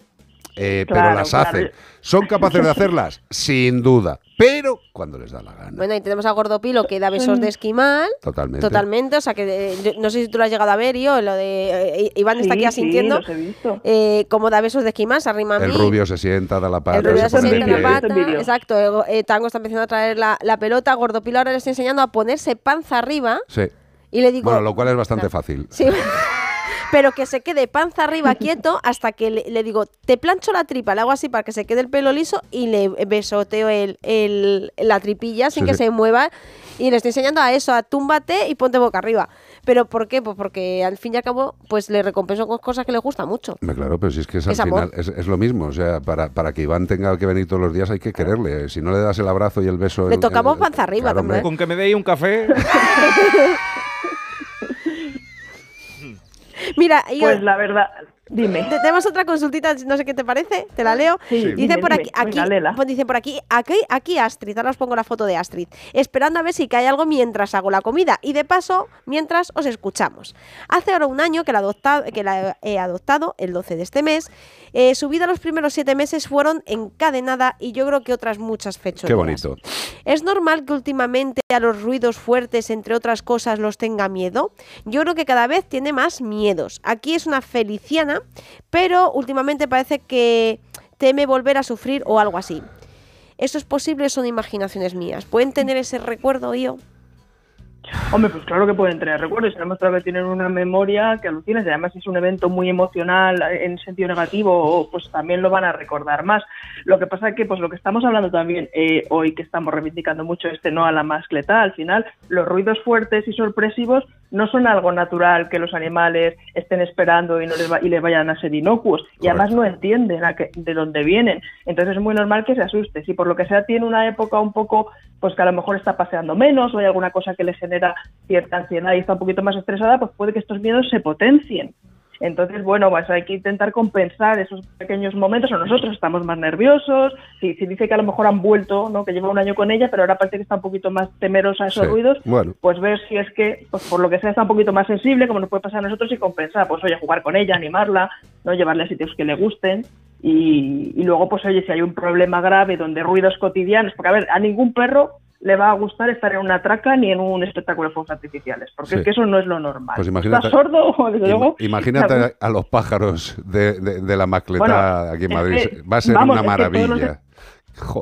Eh, pero las claro. hacen. ¿Son capaces de hacerlas? Sin duda. Pero cuando les da la gana. Bueno, y tenemos a Gordopilo que da besos de esquimal. Totalmente. Totalmente, o sea que eh, yo- no sé si tú lo has llegado a ver, yo, lo de eh, Iván está aquí asintiendo. sí, los he visto. eh, cómo da besos de esquimal, se arrima a mí. El rubio se sienta, da la pata, El rubio se sienta en la pie. pata, exacto. eh, Tango está empezando a traer la, la pelota, Gordopilo ahora le estoy enseñando a ponerse panza arriba Sí. y le digo, Bueno, lo cual es bastante fácil. Sí. Pero que se quede panza arriba quieto hasta que le, le digo, te plancho la tripa, le hago así para que se quede el pelo liso y le besoteo el, el- la tripilla sin Sí, que sí. se mueva. Y le estoy enseñando a eso, a túmbate y ponte boca arriba. ¿Pero por qué? Pues porque al fin y al cabo, pues le recompenso con cosas que le gustan mucho. Claro, pero si es que es, al Es amor. final es, es lo mismo. O sea, para, para que Iván tenga que venir todos los días hay que quererle. Si no le das el abrazo y el beso. Le en- tocamos en- panza arriba claro, también. hombre. Con que me deis un café. Mira, y Pues la verdad, dime. Te- Tenemos otra consultita, no sé qué te parece, te la leo. Sí, dice dime, por aquí, aquí Venga, pues dice por aquí, aquí, aquí Astrid, ahora os pongo la foto de Astrid, esperando a ver si cae algo mientras hago la comida y de paso, mientras os escuchamos. Hace ahora un año que la, que la he adoptado, el 12 de este mes, eh, su vida los primeros siete meses fueron encadenada y yo creo que otras muchas fechas. Qué bonito. ¿Es normal que últimamente a los ruidos fuertes, entre otras cosas, los tenga miedo? Yo creo que cada vez tiene más miedos. Aquí es una feliciana, pero últimamente parece que teme volver a sufrir o algo así. ¿Eso es posible son imaginaciones mías? ¿Pueden tener ese recuerdo yo? Hombre, pues claro que pueden tener recuerdos. Demostrado que tienen una memoria que alucinas. Además, si es un evento muy emocional en sentido negativo, pues también lo van a recordar más. Lo que pasa es que, pues lo que estamos hablando también eh, hoy, que estamos reivindicando mucho este no a la mascleta, al final, los ruidos fuertes y sorpresivos no son algo natural que los animales estén esperando y, no les, va- y les vayan a ser inocuos. Y además no entienden a qué- de dónde vienen. Entonces es muy normal que se asuste. Si por lo que sea tiene una época un poco, pues que a lo mejor está paseando menos o hay alguna cosa que le genera cierta ansiedad y está un poquito más estresada, pues puede que estos miedos se potencien. Entonces, bueno, pues hay que intentar compensar esos pequeños momentos, o nosotros estamos más nerviosos, si, si dice que a lo mejor han vuelto, ¿no? que lleva un año con ella, pero ahora parece que está un poquito más temerosa a esos Sí, ruidos, bueno. pues ver si es que, pues por lo que sea, está un poquito más sensible, como nos puede pasar a nosotros, y compensar, pues oye, jugar con ella, animarla, no llevarle a sitios que le gusten, y, y luego, pues oye, si hay un problema grave donde ruidos cotidianos, porque a ver, a ningún perro le va a gustar estar en una traca ni en un espectáculo de fuegos artificiales, porque Sí. es que eso no es lo normal. Pues imagínate- ¿Estás sordo? Desde luego. Imagínate a, a los pájaros de, de- de la Macleta Bueno, aquí en Madrid. Va a ser vamos, una maravilla.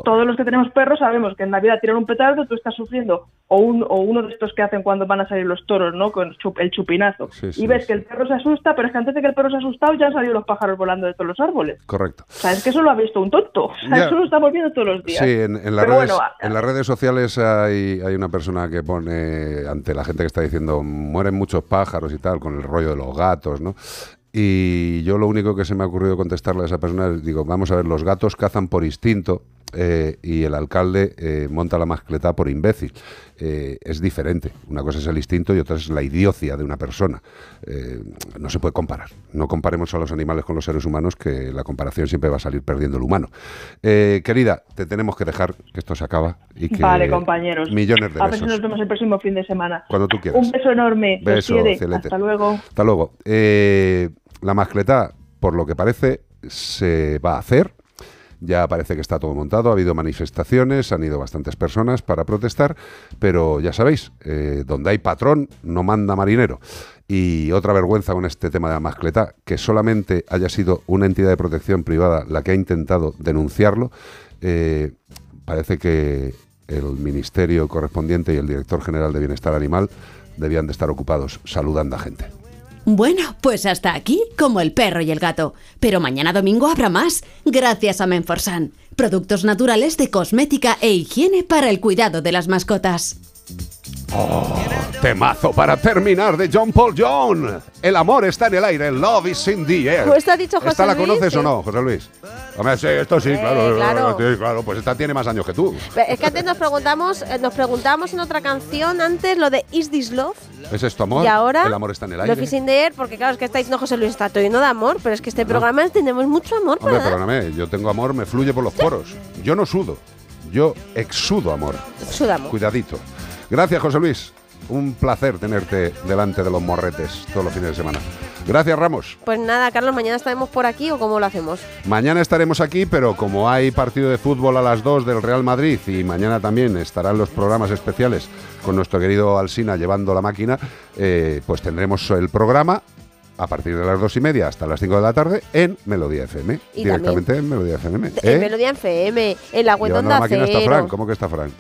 Todos los que tenemos perros sabemos que en Navidad tiran un petardo, tú estás sufriendo, o, un, o uno de estos que hacen cuando van a salir los toros, ¿no? Con chup- el chupinazo. Sí, sí, y ves que el perro se asusta, pero es que antes de que el perro se ha asustado ya han salido los pájaros volando de todos los árboles. Correcto. O sea, es que eso lo ha visto un tonto. O sea, eso lo estamos viendo todos los días. Sí, en, en las redes, bueno, en las redes sociales hay, hay una persona que pone ante la gente que está diciendo mueren muchos pájaros y tal, con el rollo de los gatos, ¿no? Y yo lo único que se me ha ocurrido contestarle a esa persona es, digo, vamos a ver, los gatos cazan por instinto eh, y el alcalde eh, monta la mascleta por imbécil. Eh, es diferente. Una cosa es el instinto y otra es la idiocia de una persona. Eh, no se puede comparar. No comparemos a los animales con los seres humanos, que la comparación siempre va a salir perdiendo el humano. Eh, querida, te tenemos que dejar, que esto se acaba y que Vale, compañeros. millones de A ver si besos. nos vemos el próximo fin de semana. Cuando tú quieras. Un beso enorme. Beso. Hasta luego. Hasta luego. Eh, la mascleta, por lo que parece, se va a hacer. Ya parece que está todo montado, ha habido manifestaciones, han ido bastantes personas para protestar, pero ya sabéis, eh, donde hay patrón no manda marinero. Y otra vergüenza con este tema de la mascleta, que solamente haya sido una entidad de protección privada la que ha intentado denunciarlo. Eh, parece que el ministerio correspondiente y el director general de Bienestar Animal debían de estar ocupados saludando a gente. Bueno, pues hasta aquí, como el perro y el gato. Pero mañana domingo habrá más, gracias a Menforsan. Productos naturales de cosmética e higiene para el cuidado de las mascotas. Oh, temazo para terminar de John Paul John. El amor está en el aire, love is in the air. Pues ha dicho José ¿Esta la Luis, conoces sí. o no, José Luis? Hombre, sí, esto sí, claro, claro. sí, claro. Pues esta tiene más años que tú. Es que antes nos preguntamos, eh, nos preguntamos en otra canción antes lo de Is This Love ¿Es esto amor? y ahora El amor está en el Love aire. is in the air, porque claro, es que está diciendo José Luis está todo lleno de amor, pero es que este programa tenemos mucho amor, Hombre, ¿verdad? perdóname, yo tengo amor, me fluye por los poros. Yo no sudo, yo exudo amor. Sudamos. Cuidadito. Gracias, José Luis. Un placer tenerte delante de los morretes todos los fines de semana. Gracias, Ramos. Pues nada, Carlos, mañana estaremos por aquí o cómo lo hacemos. Mañana estaremos aquí, pero como hay partido de fútbol a las 2 del Real Madrid y mañana también estarán los programas especiales con nuestro querido Alsina llevando la máquina, eh, pues tendremos el programa a partir de las dos y media hasta las 5 de la tarde en Melodía FM. Y directamente en Melodía FM. En ¿eh? Melodía FM, en la web Llevando Onda la máquina está. Fran. ¿Cómo que está Fran?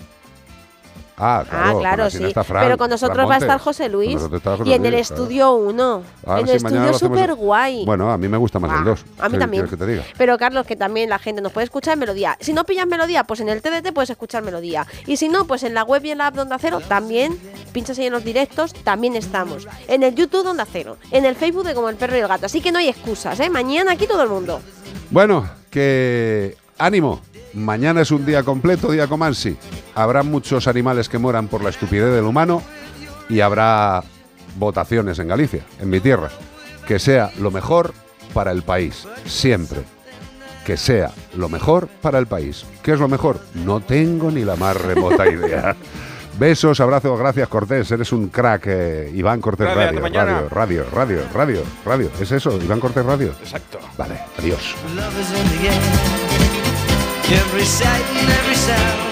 Ah, claro, Ah, claro, sí. Pero con nosotros va a estar. José Luis. Y en el claro. estudio 1. A ver En el estudio súper guay. Bueno, a mí me gusta más el 2. A mí también. ¿Quieres que te diga? Pero Carlos, que también la gente nos puede escuchar en Melodía. Si no pillas Melodía, pues en el TDT puedes escuchar Melodía. Y si no, pues en la web y en la app de Onda Cero también, pinchas ahí en los directos, también estamos. En el YouTube de Onda Cero. En el Facebook de Como el Perro y el Gato. Así que no hay excusas, ¿eh? Mañana aquí todo el mundo. Bueno, que ánimo. Mañana es un día completo, día Comansi. Habrá muchos animales que mueran por la estupidez del humano y habrá votaciones en Galicia, en mi tierra. Que sea lo mejor para el país, siempre. Que sea lo mejor para el país. ¿Qué es lo mejor? No tengo ni la más remota idea. Besos, abrazos, gracias Cortés, eres un crack, eh, Iván Cortés Radio, radio, radio, radio, radio, radio. ¿Es eso, Iván Cortés Radio? Exacto. Vale, adiós. Every sight and every sound.